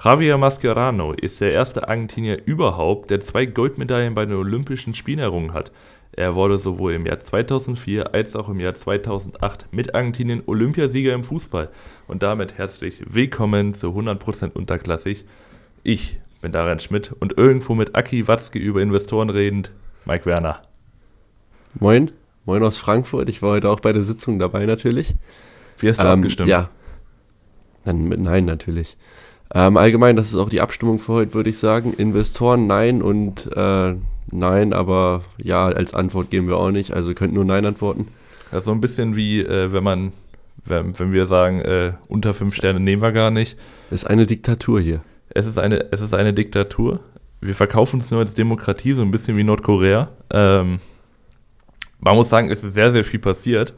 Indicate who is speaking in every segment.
Speaker 1: Javier Mascherano ist der erste Argentinier überhaupt, der zwei Goldmedaillen bei den Olympischen Spielen errungen hat. Er wurde sowohl im Jahr 2004 als auch im Jahr 2008 mit Argentinien Olympiasieger im Fußball. Und damit herzlich willkommen zu 100% Unterklassig. Ich bin Darren Schmidt und irgendwo mit Aki Watzke über Investoren redend, Mike Werner.
Speaker 2: Moin, moin aus Frankfurt. Ich war heute auch bei der Sitzung dabei natürlich.
Speaker 1: Wie hast du ähm, abgestimmt?
Speaker 2: Ja. Dann mit Nein natürlich. Ähm, allgemein, das ist auch die Abstimmung für heute, würde ich sagen. Investoren Nein und äh, Nein, aber ja, als Antwort geben wir auch nicht. Also ihr könnt nur Nein antworten.
Speaker 1: Das ist so ein bisschen wie, äh, wenn man, wenn, wenn wir sagen, äh, unter fünf Sterne nehmen wir gar nicht.
Speaker 2: Das ist eine Diktatur hier.
Speaker 1: Es ist eine, es ist eine Diktatur. Wir verkaufen es nur als Demokratie, so ein bisschen wie Nordkorea. Ähm, man muss sagen, es ist sehr, sehr viel passiert.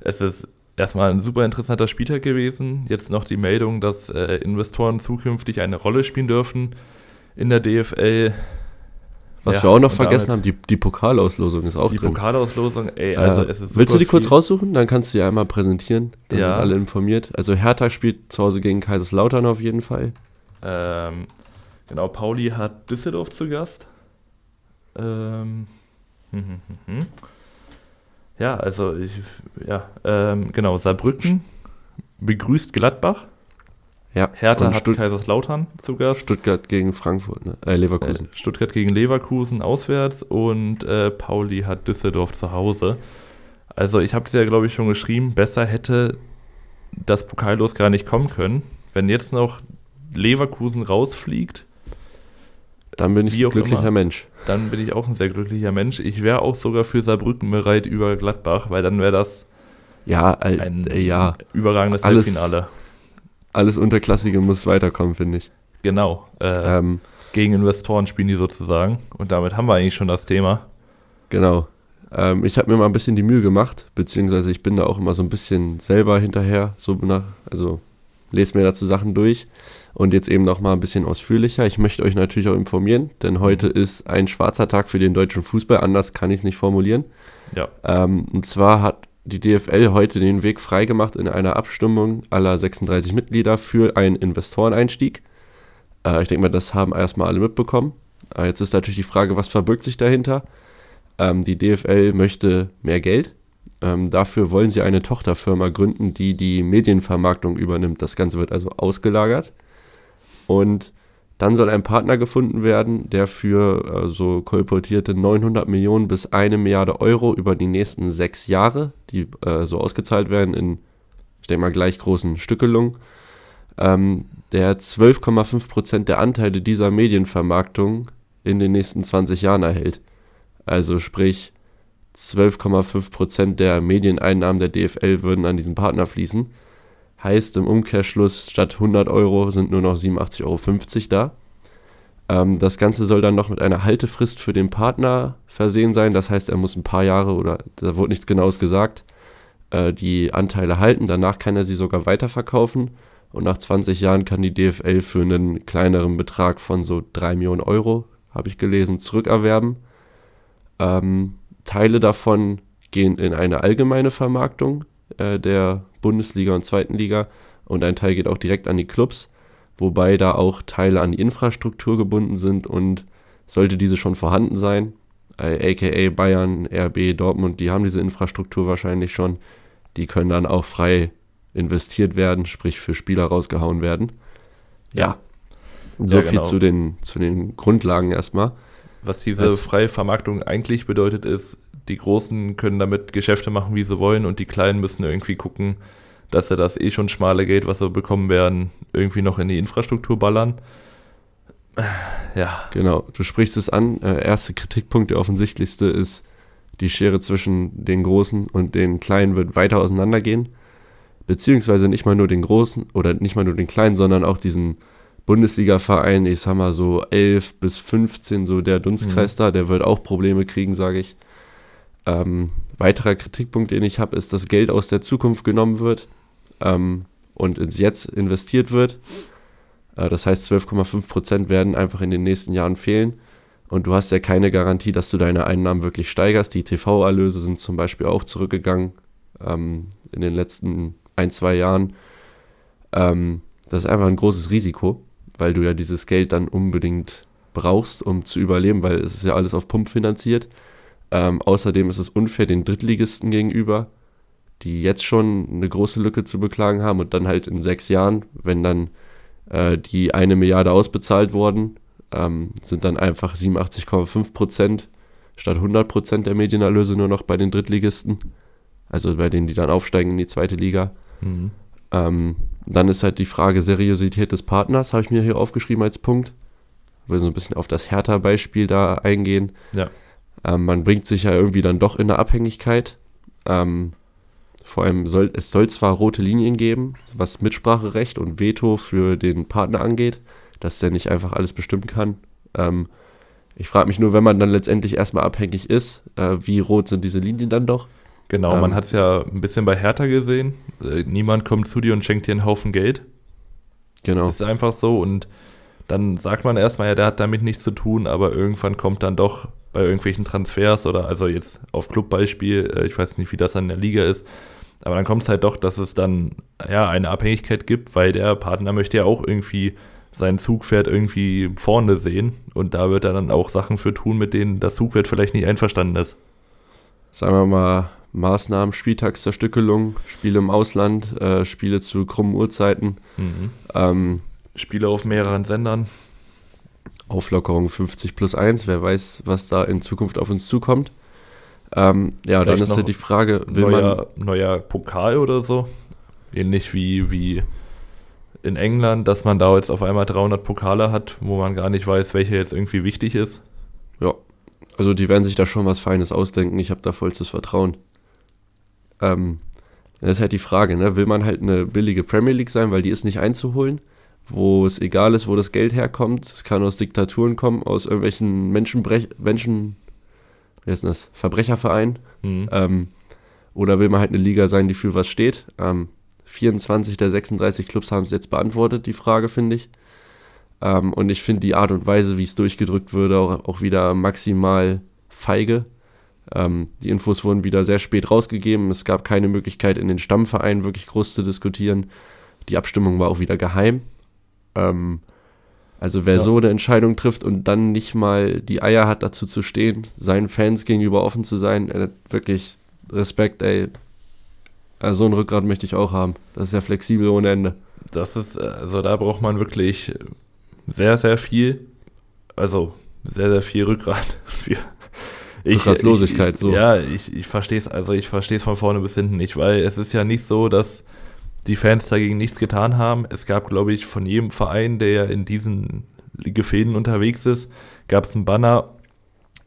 Speaker 1: Es ist erstmal ein super interessanter Spieltag gewesen. Jetzt noch die Meldung, dass äh, Investoren zukünftig eine Rolle spielen dürfen in der DFL.
Speaker 2: Was ja, wir auch noch vergessen haben, die, die Pokalauslosung ist auch
Speaker 1: die
Speaker 2: drin.
Speaker 1: Die Pokalauslosung, ey, also äh, es ist
Speaker 2: Willst du die kurz raussuchen? Dann kannst du die einmal präsentieren. Dann ja. sind alle informiert. Also Hertha spielt zu Hause gegen Kaiserslautern auf jeden Fall.
Speaker 1: Ähm, genau, Pauli hat Düsseldorf zu Gast. Ähm, hm, hm, hm, hm. Ja, also ich, ja, ähm, genau, Saarbrücken begrüßt Gladbach.
Speaker 2: Ja,
Speaker 1: Hertha hat Stutt Kaiserslautern zu Gast.
Speaker 2: Stuttgart gegen Frankfurt, ne? Äh, Leverkusen.
Speaker 1: Äh, Stuttgart gegen Leverkusen auswärts und äh, Pauli hat Düsseldorf zu Hause. Also ich habe es ja, glaube ich, schon geschrieben, besser hätte das Pokallos gar nicht kommen können. Wenn jetzt noch Leverkusen rausfliegt,
Speaker 2: dann bin ich ein glücklicher immer, Mensch.
Speaker 1: Dann bin ich auch ein sehr glücklicher Mensch. Ich wäre auch sogar für Saarbrücken bereit über Gladbach, weil dann wäre das
Speaker 2: ja, äh, ein ja.
Speaker 1: überragendes
Speaker 2: alles, Halbfinale. Alles Unterklassige muss weiterkommen, finde ich.
Speaker 1: Genau. Äh, ähm, gegen Investoren spielen die sozusagen. Und damit haben wir eigentlich schon das Thema.
Speaker 2: Genau. Ähm, ich habe mir mal ein bisschen die Mühe gemacht, beziehungsweise ich bin da auch immer so ein bisschen selber hinterher, so nach, also lese mir dazu Sachen durch und jetzt eben noch mal ein bisschen ausführlicher. Ich möchte euch natürlich auch informieren, denn heute mhm. ist ein schwarzer Tag für den deutschen Fußball, anders kann ich es nicht formulieren.
Speaker 1: Ja.
Speaker 2: Ähm, und zwar hat die DFL heute den Weg freigemacht in einer Abstimmung aller 36 Mitglieder für einen Investoreneinstieg. Äh, ich denke mal, das haben erstmal alle mitbekommen. Äh, jetzt ist natürlich die Frage, was verbirgt sich dahinter? Ähm, die DFL möchte mehr Geld ähm, dafür wollen sie eine Tochterfirma gründen, die die Medienvermarktung übernimmt. Das Ganze wird also ausgelagert. Und dann soll ein Partner gefunden werden, der für äh, so kolportierte 900 Millionen bis eine Milliarde Euro über die nächsten sechs Jahre, die äh, so ausgezahlt werden in, ich denke mal, gleich großen Stückelungen, ähm, der 12,5 Prozent der Anteile dieser Medienvermarktung in den nächsten 20 Jahren erhält. Also sprich, 12,5 Prozent der Medieneinnahmen der DFL würden an diesen Partner fließen. Heißt im Umkehrschluss, statt 100 Euro sind nur noch 87,50 Euro da. Ähm, das Ganze soll dann noch mit einer Haltefrist für den Partner versehen sein. Das heißt, er muss ein paar Jahre oder da wurde nichts Genaues gesagt, äh, die Anteile halten. Danach kann er sie sogar weiterverkaufen. Und nach 20 Jahren kann die DFL für einen kleineren Betrag von so 3 Millionen Euro, habe ich gelesen, zurückerwerben. Ähm, Teile davon gehen in eine allgemeine Vermarktung äh, der Bundesliga und Zweiten Liga und ein Teil geht auch direkt an die Clubs, wobei da auch Teile an die Infrastruktur gebunden sind und sollte diese schon vorhanden sein, äh, aka Bayern, RB, Dortmund, die haben diese Infrastruktur wahrscheinlich schon, die können dann auch frei investiert werden, sprich für Spieler rausgehauen werden. Ja, so ja, viel genau. zu, den, zu den Grundlagen erstmal.
Speaker 1: Was diese Als, freie Vermarktung eigentlich bedeutet, ist, die Großen können damit Geschäfte machen, wie sie wollen, und die Kleinen müssen irgendwie gucken, dass sie das eh schon schmale Geld, was sie bekommen werden, irgendwie noch in die Infrastruktur ballern.
Speaker 2: Ja. Genau, du sprichst es an. Äh, erste Kritikpunkt, der offensichtlichste ist, die Schere zwischen den Großen und den Kleinen wird weiter auseinandergehen. Beziehungsweise nicht mal nur den Großen oder nicht mal nur den Kleinen, sondern auch diesen Bundesliga-Verein, ich sag mal so 11 bis 15, so der Dunstkreis mhm. da, der wird auch Probleme kriegen, sage ich. Ähm, weiterer Kritikpunkt, den ich habe, ist, dass Geld aus der Zukunft genommen wird ähm, und ins Jetzt investiert wird. Äh, das heißt, 12,5 Prozent werden einfach in den nächsten Jahren fehlen. Und du hast ja keine Garantie, dass du deine Einnahmen wirklich steigerst. Die TV-Erlöse sind zum Beispiel auch zurückgegangen ähm, in den letzten ein, zwei Jahren. Ähm, das ist einfach ein großes Risiko weil du ja dieses Geld dann unbedingt brauchst, um zu überleben, weil es ist ja alles auf Pump finanziert. Ähm, außerdem ist es unfair den Drittligisten gegenüber, die jetzt schon eine große Lücke zu beklagen haben und dann halt in sechs Jahren, wenn dann äh, die eine Milliarde ausbezahlt worden, ähm, sind dann einfach 87,5 Prozent statt 100 Prozent der Medienerlöse nur noch bei den Drittligisten. Also bei denen, die dann aufsteigen in die zweite Liga. Mhm. Ähm, dann ist halt die Frage Seriosität des Partners, habe ich mir hier aufgeschrieben als Punkt. Ich will so ein bisschen auf das Hertha-Beispiel da eingehen.
Speaker 1: Ja.
Speaker 2: Ähm, man bringt sich ja irgendwie dann doch in eine Abhängigkeit. Ähm, vor allem soll es soll zwar rote Linien geben, was Mitspracherecht und Veto für den Partner angeht, dass der nicht einfach alles bestimmen kann. Ähm, ich frage mich nur, wenn man dann letztendlich erstmal abhängig ist, äh, wie rot sind diese Linien dann doch?
Speaker 1: Genau, ähm, man hat es ja ein bisschen bei Hertha gesehen. Äh, niemand kommt zu dir und schenkt dir einen Haufen Geld.
Speaker 2: Genau.
Speaker 1: Ist einfach so und dann sagt man erstmal, ja, der hat damit nichts zu tun, aber irgendwann kommt dann doch bei irgendwelchen Transfers oder also jetzt auf Clubbeispiel, äh, ich weiß nicht, wie das an der Liga ist, aber dann kommt es halt doch, dass es dann ja eine Abhängigkeit gibt, weil der Partner möchte ja auch irgendwie sein Zugpferd irgendwie vorne sehen und da wird er dann auch Sachen für tun, mit denen das Zugpferd vielleicht nicht einverstanden ist.
Speaker 2: Sagen wir mal Maßnahmen, Spieltagszerstückelung, Spiele im Ausland, äh, Spiele zu krummen Uhrzeiten. Mhm.
Speaker 1: Ähm, Spiele auf mehreren Sendern.
Speaker 2: Auflockerung 50 plus 1, wer weiß, was da in Zukunft auf uns zukommt. Ähm, ja, Vielleicht dann ist ja die Frage,
Speaker 1: will neuer, man. Neuer Pokal oder so? Ähnlich wie, wie in England, dass man da jetzt auf einmal 300 Pokale hat, wo man gar nicht weiß, welcher jetzt irgendwie wichtig ist.
Speaker 2: Ja, also die werden sich da schon was Feines ausdenken. Ich habe da vollstes Vertrauen. Ähm, das ist halt die Frage, ne? will man halt eine billige Premier League sein, weil die ist nicht einzuholen, wo es egal ist, wo das Geld herkommt. Es kann aus Diktaturen kommen, aus irgendwelchen Menschenbrech Menschen, wie heißt das, Verbrechervereinen. Mhm. Ähm, oder will man halt eine Liga sein, die für was steht? Ähm, 24 der 36 Clubs haben es jetzt beantwortet, die Frage, finde ich. Ähm, und ich finde die Art und Weise, wie es durchgedrückt würde, auch, auch wieder maximal feige. Ähm, die Infos wurden wieder sehr spät rausgegeben. Es gab keine Möglichkeit, in den Stammvereinen wirklich groß zu diskutieren. Die Abstimmung war auch wieder geheim. Ähm, also wer ja. so eine Entscheidung trifft und dann nicht mal die Eier hat, dazu zu stehen, seinen Fans gegenüber offen zu sein, äh, wirklich Respekt, ey. Also so ein Rückgrat möchte ich auch haben. Das ist ja flexibel ohne Ende.
Speaker 1: Das ist, also da braucht man wirklich sehr, sehr viel, also sehr, sehr viel Rückgrat für.
Speaker 2: Rückgratslosigkeit, so.
Speaker 1: Ja, ich, ich verstehe es, also ich verstehe es von vorne bis hinten nicht, weil es ist ja nicht so, dass die Fans dagegen nichts getan haben. Es gab, glaube ich, von jedem Verein, der in diesen Gefäden unterwegs ist, gab es einen Banner,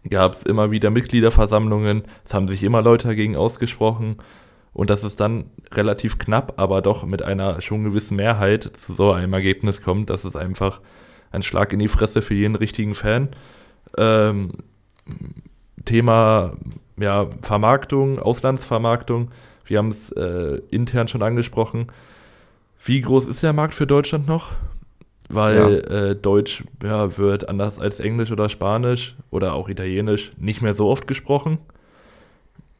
Speaker 1: gab es immer wieder Mitgliederversammlungen, es haben sich immer Leute dagegen ausgesprochen und dass es dann relativ knapp, aber doch mit einer schon gewissen Mehrheit zu so einem Ergebnis kommt, das ist einfach ein Schlag in die Fresse für jeden richtigen Fan. Ähm, Thema ja, Vermarktung, Auslandsvermarktung, wir haben es äh, intern schon angesprochen. Wie groß ist der Markt für Deutschland noch? Weil ja. äh, Deutsch ja, wird anders als Englisch oder Spanisch oder auch Italienisch nicht mehr so oft gesprochen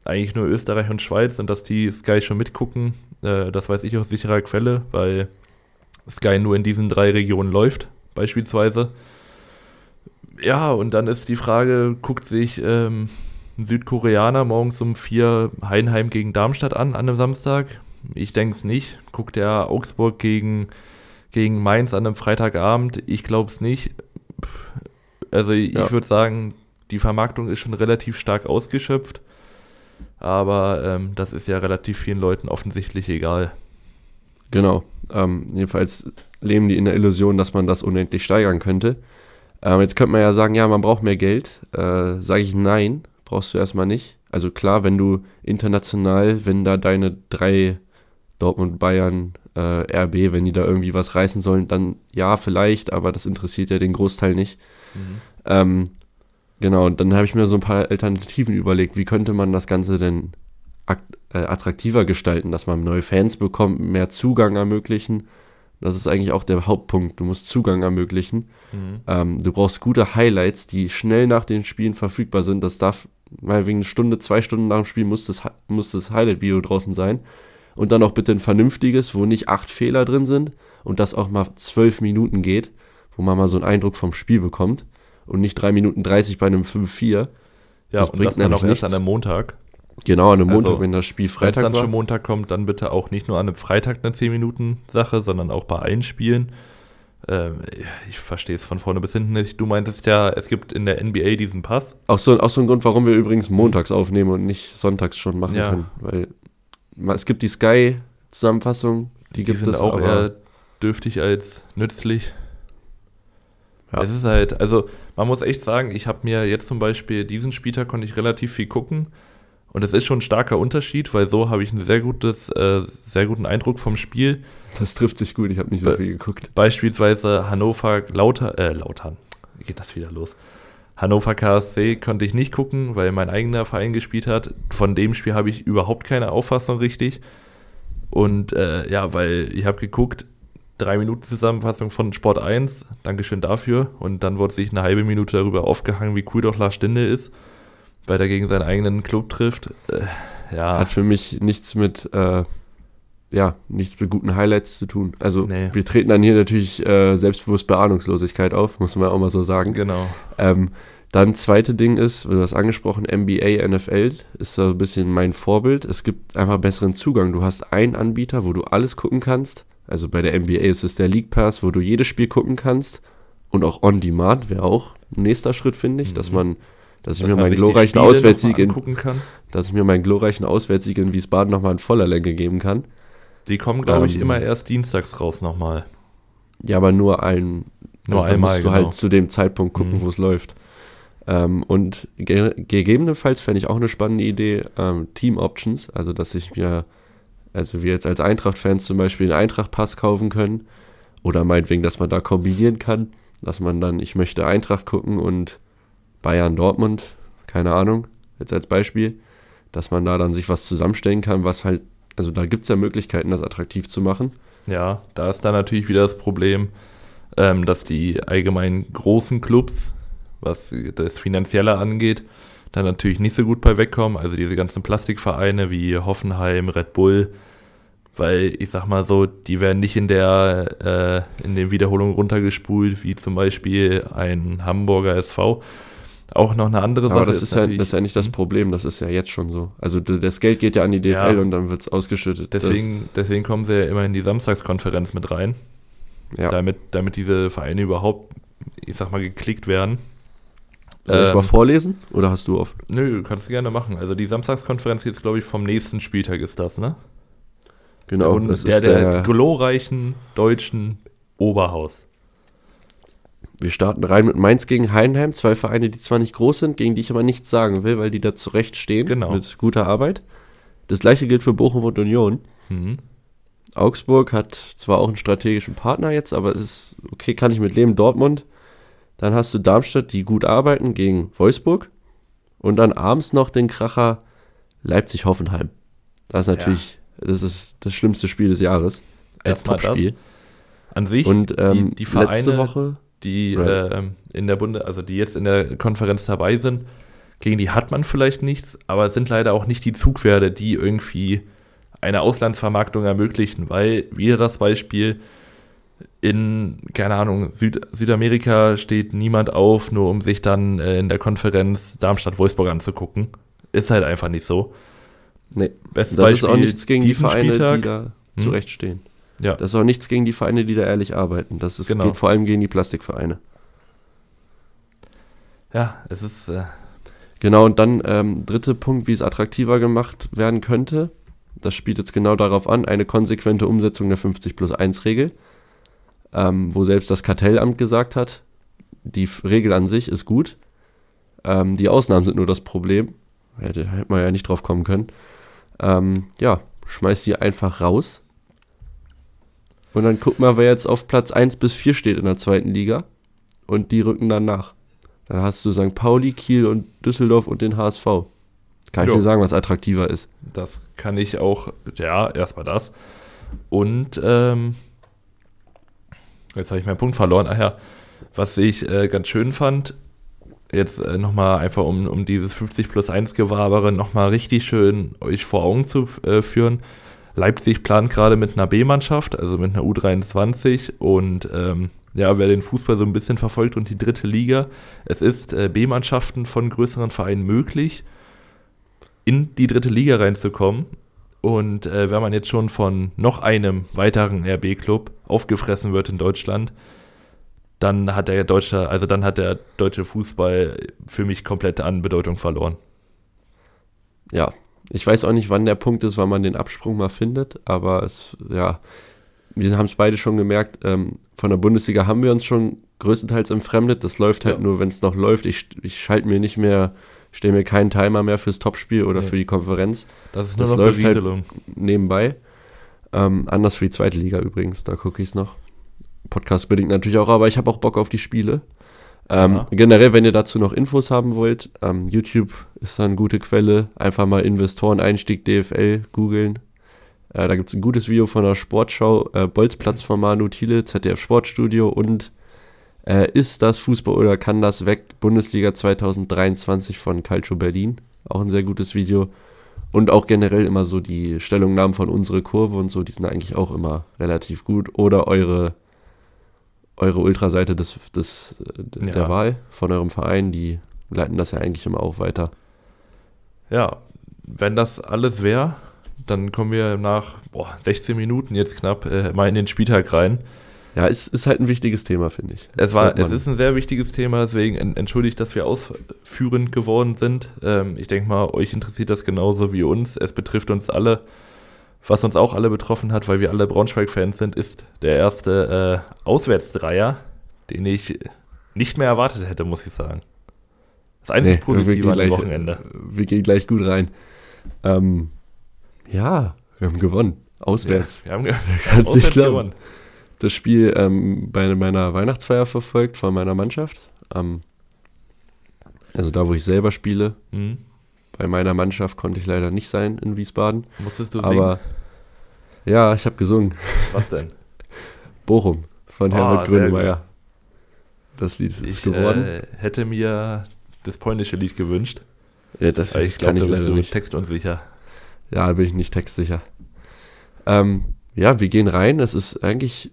Speaker 1: eigentlich nur Österreich und Schweiz und dass die Sky schon mitgucken, äh, das weiß ich aus sicherer Quelle, weil Sky nur in diesen drei Regionen läuft, beispielsweise. Ja, und dann ist die Frage, guckt sich ähm, ein Südkoreaner morgens um vier Heinheim gegen Darmstadt an, an einem Samstag? Ich denke es nicht. Guckt er Augsburg gegen, gegen Mainz an einem Freitagabend? Ich glaube es nicht. Also ich ja. würde sagen, die Vermarktung ist schon relativ stark ausgeschöpft. Aber ähm, das ist ja relativ vielen Leuten offensichtlich egal.
Speaker 2: Genau. Ähm, jedenfalls leben die in der Illusion, dass man das unendlich steigern könnte. Ähm, jetzt könnte man ja sagen, ja, man braucht mehr Geld. Äh, Sage ich nein, brauchst du erstmal nicht. Also klar, wenn du international, wenn da deine drei Dortmund, Bayern, äh, RB, wenn die da irgendwie was reißen sollen, dann ja, vielleicht, aber das interessiert ja den Großteil nicht. Mhm. Ähm, Genau, und dann habe ich mir so ein paar Alternativen überlegt. Wie könnte man das Ganze denn äh, attraktiver gestalten, dass man neue Fans bekommt, mehr Zugang ermöglichen. Das ist eigentlich auch der Hauptpunkt. Du musst Zugang ermöglichen. Mhm. Ähm, du brauchst gute Highlights, die schnell nach den Spielen verfügbar sind. Das darf mal wegen eine Stunde, zwei Stunden nach dem Spiel muss das, muss das Highlight-Video draußen sein. Und dann auch bitte ein vernünftiges, wo nicht acht Fehler drin sind und das auch mal zwölf Minuten geht wo man mal so einen Eindruck vom Spiel bekommt und nicht 3 Minuten 30 bei einem 5-4.
Speaker 1: Ja,
Speaker 2: Das
Speaker 1: und
Speaker 2: bringt
Speaker 1: das dann auch
Speaker 2: nämlich
Speaker 1: erst an
Speaker 2: nichts.
Speaker 1: einem Montag.
Speaker 2: Genau, an einem Montag,
Speaker 1: Also,
Speaker 2: wenn das Spiel
Speaker 1: Wenn es
Speaker 2: Freitag
Speaker 1: dann schon Montag kommt, dann bitte auch nicht nur an einem Freitag eine 10-Minuten-Sache, sondern auch bei allen Spielen. Ähm, ich verstehe es von vorne bis hinten nicht. Du meintest ja, es gibt in der NBA diesen Pass.
Speaker 2: Auch so, auch so ein Grund, warum wir übrigens montags aufnehmen und nicht sonntags schon machen
Speaker 1: Ja.
Speaker 2: können. Weil es gibt die Sky-Zusammenfassung, die,
Speaker 1: Die,
Speaker 2: gibt
Speaker 1: sind
Speaker 2: es
Speaker 1: auch eher dürftig als nützlich.
Speaker 2: Ja.
Speaker 1: Es ist halt, also man muss echt sagen, ich habe mir jetzt zum Beispiel diesen Spieltag konnte ich relativ viel gucken. Und es ist schon ein starker Unterschied, weil so habe ich einen sehr, gutes, äh, sehr guten Eindruck vom Spiel.
Speaker 2: Das trifft sich gut, ich habe nicht so
Speaker 1: Be-
Speaker 2: viel geguckt.
Speaker 1: Beispielsweise Hannover Lauter, äh, Lautern. Wie geht das wieder los? Hannover KSC konnte ich nicht gucken, weil mein eigener Verein gespielt hat. Von dem Spiel habe ich überhaupt keine Auffassung richtig. Und äh, ja, weil ich habe geguckt, drei Minuten Zusammenfassung von Sport 1, Dankeschön dafür. Und dann wurde sich eine halbe Minute darüber aufgehangen, wie cool doch Lars Stinde ist, weil er gegen seinen eigenen Club trifft. Äh, ja,
Speaker 2: Hat für mich nichts mit, äh, ja, nichts mit guten Highlights zu tun. Also
Speaker 1: Nee.
Speaker 2: wir treten dann hier natürlich äh, selbstbewusst bei Ahnungslosigkeit auf, muss man auch mal so sagen.
Speaker 1: genau.
Speaker 2: Ähm, dann zweite Ding ist, du hast angesprochen, NBA, NFL ist so ein bisschen mein Vorbild. Es gibt einfach besseren Zugang. Du hast einen Anbieter, wo du alles gucken kannst. Also bei der NBA ist es der League Pass, wo du jedes Spiel gucken kannst. Und auch On Demand wäre auch ein nächster Schritt, finde ich, dass
Speaker 1: Mhm.
Speaker 2: man, dass ich mir meinen glorreichen
Speaker 1: Spiele
Speaker 2: Auswärtssieg in, dass ich mir meinen glorreichen Auswärtssieg in Wiesbaden nochmal in voller Länge geben kann.
Speaker 1: Die kommen, glaube ich,
Speaker 2: Ähm,
Speaker 1: immer erst dienstags raus nochmal.
Speaker 2: Ja, aber nur ein,
Speaker 1: Nur
Speaker 2: also
Speaker 1: einmal,
Speaker 2: musst du
Speaker 1: genau.
Speaker 2: halt zu dem Zeitpunkt gucken,
Speaker 1: Mhm.
Speaker 2: wo es läuft. Ähm, und ge gegebenenfalls fände ich auch eine spannende Idee, ähm, Team Options, also dass ich mir, also wir jetzt als Eintracht-Fans zum Beispiel einen Eintracht-Pass kaufen können oder meinetwegen, dass man da kombinieren kann, dass man dann, ich möchte Eintracht gucken und Bayern Dortmund, keine Ahnung, jetzt als Beispiel, dass man da dann sich was zusammenstellen kann, was halt, also da gibt es ja Möglichkeiten, das attraktiv zu machen.
Speaker 1: Ja, da ist dann natürlich wieder das Problem, ähm, dass die allgemein großen Clubs, was das Finanzielle angeht, dann natürlich nicht so gut bei wegkommen. Also diese ganzen Plastikvereine wie Hoffenheim, Red Bull, weil ich sag mal so, die werden nicht in der äh, in den Wiederholungen runtergespult, wie zum Beispiel ein Hamburger SV. Auch noch eine andere Sache.
Speaker 2: Aber das ist, ja,
Speaker 1: natürlich-
Speaker 2: das ist ja nicht das
Speaker 1: Mhm.
Speaker 2: Problem, das ist ja jetzt schon so. Also das Geld geht ja an die DFL
Speaker 1: Ja.
Speaker 2: und dann wird es ausgeschüttet.
Speaker 1: Deswegen, deswegen kommen sie ja immer in die Samstagskonferenz mit rein.
Speaker 2: ja.
Speaker 1: damit, damit diese Vereine überhaupt, ich sag mal, geklickt werden.
Speaker 2: Soll ich
Speaker 1: ähm,
Speaker 2: mal vorlesen oder hast du offen?
Speaker 1: Nö, kannst du gerne machen. Also die Samstagskonferenz jetzt, glaube ich, vom nächsten Spieltag ist das, ne?
Speaker 2: Genau,
Speaker 1: Und
Speaker 2: das
Speaker 1: der,
Speaker 2: ist
Speaker 1: der,
Speaker 2: der,
Speaker 1: glorreichen deutschen Oberhaus.
Speaker 2: Wir starten rein mit Mainz gegen Heidenheim, zwei Vereine, die zwar nicht groß sind, gegen die ich aber nichts sagen will, weil die da zurecht stehen
Speaker 1: Genau.
Speaker 2: mit guter Arbeit. Das gleiche gilt für Bochum und Union.
Speaker 1: Mhm.
Speaker 2: Augsburg hat zwar auch einen strategischen Partner jetzt, aber es ist okay, kann ich mit leben. Dortmund. Dann hast du Darmstadt, die gut arbeiten gegen Wolfsburg. Und dann abends noch den Kracher Leipzig-Hoffenheim. Das ist natürlich, das ist das schlimmste Spiel des Jahres. Als
Speaker 1: Erstmal das.
Speaker 2: Topspiel.
Speaker 1: An sich,
Speaker 2: Und ähm,
Speaker 1: die, die Vereine,
Speaker 2: letzte Woche,
Speaker 1: die
Speaker 2: Right.
Speaker 1: ähm, in der Bunde, also die jetzt in der Konferenz dabei sind, gegen die hat man vielleicht nichts, aber es sind leider auch nicht die Zugpferde, die irgendwie eine Auslandsvermarktung ermöglichen, weil wieder das Beispiel in, keine Ahnung, Süd Südamerika steht niemand auf, nur um sich dann äh, in der Konferenz Darmstadt-Wolfsburg anzugucken. Ist halt einfach nicht so.
Speaker 2: nee,
Speaker 1: Bestes
Speaker 2: das ist auch nichts gegen die Vereine,
Speaker 1: Spieltag.
Speaker 2: die da zurechtstehen.
Speaker 1: Ja,
Speaker 2: Das ist auch nichts gegen die Vereine, die da ehrlich arbeiten. Das ist,
Speaker 1: Genau.
Speaker 2: geht vor allem gegen die Plastikvereine.
Speaker 1: ja, es ist, äh,
Speaker 2: Genau, und dann ähm, dritter Punkt, wie es attraktiver gemacht werden könnte. Das spielt jetzt genau darauf an, eine konsequente Umsetzung der 50 plus 1 Regel, ähm, wo selbst das Kartellamt gesagt hat, die Regel an sich ist gut. Ähm, die Ausnahmen sind nur das Problem. Hätte, hätte man ja nicht drauf kommen können. Ähm, ja, schmeiß sie einfach raus. Und dann guck mal, wer jetzt auf Platz 1 bis 4 steht in der zweiten Liga. Und die rücken dann nach. Dann hast du St. Pauli, Kiel und Düsseldorf und den HSV. Kann ich
Speaker 1: Jo.
Speaker 2: dir sagen, was attraktiver ist.
Speaker 1: Das kann ich auch, ja, erstmal das. Und ähm, jetzt habe ich meinen Punkt verloren. Ach ja, was ich äh, ganz schön fand, jetzt äh, nochmal einfach um, um dieses 50 plus 1 Gewabere nochmal richtig schön euch vor Augen zu äh, führen. Leipzig plant gerade mit einer B-Mannschaft, also mit einer U23 und ähm, ja, wer den Fußball so ein bisschen verfolgt und die dritte Liga, es ist äh, B-Mannschaften von größeren Vereinen möglich, in die dritte Liga reinzukommen. Und äh, wenn man jetzt schon von noch einem weiteren RB-Club aufgefressen wird in Deutschland, dann hat der deutsche, also dann hat der deutsche Fußball für mich komplett an Bedeutung verloren.
Speaker 2: Ja, ich weiß auch nicht, wann der Punkt ist, wann man den Absprung mal findet, aber es, ja, wir haben es beide schon gemerkt, ähm, von der Bundesliga haben wir uns schon größtenteils entfremdet. Das läuft halt ja. nur, wenn es noch läuft. Ich, ich schalte mir nicht mehr, stelle mir keinen Timer mehr fürs Topspiel oder nee. für die Konferenz.
Speaker 1: Das ist nur das läuft halt
Speaker 2: nebenbei. Ähm, anders für die zweite Liga übrigens, da gucke ich es noch. Podcast bedingt natürlich auch, aber ich habe auch Bock auf die Spiele. Ähm, generell, wenn ihr dazu noch Infos haben wollt, ähm, YouTube ist da eine gute Quelle. Einfach mal Investoren-Einstieg DFL googeln. Äh, da gibt es ein gutes Video von der Sportschau, äh, Bolzplatz von Manu Thiele, ZDF Sportstudio und äh, Ist das Fußball oder kann das weg? Bundesliga 2023 von Calcio Berlin. Auch ein sehr gutes Video. Und auch generell immer so die Stellungnahmen von unserer Kurve und so, die sind eigentlich auch immer relativ gut. Oder eure, eure Ultraseite des, des, ja. der Wahl von eurem Verein, die leiten das ja eigentlich immer auch weiter.
Speaker 1: Ja, wenn das alles wäre, dann kommen wir nach boah, 16 Minuten jetzt knapp äh, mal in den Spieltag rein.
Speaker 2: Ja, es ist halt ein wichtiges Thema, finde ich.
Speaker 1: Es, war, es ist ein sehr wichtiges Thema, deswegen entschuldigt, dass wir ausführend geworden sind. Ähm, ich denke mal, euch interessiert das genauso wie uns. Es betrifft uns alle. Was uns auch alle betroffen hat, weil wir alle Braunschweig-Fans sind, ist der erste äh, Auswärtsdreier, den ich nicht mehr erwartet hätte, muss ich sagen.
Speaker 2: Das einzige nee, Positive an dem Wochenende. Wir gehen gleich gut rein. Ähm, ja, wir haben gewonnen. Auswärts. Ja, wir haben, ge Kannst nicht gewonnen. Das Spiel ähm, bei meiner Weihnachtsfeier verfolgt von meiner Mannschaft. Ähm, also da, wo ich selber spiele. Mhm. Bei meiner Mannschaft konnte ich leider nicht sein in Wiesbaden.
Speaker 1: Musstest du singen? Aber
Speaker 2: ja, ich habe gesungen.
Speaker 1: Was denn?
Speaker 2: Bochum von oh, Herbert Grönemeyer. Das Lied ist
Speaker 1: ich,
Speaker 2: geworden.
Speaker 1: Äh, hätte mir das polnische Lied gewünscht.
Speaker 2: Ja, das ich glaube, da bist du nicht.
Speaker 1: textunsicher.
Speaker 2: Ja, da bin ich nicht textsicher. Ähm, ja, wir gehen rein. Es ist eigentlich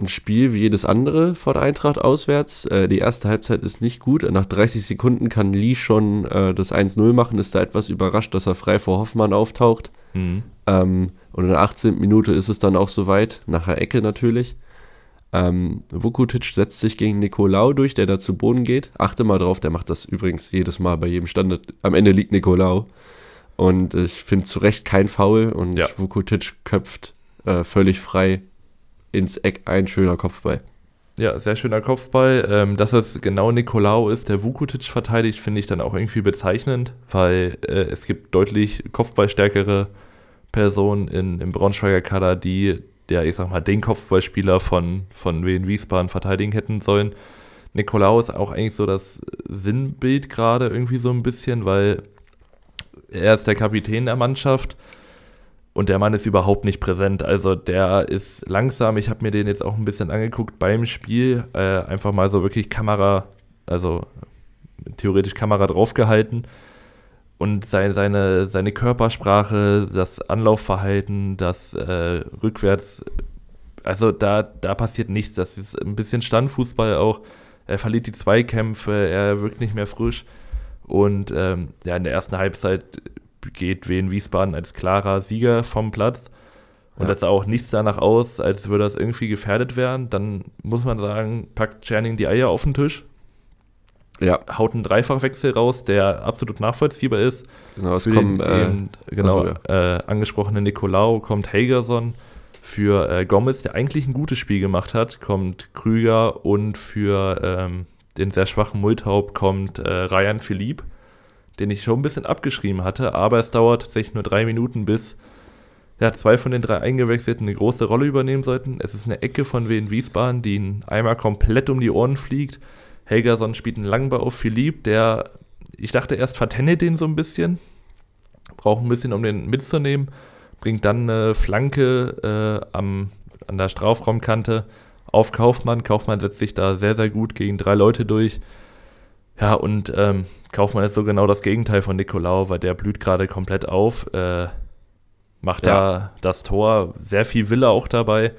Speaker 2: ein Spiel wie jedes andere von Eintracht auswärts. Äh, die erste Halbzeit ist nicht gut. Nach 30 Sekunden kann Lee schon äh, das 1-0 machen. Ist da etwas überrascht, dass er frei vor Hoffmann auftaucht. Mhm. Ähm, und in der 18. Minute ist es dann auch soweit, nach der Ecke natürlich. Ähm, Vukutic setzt sich gegen Nicolau durch, der da zu Boden geht. Achte mal drauf, der macht das übrigens jedes Mal bei jedem Standard. Am Ende liegt Nicolau. Und ich finde zu Recht kein Foul und ja. Vukotic köpft äh, völlig frei ins Eck ein schöner Kopfball.
Speaker 1: Ja, sehr schöner Kopfball. Ähm, dass es genau Nicolau ist, der Vukotic verteidigt, finde ich dann auch irgendwie bezeichnend, weil äh, es gibt deutlich kopfballstärkere Personen in, im Braunschweiger Kader, die der, ich sag mal, den Kopfballspieler von, von Wien Wiesbaden verteidigen hätten sollen. Nicolau ist auch eigentlich so das Sinnbild gerade irgendwie so ein bisschen, weil er ist der Kapitän der Mannschaft und der Mann ist überhaupt nicht präsent. Also der ist langsam. Ich habe mir den jetzt auch ein bisschen angeguckt beim Spiel. Äh, einfach mal so wirklich Kamera, also theoretisch Kamera draufgehalten. Und seine, seine, seine Körpersprache, das Anlaufverhalten, das äh, rückwärts, also da, da passiert nichts. Das ist ein bisschen Standfußball auch. Er verliert die Zweikämpfe, er wirkt nicht mehr frisch. Und ähm, ja, in der ersten Halbzeit geht Wien Wiesbaden als klarer Sieger vom Platz. Und ja. das sah auch nichts danach aus, als würde das irgendwie gefährdet werden. Dann muss man sagen, packt Czerning die Eier auf den Tisch. Ja. Haut einen Dreifachwechsel raus, der absolut nachvollziehbar ist.
Speaker 2: Genau, es kommt, äh,
Speaker 1: genau, also, ja. äh, angesprochene Nicolau, kommt Hagerson. Für äh, Gomez, der eigentlich ein gutes Spiel gemacht hat, kommt Krüger und für ähm, den sehr schwachen Multhaupt kommt äh, Ryan Philipp, den ich schon ein bisschen abgeschrieben hatte, aber es dauert tatsächlich nur drei Minuten, bis ja, zwei von den drei Eingewechselten eine große Rolle übernehmen sollten. Es ist eine Ecke von Wien Wiesbaden, die ihn einmal komplett um die Ohren fliegt. Helgerson spielt einen Langball auf Philipp, der, ich dachte erst, vertenne den so ein bisschen, braucht ein bisschen, um den mitzunehmen, bringt dann eine Flanke äh, am, an der Strafraumkante auf Kaufmann. Kaufmann setzt sich da sehr, sehr gut gegen drei Leute durch. Ja, und ähm, Kaufmann ist so genau das Gegenteil von Nicolau, weil der blüht gerade komplett auf, äh, macht ja. da das Tor, sehr viel Wille auch dabei.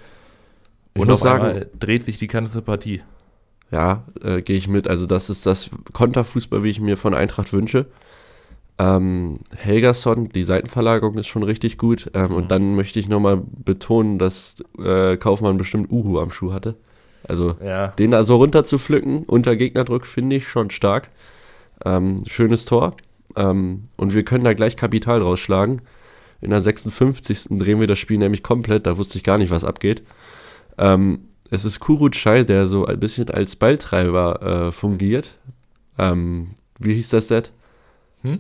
Speaker 2: Ich
Speaker 1: Und
Speaker 2: muss sagen,
Speaker 1: dreht sich die ganze Partie.
Speaker 2: Ja, äh, gehe ich mit. Also das ist das Konterfußball, wie ich mir von Eintracht wünsche. Ähm, Helgason, die Seitenverlagerung ist schon richtig gut. Ähm,
Speaker 1: Mhm.
Speaker 2: Und dann möchte ich nochmal betonen, dass äh, Kaufmann bestimmt Uhu am Schuh hatte. Also
Speaker 1: Ja,
Speaker 2: den da so runter zu pflücken unter Gegnerdruck finde ich schon stark. Ähm, schönes Tor. Ähm, und wir können da gleich Kapital rausschlagen. In der 56. drehen wir das Spiel nämlich komplett. Da wusste ich gar nicht, was abgeht. Ähm, es ist Kurucay, der so ein bisschen als Balltreiber äh, fungiert. Ähm, wie hieß das Set?
Speaker 1: Hm?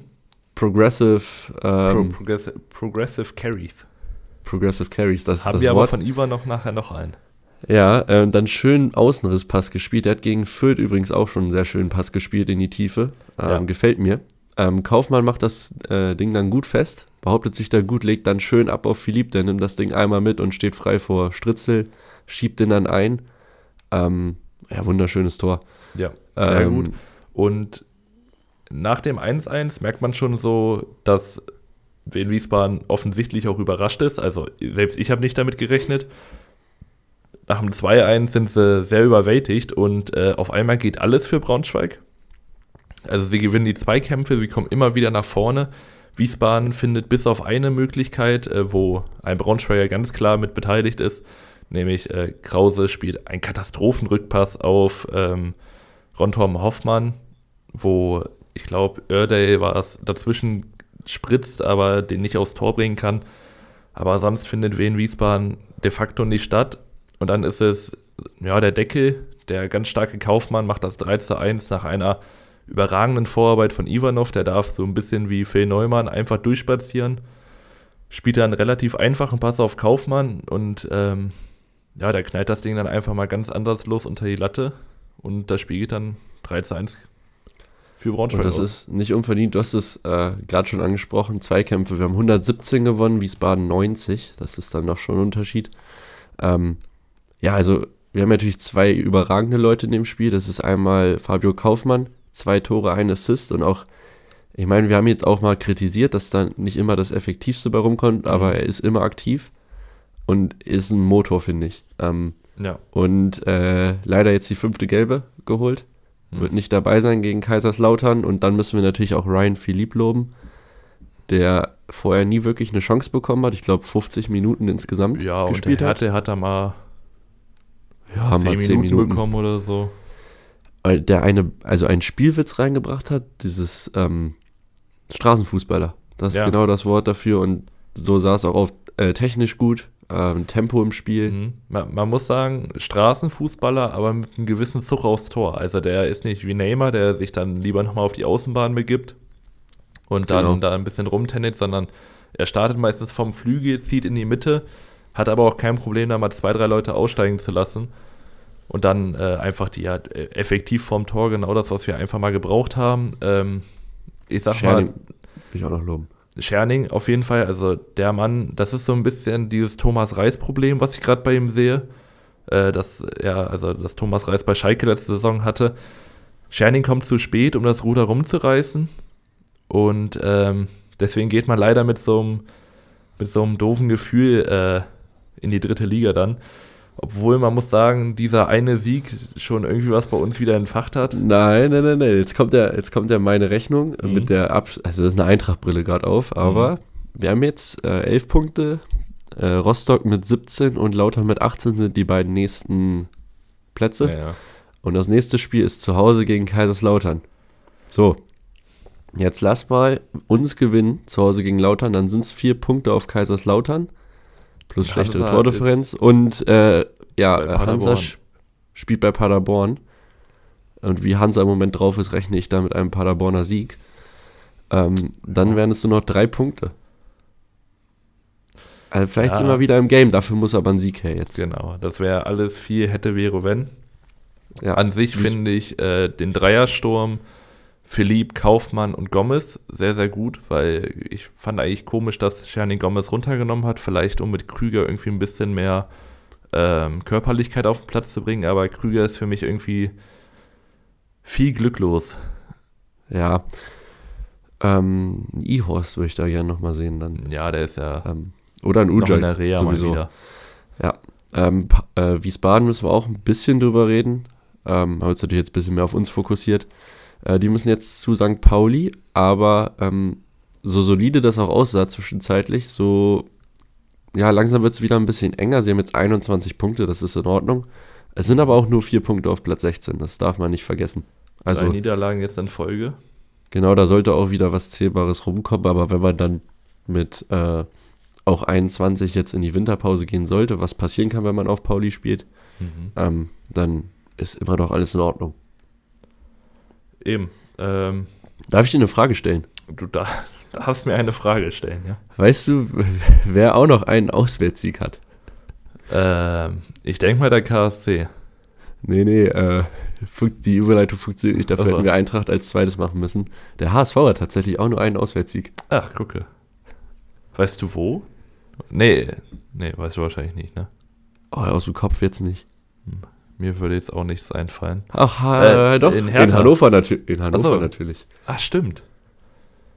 Speaker 2: Progressive,
Speaker 1: Pro
Speaker 2: ähm,
Speaker 1: Progressive, Progressive Carries.
Speaker 2: Progressive Carries, das ist
Speaker 1: Haben
Speaker 2: das
Speaker 1: wir aber
Speaker 2: Wort.
Speaker 1: von Ivan noch nachher noch einen.
Speaker 2: Ja, äh, dann schön Außenrisspass gespielt. Er hat gegen Fürth übrigens auch schon einen sehr schönen Pass gespielt in die Tiefe. Ähm,
Speaker 1: Ja.
Speaker 2: Gefällt mir. Ähm, Kaufmann macht das äh, Ding dann gut fest, behauptet sich da gut, legt dann schön ab auf Philipp, der nimmt das Ding einmal mit und steht frei vor Stritzel, schiebt den dann ein. Ähm, ja, wunderschönes Tor.
Speaker 1: Ja, sehr
Speaker 2: Ähm,
Speaker 1: gut. Und nach dem 1-1 merkt man schon so, dass Wien Wiesbaden offensichtlich auch überrascht ist. Also selbst ich habe nicht damit gerechnet. Nach dem 2-1 sind sie sehr überwältigt und äh, auf einmal geht alles für Braunschweig. Also sie gewinnen die Zweikämpfe, sie kommen immer wieder nach vorne. Wiesbaden findet bis auf eine Möglichkeit, äh, wo ein Braunschweiger ganz klar mit beteiligt ist, nämlich äh, Krause spielt einen Katastrophenrückpass auf ähm, Rontorm Hoffmann, wo ich glaube, Oerdey war es dazwischen spritzt, aber den nicht aufs Tor bringen kann. Aber sonst findet Wien Wiesbaden de facto nicht statt. Und dann ist es, ja, der Deckel, der ganz starke Kaufmann, macht das 3 zu 1 nach einer überragenden Vorarbeit von Ivanov. Der darf so ein bisschen wie Phil Neumann einfach durchspazieren. Spielt dann einen relativ einfachen Pass auf Kaufmann und ähm, ja, der knallt das Ding dann einfach mal ganz ansatzlos unter die Latte. Und das Spiel geht dann 3 zu 1 für Braunschweig
Speaker 2: Und das
Speaker 1: aus.
Speaker 2: ist nicht unverdient. Du hast es äh, gerade schon angesprochen. Zweikämpfe. Wir haben 117 gewonnen, Wiesbaden 90. Das ist dann doch schon ein Unterschied. Ähm, ja, also wir haben natürlich zwei überragende Leute in dem Spiel. Das ist einmal Fabio Kaufmann, zwei Tore, ein Assist und auch, ich meine, wir haben jetzt auch mal kritisiert, dass da nicht immer das Effektivste bei rumkommt, aber er ist immer aktiv und ist ein Motor, finde ich. Ähm,
Speaker 1: ja.
Speaker 2: und äh, leider jetzt die fünfte Gelbe geholt.
Speaker 1: Hm.
Speaker 2: Wird nicht dabei sein gegen Kaiserslautern. Und dann müssen wir natürlich auch Ryan Philipp loben, der vorher nie wirklich eine Chance bekommen hat. Ich glaube, 50 Minuten insgesamt
Speaker 1: Ja, und
Speaker 2: gespielt
Speaker 1: der
Speaker 2: hat.
Speaker 1: hatte, hat er mal
Speaker 2: Ja,
Speaker 1: 10
Speaker 2: mal
Speaker 1: Minuten,
Speaker 2: 10 Minuten.
Speaker 1: bekommen oder so.
Speaker 2: Weil der eine, also einen Spielwitz reingebracht hat, dieses ähm, Straßenfußballer. Das ist
Speaker 1: Ja.
Speaker 2: genau das Wort dafür. Und so sah es auch auf äh, technisch gut. Ähm, Tempo im Spiel.
Speaker 1: Mhm. Man, man muss sagen, Straßenfußballer, aber mit einem gewissen Zug aufs Tor. Also der ist nicht wie Neymar, der sich dann lieber nochmal auf die Außenbahn begibt und dann
Speaker 2: Genau.
Speaker 1: da ein bisschen rumtennet, sondern er startet meistens vom Flügel, zieht in die Mitte, hat aber auch kein Problem, da mal zwei, drei Leute aussteigen zu lassen. Und dann äh, einfach die ja, effektiv vorm Tor, genau das, was wir einfach mal gebraucht haben. Ähm, ich sag
Speaker 2: Scherning
Speaker 1: mal,
Speaker 2: ich auch noch loben.
Speaker 1: Scherning auf jeden Fall, also der Mann, das ist so ein bisschen dieses Thomas Reis-Problem, was ich gerade bei ihm sehe. Äh, dass er, also dass Thomas Reis bei Schalke letzte Saison hatte. Scherning kommt zu spät, um das Ruder rumzureißen. Und ähm, deswegen geht man leider mit so einem, mit so einem doofen Gefühl äh, in die dritte Liga dann. Obwohl man muss sagen, dieser eine Sieg schon irgendwie was bei uns wieder entfacht hat.
Speaker 2: Nein, nein, nein, nein. Jetzt kommt ja, jetzt kommt ja meine Rechnung
Speaker 1: Mhm.
Speaker 2: mit der Abs also das ist eine Eintrachtbrille gerade auf, aber wir haben jetzt äh, 11 Punkte. Äh, Rostock mit 17 und Lautern mit 18 sind die beiden nächsten Plätze.
Speaker 1: Ja, ja.
Speaker 2: Und das nächste Spiel ist zu Hause gegen Kaiserslautern. So. Jetzt lass mal uns gewinnen, zu Hause gegen Lautern, dann sind es vier Punkte auf Kaiserslautern. Plus
Speaker 1: Ja,
Speaker 2: schlechtere
Speaker 1: Hansa
Speaker 2: Tordifferenz. Und äh, ja, äh, Hansa spielt bei Paderborn. Und wie Hansa im Moment drauf ist, rechne ich da mit einem Paderborner Sieg. Ähm, dann wären es nur noch drei Punkte. Also vielleicht
Speaker 1: Ja.
Speaker 2: sind wir wieder im Game, dafür muss aber ein Sieg her jetzt.
Speaker 1: Genau, das wäre alles viel hätte, wäre, wenn.
Speaker 2: Ja.
Speaker 1: An sich finde ich äh, den Dreiersturm Philipp, Kaufmann und Gomez sehr, sehr gut, weil ich fand eigentlich komisch, dass Scherning Gomez runtergenommen hat, vielleicht um mit Krüger irgendwie ein bisschen mehr ähm, Körperlichkeit auf den Platz zu bringen, aber Krüger ist für mich irgendwie viel glücklos.
Speaker 2: Ja. Ähm, ein E-Horst würde ich da gerne nochmal sehen dann.
Speaker 1: Ja, der ist ja
Speaker 2: Ähm, oder ein Ujai sowieso.
Speaker 1: wieder.
Speaker 2: Ähm, äh, Wiesbaden müssen wir auch ein bisschen drüber reden. Ähm, haben uns natürlich jetzt ein bisschen mehr auf uns fokussiert. Äh, die müssen jetzt zu St. Pauli, aber ähm, so solide das auch aussah zwischenzeitlich, so ja, langsam wird es wieder ein bisschen enger. Sie haben jetzt 21 Punkte, das ist in Ordnung. Es sind aber auch nur vier Punkte auf Platz 16, das darf man nicht vergessen.
Speaker 1: Drei
Speaker 2: Also
Speaker 1: Niederlagen jetzt in Folge.
Speaker 2: genau, da sollte auch wieder was Zählbares rumkommen, aber wenn man dann mit äh, auch 21 jetzt in die Winterpause gehen sollte, was passieren kann, wenn man auf Pauli spielt,
Speaker 1: Mhm.
Speaker 2: ähm, dann ist immer noch alles in Ordnung.
Speaker 1: Eben. Ähm,
Speaker 2: Darf ich dir eine Frage stellen?
Speaker 1: du da, darfst mir eine Frage stellen, ja?
Speaker 2: Weißt du, wer auch noch einen Auswärtssieg hat?
Speaker 1: Ähm, ich denke mal der KSC.
Speaker 2: Nee, nee, äh, die Überleitung funktioniert nicht, dafür
Speaker 1: Ach so.
Speaker 2: hätten wir Eintracht als zweites machen müssen. Der HSV hat tatsächlich auch nur einen Auswärtssieg.
Speaker 1: Ach, gucke. Weißt du wo? Nee, nee, weißt du wahrscheinlich nicht, ne?
Speaker 2: Oh, aus dem Kopf jetzt nicht.
Speaker 1: Mir würde jetzt auch nichts einfallen.
Speaker 2: Ach,
Speaker 1: Äh,
Speaker 2: doch,
Speaker 1: in
Speaker 2: in. Hannover, natü in Hannover
Speaker 1: so.
Speaker 2: natürlich.
Speaker 1: Ach, stimmt.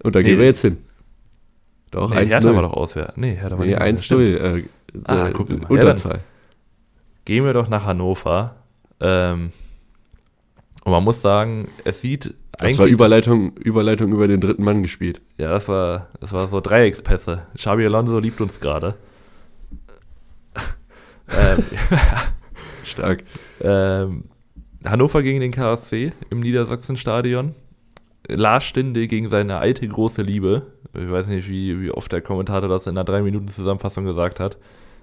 Speaker 2: Und da
Speaker 1: Nee.
Speaker 2: gehen wir jetzt hin. Doch,
Speaker 1: nee, Hertha war
Speaker 2: 1-0.
Speaker 1: doch auswärts. Nee, Hertha war
Speaker 2: Nee,
Speaker 1: nicht
Speaker 2: 1-0. Äh,
Speaker 1: Ah,
Speaker 2: äh,
Speaker 1: guck mal. Ja,
Speaker 2: Unterzahl.
Speaker 1: Gehen wir doch nach Hannover. Ähm, und man muss sagen, es sieht
Speaker 2: das war Überleitung, Überleitung über den dritten Mann gespielt.
Speaker 1: Ja, das war, das war so Dreieckspässe. Xabi Alonso liebt uns gerade. ähm,
Speaker 2: Stark.
Speaker 1: ähm, Hannover gegen den KSC im Niedersachsenstadion. Lars Stinde gegen seine alte große Liebe. Ich weiß nicht, wie, wie oft der Kommentator das in einer 3-Minuten-Zusammenfassung gesagt hat.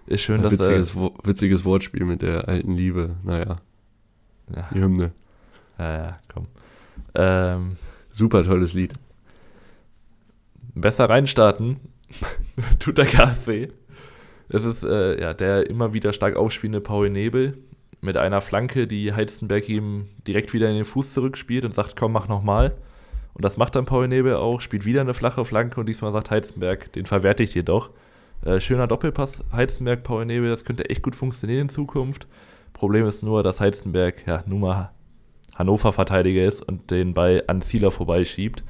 Speaker 1: Ist schön, dass
Speaker 2: Witziges, Wo- witziges Wortspiel mit der alten Liebe. Naja,
Speaker 1: er. Ja,
Speaker 2: die Hymne.
Speaker 1: ja, ja komm. Ähm,
Speaker 2: Super tolles Lied.
Speaker 1: besser reinstarten tut der KfC. Es ist äh, ja, der immer wieder stark aufspielende Paul Nebel mit einer Flanke, die Heizenberg ihm direkt wieder in den Fuß zurückspielt und sagt, komm, mach nochmal. Und das macht dann Paul Nebel auch, spielt wieder eine flache Flanke und diesmal sagt Heizenberg, den verwerte ich jedoch. Äh, schöner Doppelpass, Heizenberg, Paul Nebel, das könnte echt gut funktionieren in Zukunft. Problem ist nur, dass Heizenberg ja nun mal Hannover-Verteidiger ist und den Ball an Zieler vorbeischiebt.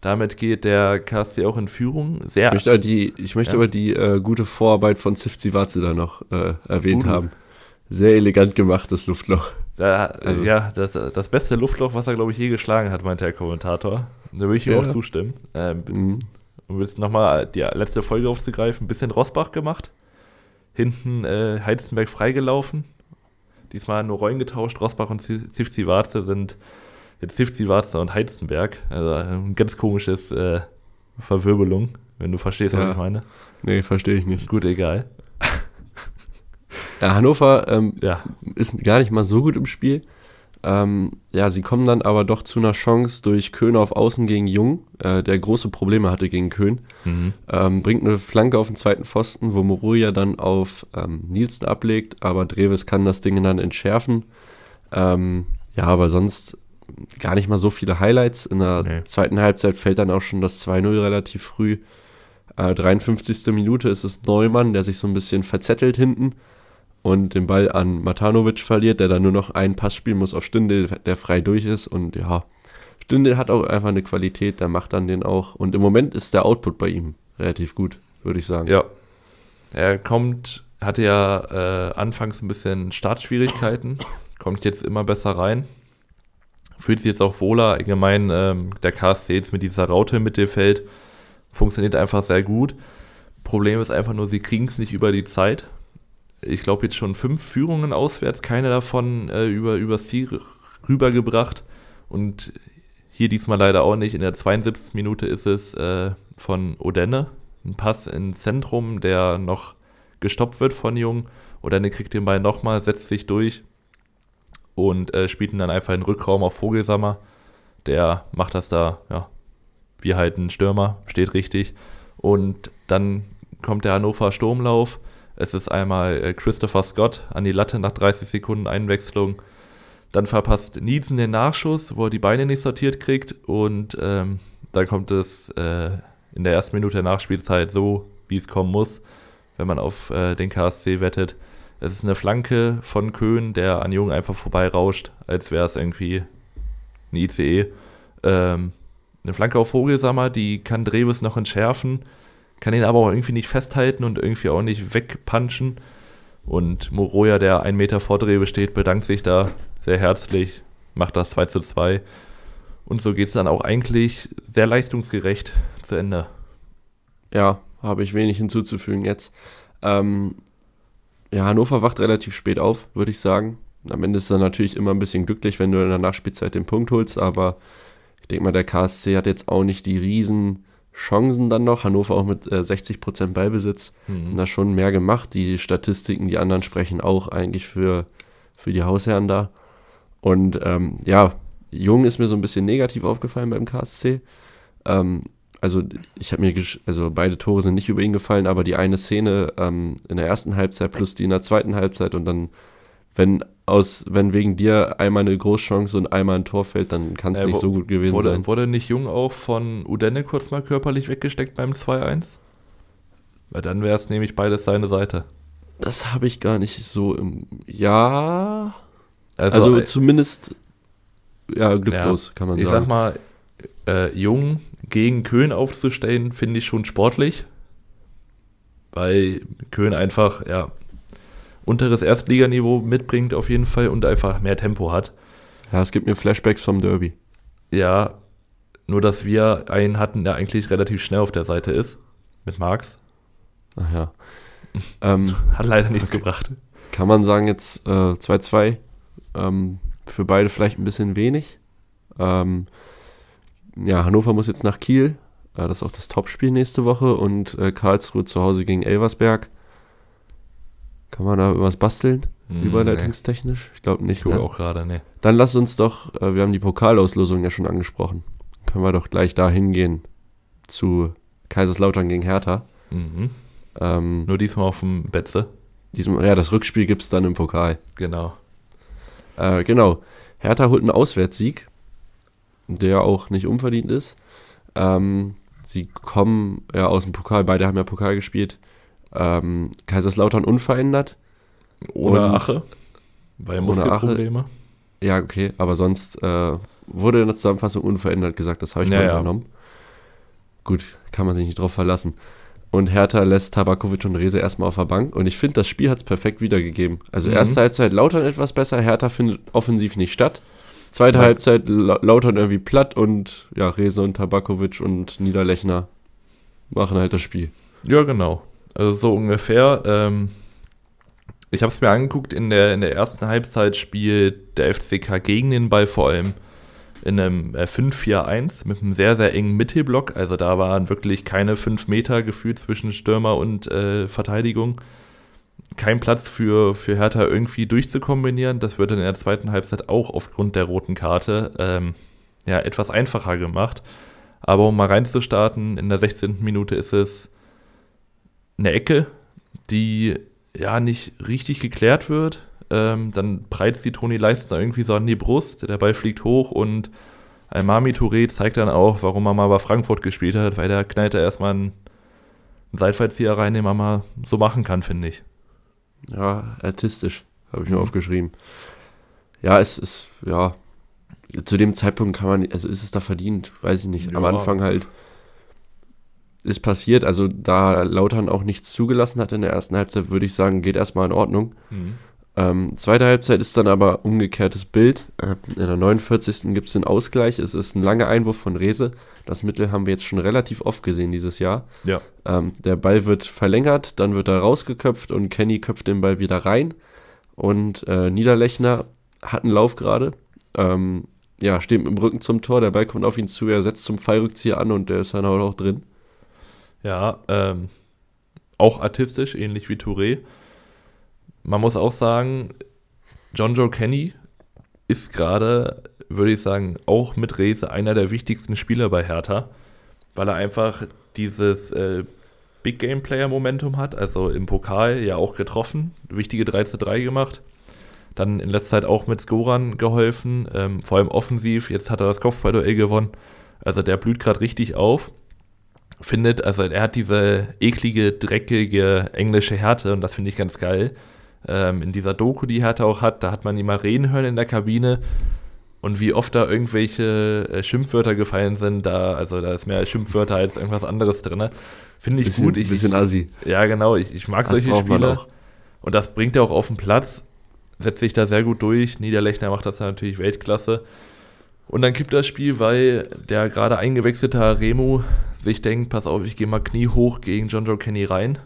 Speaker 1: Damit geht der KSC auch in Führung. Sehr
Speaker 2: Ich möchte, aber die, ich möchte
Speaker 1: Ja.
Speaker 2: aber die äh, gute Vorarbeit von Zivzivatze da noch äh, erwähnt
Speaker 1: Udo.
Speaker 2: haben. Sehr elegant gemacht, das Luftloch.
Speaker 1: Da,
Speaker 2: Also-
Speaker 1: ja, das, das beste Luftloch, was er, glaube ich, je geschlagen hat, meinte der Kommentator. Da würde ich ihm
Speaker 2: Ja.
Speaker 1: auch zustimmen. Ähm,
Speaker 2: Mhm.
Speaker 1: um jetzt nochmal die letzte Folge aufzugreifen, ein bisschen Rossbach gemacht. Hinten äh, Heizenberg freigelaufen. Diesmal nur Rollen getauscht. Rossbach und Zivzivatze sind jetzt Zivzivatze und Heizenberg. Also ein ganz komisches äh, Verwirbelung, wenn du verstehst, was
Speaker 2: Ja.
Speaker 1: ich meine.
Speaker 2: Nee, verstehe ich nicht.
Speaker 1: Gut, egal.
Speaker 2: Ja, Hannover ähm,
Speaker 1: Ja,
Speaker 2: ist gar nicht mal so gut im Spiel. Ähm, ja, sie kommen dann aber doch zu einer Chance durch Köhn auf Außen gegen Jung, äh, der große Probleme hatte gegen Köhn.
Speaker 1: mhm.
Speaker 2: Ähm, bringt eine Flanke auf den zweiten Pfosten, wo Moruja dann auf ähm, Nielsen ablegt, aber Dreves kann das Ding dann entschärfen. Ähm, ja, aber sonst gar nicht mal so viele Highlights. In der
Speaker 1: Nee.
Speaker 2: zweiten Halbzeit fällt dann auch schon das 2-0 relativ früh. Äh, 53. Minute ist es Neumann, der sich so ein bisschen verzettelt hinten und den Ball an Matanovic verliert, der dann nur noch einen Pass spielen muss auf Stindel, der frei durch ist. Und ja, Stindel hat auch einfach eine Qualität, der macht dann den auch. Und im Moment ist der Output bei ihm relativ gut, würde ich sagen.
Speaker 1: Ja. Er kommt, hatte ja äh, anfangs ein bisschen Startschwierigkeiten, kommt jetzt immer besser rein. Fühlt sich jetzt auch wohler. Allgemein, ähm, der KSC jetzt mit dieser Raute im Mittelfeld funktioniert einfach sehr gut. Problem ist einfach nur, sie kriegen es nicht über die Zeit. Ich glaube, jetzt schon fünf Führungen auswärts, keine davon äh, über, übers Ziel rübergebracht. Und hier diesmal leider auch nicht. In der 72. Minute ist es äh, von Odenne, ein Pass ins Zentrum, der noch gestoppt wird von Jung. Odenne kriegt den Ball nochmal, setzt sich durch und äh, spielt ihn dann einfach in den Rückraum auf Vogelsammer. Der macht das da, ja, wie halt ein Stürmer, steht richtig. Und dann kommt der Hannover Sturmlauf. Es ist einmal äh, Christopher Scott an die Latte nach 30 Sekunden Einwechslung. Dann verpasst Nielsen den Nachschuss, wo er die Beine nicht sortiert kriegt. Und ähm, dann kommt es äh, in der ersten Minute der Nachspielzeit so, wie es kommen muss, wenn man auf äh, den KSC wettet. Es ist eine Flanke von Köhn, der an Jung einfach vorbeirauscht, als wäre es irgendwie ein ICE. Ähm, eine Flanke auf Vogelsammer, die kann Dreves noch entschärfen, kann ihn aber auch irgendwie nicht festhalten und irgendwie auch nicht wegpunchen. Und Moroja, der einen Meter vor Dreh besteht, bedankt sich da sehr herzlich, macht das 2 zu 2. Und so geht es dann auch eigentlich sehr leistungsgerecht zu Ende.
Speaker 2: Ja, habe ich wenig hinzuzufügen jetzt. Ähm, ja, Hannover wacht relativ spät auf, würde ich sagen. Am Ende ist er natürlich immer ein bisschen glücklich, wenn du in der Nachspielzeit den Punkt holst, aber ich denke mal, der KSC hat jetzt auch nicht die riesen Chancen dann noch. Hannover auch mit äh, 60% Ballbesitz. Mhm. Da schon mehr gemacht. Die Statistiken, die anderen sprechen auch eigentlich für, für die Hausherren da. Und ähm, ja, Jung ist mir so ein bisschen negativ aufgefallen beim KSC. Ähm, also ich habe mir, also beide Tore sind nicht über ihn gefallen, aber die eine Szene ähm, in der ersten Halbzeit plus die in der zweiten Halbzeit und dann, wenn aus, wenn wegen dir einmal eine Großchance und einmal ein Tor fällt, dann kann es äh, nicht so gut gewesen
Speaker 1: wurde,
Speaker 2: sein.
Speaker 1: Wurde nicht Jung auch von Udenne kurz mal körperlich weggesteckt beim 2-1? Weil dann wäre es nämlich beides seine Seite.
Speaker 2: Das habe ich gar nicht so im. Ja. Also, also äh, zumindest ja, glücklos, ja, kann man
Speaker 1: ich
Speaker 2: sagen.
Speaker 1: Ich sag mal, äh, Jung gegen Köln aufzustellen, finde ich schon sportlich. Weil Köln einfach, ja, unteres Erstliganiveau mitbringt auf jeden Fall und einfach mehr Tempo hat.
Speaker 2: Ja, es gibt mir Flashbacks vom Derby.
Speaker 1: Ja, nur dass wir einen hatten, der eigentlich relativ schnell auf der Seite ist. Mit Marx.
Speaker 2: Ach ja.
Speaker 1: ähm, hat leider nichts okay. gebracht.
Speaker 2: Kann man sagen, jetzt 2-2. Äh, ähm, für beide vielleicht ein bisschen wenig. Ähm, ja, Hannover muss jetzt nach Kiel. Äh, das ist auch das Topspiel nächste Woche. Und äh, Karlsruhe zu Hause gegen Elversberg. Kann man da irgendwas basteln? Mm, Überleitungstechnisch? Ich glaube nicht. Ich
Speaker 1: ne? auch gerade, ne.
Speaker 2: Dann lass uns doch, äh, wir haben die Pokalauslosung ja schon angesprochen. Können wir doch gleich da hingehen zu Kaiserslautern gegen Hertha.
Speaker 1: Mhm. Ähm, Nur diesmal auf dem Betze.
Speaker 2: Diesmal, ja, das Rückspiel gibt es dann im Pokal.
Speaker 1: Genau.
Speaker 2: Äh, genau. Hertha holt einen Auswärtssieg, der auch nicht unverdient ist. Ähm, sie kommen ja aus dem Pokal, beide haben ja Pokal gespielt. Ähm, Kaiserslautern unverändert.
Speaker 1: Ohne Und, Ache, weil Muskelprobleme.
Speaker 2: Ja, okay, aber sonst äh, wurde in der Zusammenfassung unverändert gesagt, das habe ich ja, mal übernommen. Ja. Gut, kann man sich nicht drauf verlassen. Und Hertha lässt Tabakovic und Rese erstmal auf der Bank. Und ich finde, das Spiel hat es perfekt wiedergegeben. Also mhm. erste Halbzeit Lautern etwas besser, Hertha findet offensiv nicht statt. Zweite ja. Halbzeit Lautern irgendwie platt und ja, Rese und Tabakovic und Niederlechner machen halt das Spiel.
Speaker 1: Ja, genau. Also so ungefähr. Ähm, ich habe es mir angeguckt, in der, in der ersten Halbzeit spielt der FCK gegen den Ball vor allem in einem 5-4-1 äh, mit einem sehr, sehr engen Mittelblock. Also da waren wirklich keine 5 Meter gefühlt zwischen Stürmer und äh, Verteidigung. Kein Platz für, für Hertha irgendwie durchzukombinieren. Das wird in der zweiten Halbzeit auch aufgrund der roten Karte ähm, ja, etwas einfacher gemacht. Aber um mal reinzustarten, in der 16. Minute ist es eine Ecke, die ja nicht richtig geklärt wird ähm, dann preizt die Toni Leistner irgendwie so an die Brust, der Ball fliegt hoch und Almami Touré zeigt dann auch, warum er mal bei Frankfurt gespielt hat, weil der knallt da erstmal einen, einen Seitfallzieher rein, den man mal so machen kann, finde ich.
Speaker 2: Ja, artistisch, habe ich mir mhm. aufgeschrieben. Ja, es ist, ja, zu dem Zeitpunkt kann man, also ist es da verdient, weiß ich nicht. Ja. Am Anfang halt ist passiert, also da Lautern auch nichts zugelassen hat in der ersten Halbzeit, würde ich sagen, geht erstmal in Ordnung. Mhm. Ähm, zweite Halbzeit ist dann aber umgekehrtes Bild. Äh, in der 49. gibt es den Ausgleich. Es ist ein langer Einwurf von Rese. Das Mittel haben wir jetzt schon relativ oft gesehen dieses Jahr.
Speaker 1: Ja.
Speaker 2: Ähm, der Ball wird verlängert, dann wird er rausgeköpft und Kenny köpft den Ball wieder rein. Und äh, Niederlechner hat einen Lauf gerade. Ähm, ja, steht mit dem Rücken zum Tor. Der Ball kommt auf ihn zu. Er setzt zum Fallrückzieher an und der ist dann auch drin.
Speaker 1: Ja, ähm, auch artistisch, ähnlich wie Touré man muss auch sagen, John Joe Kenny ist gerade, würde ich sagen, auch mit Rese einer der wichtigsten Spieler bei Hertha, weil er einfach dieses äh, Big Game Player Momentum hat, also im Pokal ja auch getroffen, wichtige 3 zu 3 gemacht. Dann in letzter Zeit auch mit Skoran geholfen, ähm, vor allem offensiv. Jetzt hat er das Kopfballduell gewonnen. Also der blüht gerade richtig auf. Findet, also er hat diese eklige, dreckige englische Härte und das finde ich ganz geil ähm, in dieser Doku, die Hertha auch hat, da hat man ihn mal reden hören in der Kabine und wie oft da irgendwelche äh, Schimpfwörter gefallen sind, da, also da ist mehr Schimpfwörter als irgendwas anderes drin. Finde ich
Speaker 2: bisschen,
Speaker 1: gut. Ich,
Speaker 2: bisschen assi.
Speaker 1: Ja, genau, ich, ich mag Das solche Spiele. Und das bringt er auch auf den Platz, setzt sich da sehr gut durch. Niederlechner macht das natürlich Weltklasse. Und dann kippt das Spiel, weil der gerade eingewechselte Remu sich denkt, pass auf, ich gehe mal Knie hoch gegen John Joe Kenny rein.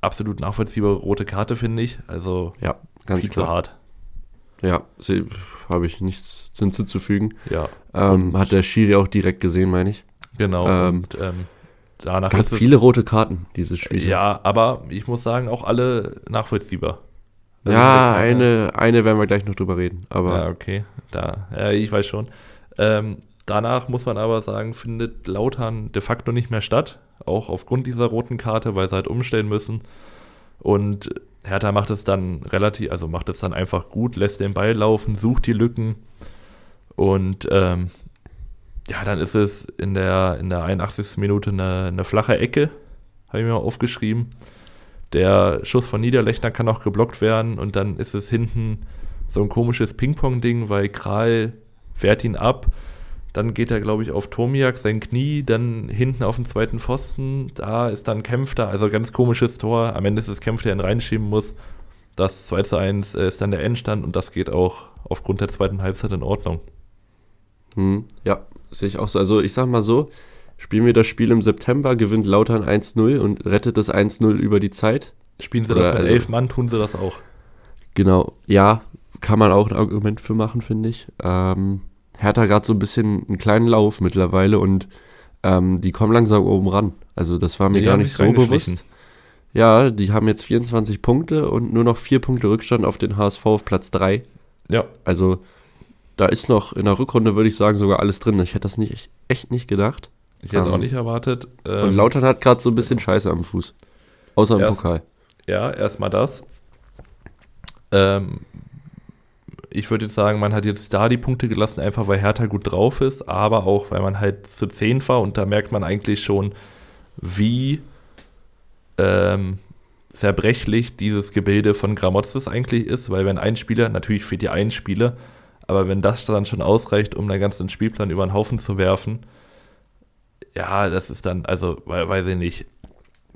Speaker 1: Absolut nachvollziehbare rote Karte, finde ich. Also
Speaker 2: Ja, ganz
Speaker 1: viel
Speaker 2: klar.
Speaker 1: zu hart.
Speaker 2: Ja, sie- habe ich nichts hinzuzufügen.
Speaker 1: Ja,
Speaker 2: Ähm, hat der Schiri auch direkt gesehen, meine ich.
Speaker 1: genau.
Speaker 2: Ähm,
Speaker 1: und ähm, danach
Speaker 2: Ganz viele rote Karten, dieses Spiel.
Speaker 1: Ja, aber ich muss sagen, auch alle nachvollziehbar. Also
Speaker 2: ja eine, eine werden wir gleich noch drüber reden. Aber
Speaker 1: Ja, okay. Da, ja, ich weiß schon. Ähm, danach muss man aber sagen, findet Lautern de facto nicht mehr statt. Auch aufgrund dieser roten Karte, weil sie halt umstellen müssen. Und Hertha macht es dann relativ, also macht es dann einfach gut, lässt den Ball laufen, sucht die Lücken. Und ähm, ja, dann ist es in der, in der 81. Minute eine, eine flache Ecke, habe ich mir mal aufgeschrieben. Der Schuss von Niederlechner kann auch geblockt werden und dann ist es hinten so ein komisches Ping-Pong-Ding, weil Kral wehrt ihn ab. Dann geht er, glaube ich, auf Tomiak, sein Knie, dann hinten auf den zweiten Pfosten. Da ist dann Kämpfter, also ganz komisches Tor. Am Ende ist es Kämpf, der ihn reinschieben muss. Das 2 zu 1 ist dann der Endstand und das geht auch aufgrund der zweiten Halbzeit in Ordnung.
Speaker 2: hm, ja, sehe ich auch so. Also ich sag mal so, spielen wir das Spiel im September, gewinnt Lautern 1-0 und rettet das 1-0 über die Zeit.
Speaker 1: Spielen sie
Speaker 2: Oder
Speaker 1: das mit
Speaker 2: also-
Speaker 1: elf Mann, tun sie das auch.
Speaker 2: Genau, ja, kann man auch ein Argument für machen, finde ich. Ähm, Hertha gerade so ein bisschen einen kleinen Lauf mittlerweile und ähm, die kommen langsam oben ran. Also das war mir
Speaker 1: Die
Speaker 2: gar nicht so bewusst. Ja, die haben jetzt 24 Punkte und nur noch vier Punkte Rückstand auf den HSV auf Platz 3.
Speaker 1: Ja,
Speaker 2: Also da ist noch in der Rückrunde, würde ich sagen, sogar alles drin. Ich hätte das nicht, echt nicht gedacht.
Speaker 1: Ich hätte es auch
Speaker 2: Ähm,
Speaker 1: nicht erwartet.
Speaker 2: Und
Speaker 1: Ähm,
Speaker 2: Lautern hat gerade so ein bisschen Scheiße am Fuß. Außer im
Speaker 1: Erst-
Speaker 2: Pokal.
Speaker 1: Ja, erstmal das. Ähm, ich würde jetzt sagen, man hat jetzt da die Punkte gelassen, einfach weil Hertha gut drauf ist, aber auch, weil man halt zu 10 war und da merkt man eigentlich schon, wie ähm, zerbrechlich dieses Gebilde von Gramotzes eigentlich ist, weil wenn ein Spieler, natürlich fehlt dir ein Spieler, aber wenn das dann schon ausreicht, um den ganzen Spielplan über den Haufen zu werfen, ja, das ist dann, also, we- weiß ich nicht,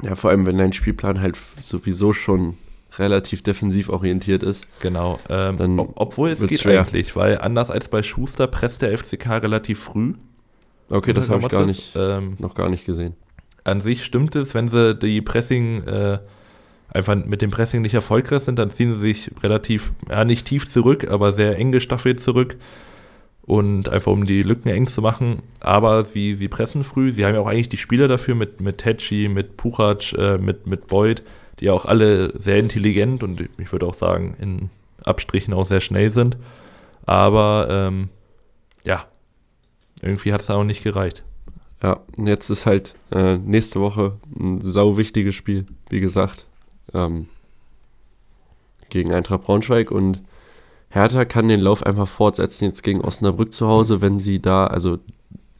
Speaker 2: Ja, vor allem, wenn dein Spielplan halt sowieso schon relativ defensiv orientiert ist.
Speaker 1: Genau, ähm,
Speaker 2: Dann
Speaker 1: ob, obwohl es geht
Speaker 2: schwer.
Speaker 1: eigentlich, weil anders als bei Schuster presst der FCK relativ früh.
Speaker 2: Okay, das habe ich gar nicht,
Speaker 1: Ähm,
Speaker 2: noch gar nicht gesehen.
Speaker 1: an sich stimmt es, wenn sie die Pressing äh, einfach mit dem Pressing nicht erfolgreich sind, dann ziehen sie sich relativ, ja nicht tief zurück, aber sehr eng gestaffelt zurück und einfach um die Lücken eng zu machen. Aber sie, sie pressen früh, sie haben ja auch eigentlich die Spieler dafür mit, mit Tetschi, mit Puchac, äh, mit, mit Boyd, die ja auch alle sehr intelligent und ich würde auch sagen in Abstrichen auch sehr schnell sind. Aber ähm, ja, irgendwie hat es auch nicht gereicht.
Speaker 2: Ja, und jetzt ist halt äh, nächste Woche ein sau wichtiges Spiel, wie gesagt, ähm, gegen Eintracht Braunschweig und Hertha kann den Lauf einfach fortsetzen jetzt gegen Osnabrück zu Hause, wenn sie da, also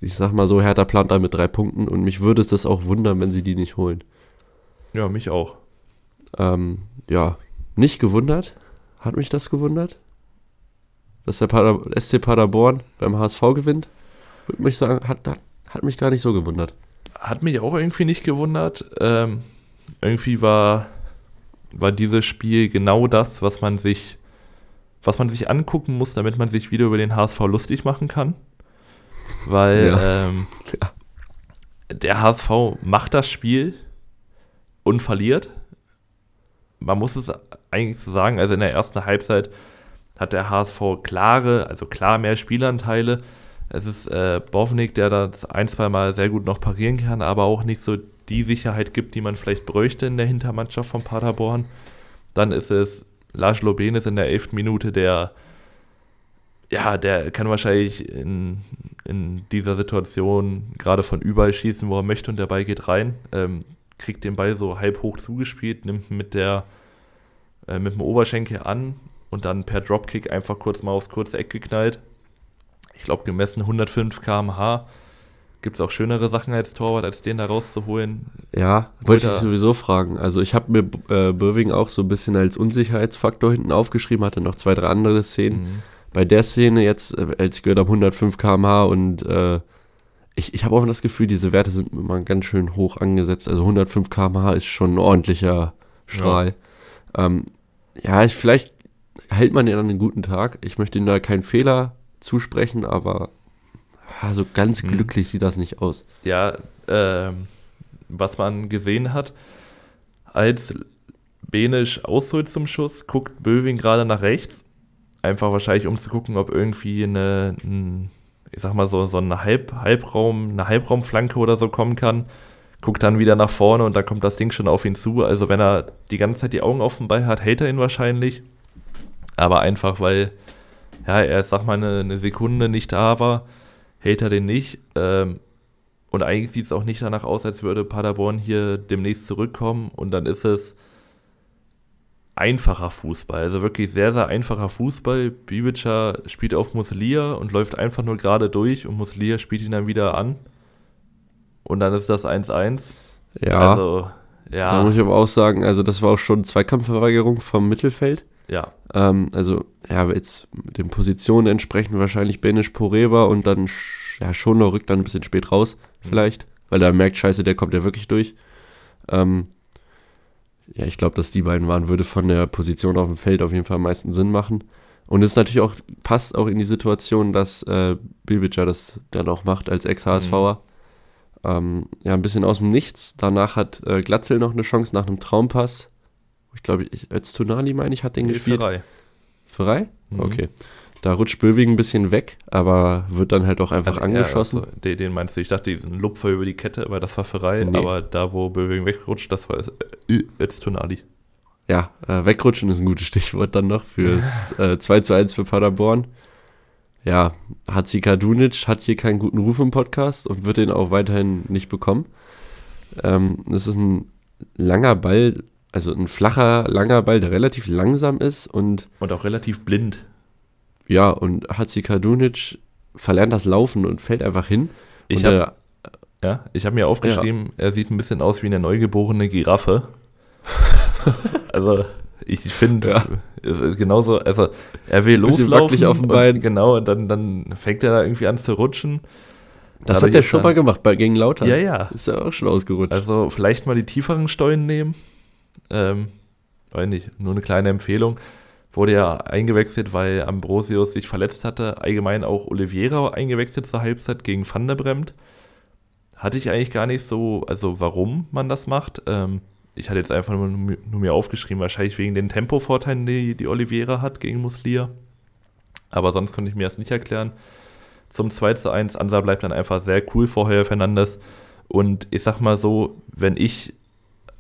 Speaker 2: ich sag mal so, Hertha plant da mit drei Punkten und mich würde es das auch wundern, wenn sie die nicht holen.
Speaker 1: Ja, mich auch.
Speaker 2: Ähm, ja, nicht gewundert. Hat mich das gewundert? Dass der Pader SC Paderborn beim HSV gewinnt? Würde mich sagen, hat, hat, hat mich gar nicht so gewundert.
Speaker 1: Hat mich auch irgendwie nicht gewundert. Ähm, irgendwie war, war dieses Spiel genau das, was man sich, was man sich angucken muss, damit man sich wieder über den HSV lustig machen kann. Weil
Speaker 2: Ja.
Speaker 1: ähm,
Speaker 2: Ja.
Speaker 1: der HSV macht das Spiel und verliert. Man muss es eigentlich so sagen, also in der ersten Halbzeit hat der HSV klare, also klar mehr Spielanteile. Es ist äh, Bovnik, der das ein, zwei Mal sehr gut noch parieren kann, aber auch nicht so die Sicherheit gibt, die man vielleicht bräuchte in der Hintermannschaft von Paderborn. Dann ist es Lars Lobenes in der elften Minute, der ja, der kann wahrscheinlich in, in dieser Situation gerade von überall schießen, wo er möchte und der Ball geht rein. Ähm, kriegt den Ball so halb hoch zugespielt, nimmt mit der äh, mit dem Oberschenkel an und dann per Dropkick einfach kurz mal aufs kurze Eck geknallt. Ich glaube, gemessen 105 km/h. Gibt es auch schönere Sachen als Torwart, als den da rauszuholen.
Speaker 2: Ja, wollte ich sowieso fragen. Also ich habe mir äh, Böwing auch so ein bisschen als Unsicherheitsfaktor hinten aufgeschrieben, hatte noch zwei, drei andere Szenen.
Speaker 1: Mhm.
Speaker 2: Bei der Szene jetzt, äh, als ich gehört habe, 105 km/h und äh, ich, ich habe auch das Gefühl, diese Werte sind immer ganz schön hoch angesetzt. Also 105 km/h ist schon ein ordentlicher Strahl. Ähm, ja, ich, vielleicht hält man ja dann einen guten Tag. Ich möchte ihm da keinen Fehler zusprechen, aber ja, so ganz
Speaker 1: Hm.
Speaker 2: glücklich sieht das nicht aus.
Speaker 1: Ja, ähm, was man gesehen hat, als Benisch ausholt zum Schuss, guckt Böwing gerade nach rechts. Einfach wahrscheinlich, um zu gucken, ob irgendwie eine, ein, ich sag mal so, so eine Halb, Halbraum, eine Halbraumflanke oder so kommen kann. Guckt dann wieder nach vorne und dann kommt das Ding schon auf ihn zu. Also wenn er die ganze Zeit die Augen offen bei hat, hält er ihn wahrscheinlich. Aber einfach, weil ja, er, sag mal, eine, eine Sekunde nicht da war, hält er den nicht. Ähm, und eigentlich sieht es auch nicht danach aus, als würde Paderborn hier demnächst zurückkommen. Und dann ist es einfacher Fußball. Also wirklich sehr, sehr einfacher Fußball. Bibica spielt auf Muslia und läuft einfach nur gerade durch und Muslia spielt ihn dann wieder an. Und dann ist das 1-1.
Speaker 2: Ja,
Speaker 1: Also,
Speaker 2: da muss
Speaker 1: ja,
Speaker 2: ich aber auch sagen, also das war auch schon Zweikampfverweigerung vom Mittelfeld.
Speaker 1: Ja,
Speaker 2: Ähm, also, ja, jetzt den Positionen entsprechend wahrscheinlich Benisch Poreba und dann ja, Schonlau rückt dann ein bisschen spät raus, vielleicht, weil er merkt, scheiße, der kommt ja wirklich durch. Ähm, ja, ich glaube, dass die beiden waren, würde von der Position auf dem Feld auf jeden Fall am meisten Sinn machen. Und es natürlich auch, passt auch in die Situation, dass äh, Bibica das dann auch macht als Ex-HSVer. Ähm, ja, ein bisschen aus dem Nichts. Danach hat äh, Glatzel noch eine Chance nach einem Traumpass. Ich glaube, ich, Öztunali, meine ich, hat den gespielt.
Speaker 1: Hilferei.
Speaker 2: Frei?
Speaker 1: Mhm.
Speaker 2: Okay. Da rutscht Böwing ein bisschen weg, aber wird dann halt auch einfach
Speaker 1: Also,
Speaker 2: angeschossen.
Speaker 1: Ja, also, den, den meinst du, ich dachte, diesen Lupfer über die Kette, weil das war Ferrei,
Speaker 2: Nee.
Speaker 1: aber da, wo Böwing wegrutscht, das war äh, jetzt Tonali.
Speaker 2: Ja, äh, wegrutschen ist ein gutes Stichwort dann noch fürs äh, 2 zu 1 für Paderborn. Ja, Hatzika Dunic hat hier keinen guten Ruf im Podcast und wird den auch weiterhin nicht bekommen. Ähm, das ist ein langer Ball, also ein flacher, langer Ball, der relativ langsam ist und
Speaker 1: Und auch relativ blind.
Speaker 2: ja, und Hatzika Dunic verlernt das Laufen und fällt einfach hin.
Speaker 1: Ich habe ja, ich hab mir aufgeschrieben, er sieht ein bisschen aus wie eine neugeborene Giraffe. also, ich finde,
Speaker 2: Ja.
Speaker 1: genauso, also er will
Speaker 2: Bisschen
Speaker 1: loslaufen.
Speaker 2: auf dem
Speaker 1: und
Speaker 2: Bein.
Speaker 1: Genau, und dann, dann fängt er da irgendwie an zu rutschen.
Speaker 2: das
Speaker 1: Dadurch
Speaker 2: hat er schon mal gemacht bei, gegen Lauter.
Speaker 1: Ja, ja.
Speaker 2: Ist ja auch schon ausgerutscht.
Speaker 1: Also vielleicht mal die tieferen Steuern nehmen. Ähm, weiß nicht, nur eine kleine Empfehlung. Wurde ja eingewechselt, weil Ambrosius sich verletzt hatte. Allgemein auch Oliveira eingewechselt zur Halbzeit gegen Van der Bremt. Hatte ich eigentlich gar nicht so, also warum man das macht. Ähm, ich hatte jetzt einfach nur, nur mir aufgeschrieben, wahrscheinlich wegen den Tempovorteilen, die, die Oliveira hat gegen Muslia. Aber sonst konnte ich mir das nicht erklären. Zum 2 zu 1, Ansa bleibt dann einfach sehr cool vor Heuer Fernandes. Und ich sag mal so, wenn ich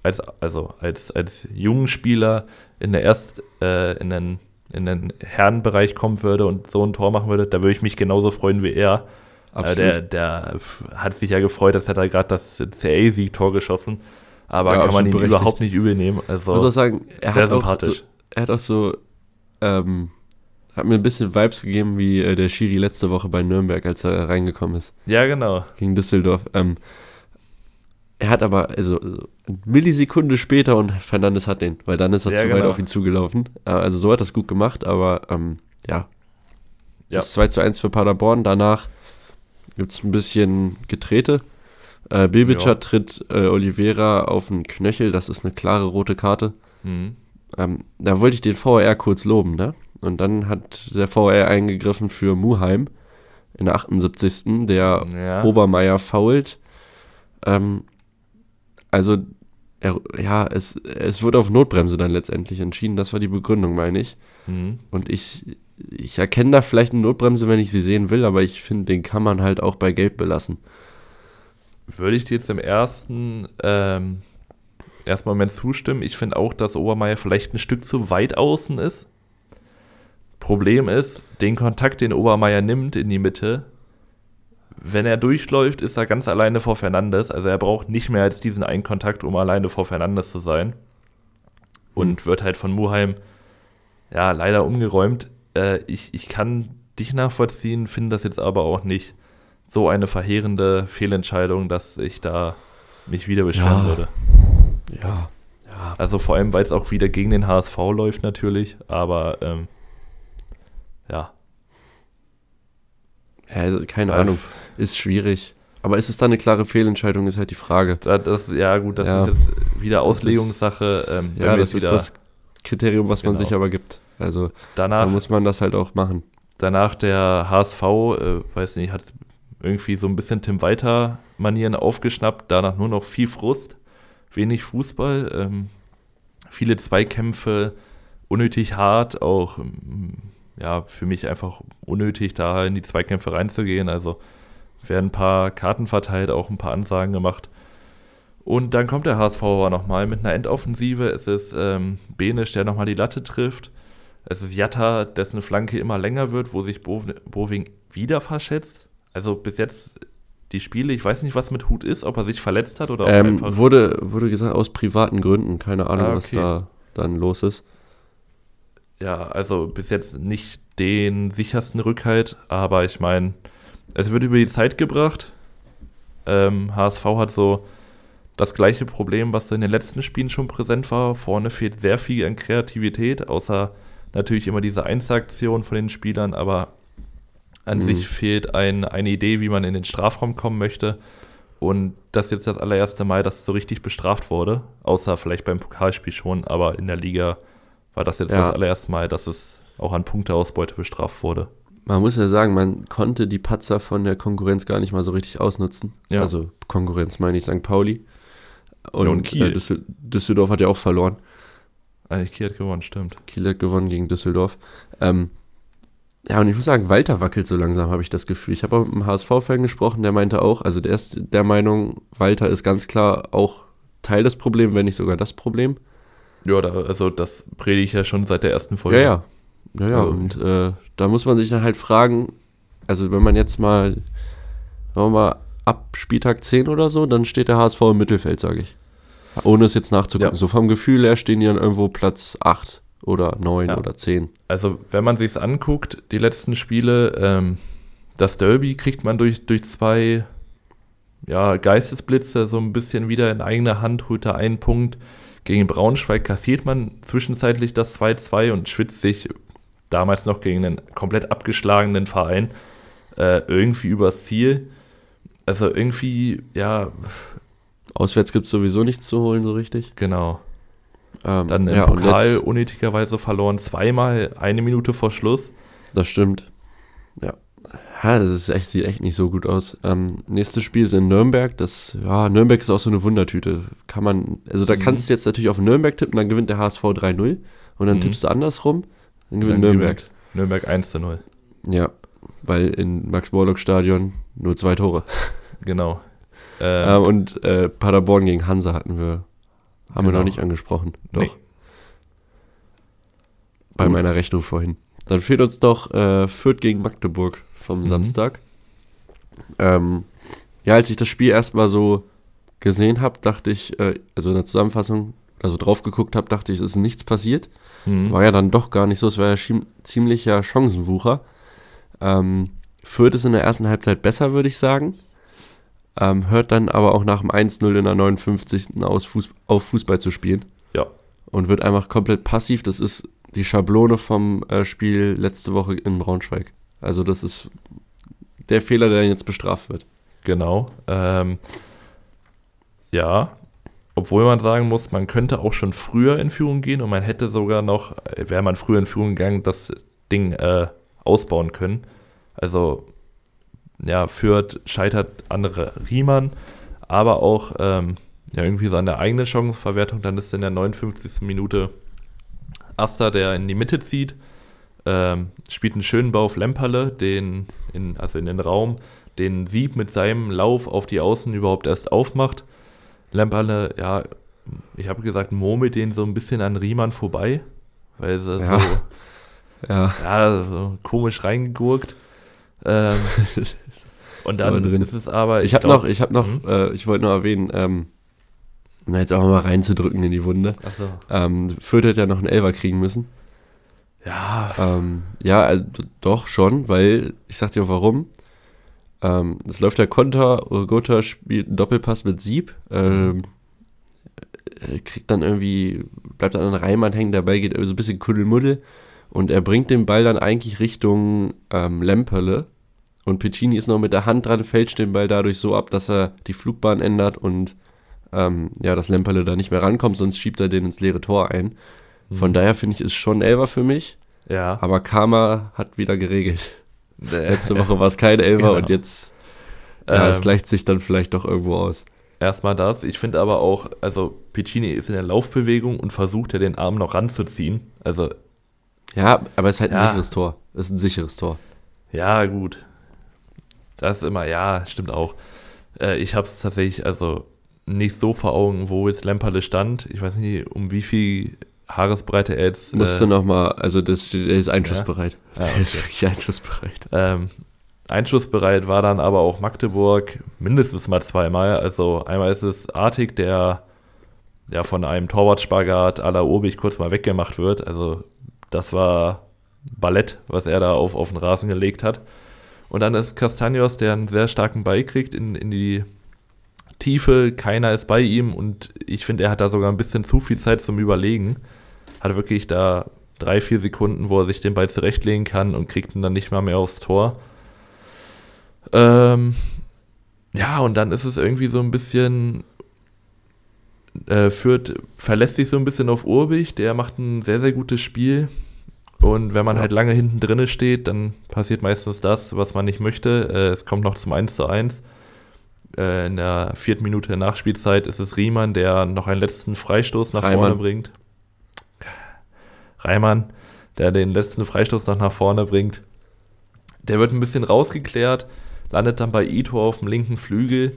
Speaker 1: als, also als, als jungen Spieler in der Erst, äh, in den, in den Herrenbereich kommen würde und so ein Tor machen würde, da würde ich mich genauso freuen wie er. Äh, der, der hat sich ja gefreut, als hätte er gerade das CA-Sieg-Tor geschossen. Aber
Speaker 2: Ja,
Speaker 1: kann man ihn
Speaker 2: berechtigt.
Speaker 1: überhaupt nicht übel nehmen.
Speaker 2: Ich muss auch
Speaker 1: Also,
Speaker 2: sagen, er
Speaker 1: sehr
Speaker 2: hat auch, so,
Speaker 1: sympathisch.
Speaker 2: er hat auch so, ähm, hat mir ein bisschen Vibes gegeben wie äh, der Schiri letzte Woche bei Nürnberg, als er reingekommen ist,
Speaker 1: ja, genau.
Speaker 2: gegen Düsseldorf. Ähm, er hat aber, also, so eine Millisekunde später und Fernandes hat den, weil dann ist er
Speaker 1: Ja,
Speaker 2: zu weit
Speaker 1: genau.
Speaker 2: auf ihn zugelaufen. Äh, also so hat er es gut gemacht, aber ähm, ja.
Speaker 1: Ja.
Speaker 2: Das 2 zu 1 für Paderborn. Danach gibt es ein bisschen Getrete. Äh, Bilbica
Speaker 1: Ja.
Speaker 2: tritt äh, Oliveira auf den Knöchel, das ist eine klare rote Karte.
Speaker 1: Mhm.
Speaker 2: Ähm, da wollte ich den VR kurz loben, ne? Und dann hat der VR eingegriffen für Muheim in der 78. Der
Speaker 1: Ja.
Speaker 2: Obermeier fault. Ähm, also, er, ja, es, es wurde auf Notbremse dann letztendlich entschieden. Das war die Begründung, meine ich.
Speaker 1: Mhm.
Speaker 2: Und ich, ich erkenne da vielleicht eine Notbremse, wenn ich sie sehen will, aber ich finde, den kann man halt auch bei Gelb belassen.
Speaker 1: Würde ich dir jetzt im ersten, ähm, ersten Moment zustimmen. Ich finde auch, dass Obermeier vielleicht ein Stück zu weit außen ist. Problem ist, den Kontakt, den Obermeier nimmt in die Mitte, wenn er durchläuft, ist er ganz alleine vor Fernandes. Also er braucht nicht mehr als diesen einen Kontakt, um alleine vor Fernandes zu sein. Und wird halt von Muheim, ja, leider umgeräumt. Äh, ich, ich kann dich nachvollziehen, finde das jetzt aber auch nicht so eine verheerende Fehlentscheidung, dass ich da mich wieder beschweren
Speaker 2: Ja.
Speaker 1: würde.
Speaker 2: Ja, ja.
Speaker 1: Also vor allem, weil es auch wieder gegen den HSV läuft natürlich, aber ähm, ja.
Speaker 2: Also, keine
Speaker 1: Weil
Speaker 2: Ahnung, ist schwierig. Aber ist es da eine klare Fehlentscheidung, ist halt die Frage.
Speaker 1: Da, das, ja gut, das
Speaker 2: Ja.
Speaker 1: ist jetzt wieder Auslegungssache. Ähm,
Speaker 2: Ja, das ist das Kriterium, was man
Speaker 1: Genau.
Speaker 2: sich aber gibt. Also
Speaker 1: Danach,
Speaker 2: da muss man das halt auch machen.
Speaker 1: danach der HSV, äh, weiß nicht, hat irgendwie so ein bisschen Tim Walter Manieren aufgeschnappt, danach nur noch viel Frust, wenig Fußball, ähm, viele Zweikämpfe, unnötig hart, auch ähm, ja, für mich einfach unnötig, da in die Zweikämpfe reinzugehen. Also werden ein paar Karten verteilt, auch ein paar Ansagen gemacht. Und dann kommt der HSV nochmal mit einer Endoffensive. Es ist ähm, Benisch, der nochmal die Latte trifft. Es ist Jatta, dessen Flanke immer länger wird, wo sich Bo- Boving wieder verschätzt. Also bis jetzt die Spiele, ich weiß nicht, was mit Hut ist, ob er sich verletzt hat oder ob
Speaker 2: Ähm,
Speaker 1: einfach.
Speaker 2: wurde, wurde gesagt, aus privaten Gründen. Keine Ahnung,
Speaker 1: Ah,
Speaker 2: was
Speaker 1: okay.
Speaker 2: da dann los ist.
Speaker 1: Ja, also bis jetzt nicht den sichersten Rückhalt, aber ich meine, es wird über die Zeit gebracht. Ähm, HSV hat so das gleiche Problem, was in den letzten Spielen schon präsent war. Vorne fehlt sehr viel an Kreativität, außer natürlich immer diese Einzelaktion von den Spielern, aber an
Speaker 2: Mhm.
Speaker 1: sich fehlt ein, eine Idee, wie man in den Strafraum kommen möchte. Und das ist jetzt das allererste Mal, dass es so richtig bestraft wurde, außer vielleicht beim Pokalspiel schon, aber in der Liga war das jetzt
Speaker 2: Ja.
Speaker 1: das allererste Mal, dass es auch an Punkteausbeute bestraft wurde.
Speaker 2: Man muss ja sagen, man konnte die Patzer von der Konkurrenz gar nicht mal so richtig ausnutzen.
Speaker 1: Ja.
Speaker 2: Also Konkurrenz meine ich St. Pauli. Und,
Speaker 1: Ja, und Kiel.
Speaker 2: Äh, Düssel Düsseldorf hat ja auch verloren.
Speaker 1: Eigentlich Kiel hat gewonnen, stimmt.
Speaker 2: Kiel hat gewonnen gegen Düsseldorf. Ähm, ja, und ich muss sagen, Walter wackelt so langsam, habe ich das Gefühl. Ich habe auch mit einem HSV-Fan gesprochen, der meinte auch, also der ist der Meinung, Walter ist ganz klar auch Teil des Problems, wenn nicht sogar das Problem.
Speaker 1: Ja, da, also das predige ich ja schon seit der ersten Folge.
Speaker 2: Ja, ja. Ja, ja,
Speaker 1: Also-
Speaker 2: und äh, da muss man sich dann halt fragen, also wenn man jetzt mal, sagen wir mal, ab Spieltag 10 oder so, dann steht der HSV im Mittelfeld, sage ich. Ohne es jetzt nachzugucken.
Speaker 1: Ja.
Speaker 2: So vom Gefühl her stehen die dann irgendwo Platz 8 oder 9
Speaker 1: Ja.
Speaker 2: oder 10.
Speaker 1: Also, wenn man sich's anguckt, die letzten Spiele, ähm, das Derby kriegt man durch, durch zwei ja, Geistesblitze so ein bisschen wieder in eigener Hand, holt da einen Punkt. Gegen Braunschweig kassiert man zwischenzeitlich das 2-2 und schwitzt sich damals noch gegen einen komplett abgeschlagenen Verein äh, irgendwie übers Ziel. Also irgendwie, ja,
Speaker 2: Auswärts gibt es sowieso nichts zu holen, so richtig.
Speaker 1: genau.
Speaker 2: Ähm,
Speaker 1: Dann im
Speaker 2: ja,
Speaker 1: Pokal unnötigerweise verloren, zweimal eine Minute vor Schluss.
Speaker 2: Das stimmt. Ja. Ja, das ist echt, sieht echt nicht so gut aus. Ähm, nächstes Spiel ist in Nürnberg. Das, ja, Nürnberg ist auch so eine Wundertüte. Kann man, also da
Speaker 1: Mhm.
Speaker 2: kannst du jetzt natürlich auf Nürnberg tippen, dann gewinnt der HSV 3-0 und dann
Speaker 1: Mhm.
Speaker 2: tippst du andersrum, dann gewinnt Nürnberg.
Speaker 1: gewinnt Nürnberg 1 zu 0.
Speaker 2: Ja, weil in Max-Morlock-Stadion nur zwei Tore.
Speaker 1: Genau.
Speaker 2: Ähm,
Speaker 1: Ähm,
Speaker 2: und äh, Paderborn gegen Hansa hatten wir, haben wir
Speaker 1: Genau.
Speaker 2: noch nicht angesprochen. Doch,
Speaker 1: Nee.
Speaker 2: bei
Speaker 1: Gut.
Speaker 2: meiner Rechnung vorhin. Dann fehlt uns doch äh, Fürth gegen Magdeburg vom
Speaker 1: Mhm.
Speaker 2: Samstag. Ähm, ja, als ich das Spiel erstmal so gesehen habe, dachte ich, äh, also in der Zusammenfassung, also drauf geguckt habe, dachte ich, es ist nichts passiert.
Speaker 1: mhm.
Speaker 2: War ja dann doch gar nicht so, es war ja ziemlicher Chancenwucher. Ähm, Fürth ist in der ersten Halbzeit besser, würde ich sagen. Ähm, hört dann aber auch nach dem 1-0 in der 59. Aus Fuß auf Fußball zu spielen
Speaker 1: ja,
Speaker 2: und wird einfach komplett passiv. Das ist die Schablone vom äh, Spiel letzte Woche in Braunschweig. Also das ist der Fehler, der jetzt bestraft wird.
Speaker 1: genau. Ähm, ja, obwohl man sagen muss, man könnte auch schon früher in Führung gehen und man hätte sogar noch, äh, wäre man früher in Führung gegangen, das Ding äh, ausbauen können. Also, ja, Fürth scheitert andere Riemann, aber auch ähm, ja, irgendwie seine eigene Chancenverwertung. Dann ist in der 59. Minute Asta, der in die Mitte zieht, ähm, spielt einen schönen Ball auf Lemperle, den in, also in den Raum, den Sieb mit seinem Lauf auf die Außen überhaupt erst aufmacht. Lemperle, ja, ich habe gesagt, murmelt den so ein bisschen an Riemann vorbei, weil sie
Speaker 2: Ja.
Speaker 1: so,
Speaker 2: Ja,
Speaker 1: ja, so komisch reingegurkt. Ähm, und dann
Speaker 2: drin.
Speaker 1: ist es aber,
Speaker 2: ich habe
Speaker 1: glaub-
Speaker 2: noch, ich habe noch,
Speaker 1: Mhm.
Speaker 2: äh, ich wollte noch erwähnen, ähm, um jetzt auch mal reinzudrücken in die Wunde.
Speaker 1: Ach so.
Speaker 2: Ähm, Fürth hätte ja noch einen Elfer kriegen müssen.
Speaker 1: Ja,
Speaker 2: Ähm, ja, also doch schon, weil ich sag dir auch warum. Ähm, es läuft der Konter, Urgota spielt einen Doppelpass mit Sieb, ähm, äh, kriegt dann irgendwie, bleibt dann an Reimann hängen, der Ball geht so ein bisschen Kuddelmuddel und er bringt den Ball dann eigentlich Richtung ähm, Lemperle und Piccini ist noch mit der Hand dran, fälscht den Ball dadurch so ab, dass er die Flugbahn ändert und ähm, ja, dass Lemperle da nicht mehr rankommt, sonst schiebt er den ins leere Tor ein. Von daher finde ich, ist schon Elfer für mich.
Speaker 1: Ja.
Speaker 2: Aber Karma hat wieder geregelt.
Speaker 1: Äh,
Speaker 2: Letzte Woche war es kein Elfer
Speaker 1: Genau.
Speaker 2: und jetzt, ja, es
Speaker 1: Ähm,
Speaker 2: gleicht sich dann vielleicht doch irgendwo aus.
Speaker 1: Erstmal das. Ich finde aber auch, also Piccini ist in der Laufbewegung und versucht ja den Arm noch ranzuziehen. Also,
Speaker 2: Ja, aber es ist halt ein
Speaker 1: Ja.
Speaker 2: sicheres Tor. Es ist ein sicheres Tor.
Speaker 1: ja, gut. Das ist immer, ja, stimmt auch. Äh, ich habe es tatsächlich, also nicht so vor Augen, wo jetzt Lemperle stand. Ich weiß nicht, um wie viel Haaresbreite er jetzt.
Speaker 2: Musste
Speaker 1: äh,
Speaker 2: noch mal, also das, der ist einschussbereit.
Speaker 1: Ja,
Speaker 2: Der ist
Speaker 1: okay.
Speaker 2: wirklich einschussbereit.
Speaker 1: Ähm, einschussbereit war dann aber auch Magdeburg mindestens mal zweimal. Also einmal ist es Artig, der ja von einem Torwartspagat à la Obig kurz mal weggemacht wird. Also das war Ballett, was er da auf, auf den Rasen gelegt hat. Und dann ist Castanios, der einen sehr starken Ball kriegt in, in die Tiefe. Keiner ist bei ihm und ich finde, er hat da sogar ein bisschen zu viel Zeit zum Überlegen. Hat wirklich da drei, vier Sekunden, wo er sich den Ball zurechtlegen kann und kriegt ihn dann nicht mal mehr aufs Tor. Ähm, ja, und dann ist es irgendwie so ein bisschen. Äh, Fürth verlässt sich so ein bisschen auf Urbich, der macht ein sehr, sehr gutes Spiel. Und wenn man
Speaker 2: Ja.
Speaker 1: halt lange hinten drinne steht, dann passiert meistens das, was man nicht möchte. Äh, es kommt noch zum 1 zu 1. Äh, in der vierten Minute der Nachspielzeit ist es Riemann, der noch einen letzten Freistoß nach
Speaker 2: Reimann.
Speaker 1: vorne bringt. Reimann, der den letzten Freistoß noch nach vorne bringt. Der wird ein bisschen rausgeklärt, landet dann bei Ito auf dem linken Flügel.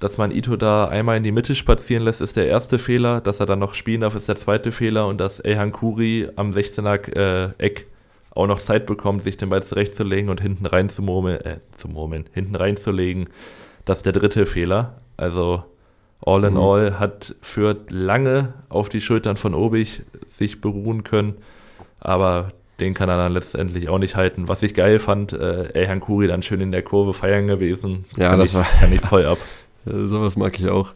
Speaker 1: Dass man Ito da einmal in die Mitte spazieren lässt, ist der erste Fehler. Dass er dann noch spielen darf, ist der zweite Fehler. Und dass Elhan Kuri am 16er äh, Eck auch noch Zeit bekommt, sich den Ball zurechtzulegen und hinten rein zu murmeln, äh, zu murmeln, hinten reinzulegen, das ist der dritte Fehler. Also all in
Speaker 2: Mhm.
Speaker 1: all hat Fürth lange auf die Schultern von Obig sich beruhen können, aber den kann er dann letztendlich auch nicht halten. Was ich geil fand, äh, Elhan Kuri dann schön in der Kurve feiern gewesen.
Speaker 2: Ja,
Speaker 1: kann
Speaker 2: das
Speaker 1: ich,
Speaker 2: war-
Speaker 1: kann ich voll ab.
Speaker 2: Sowas mag ich auch.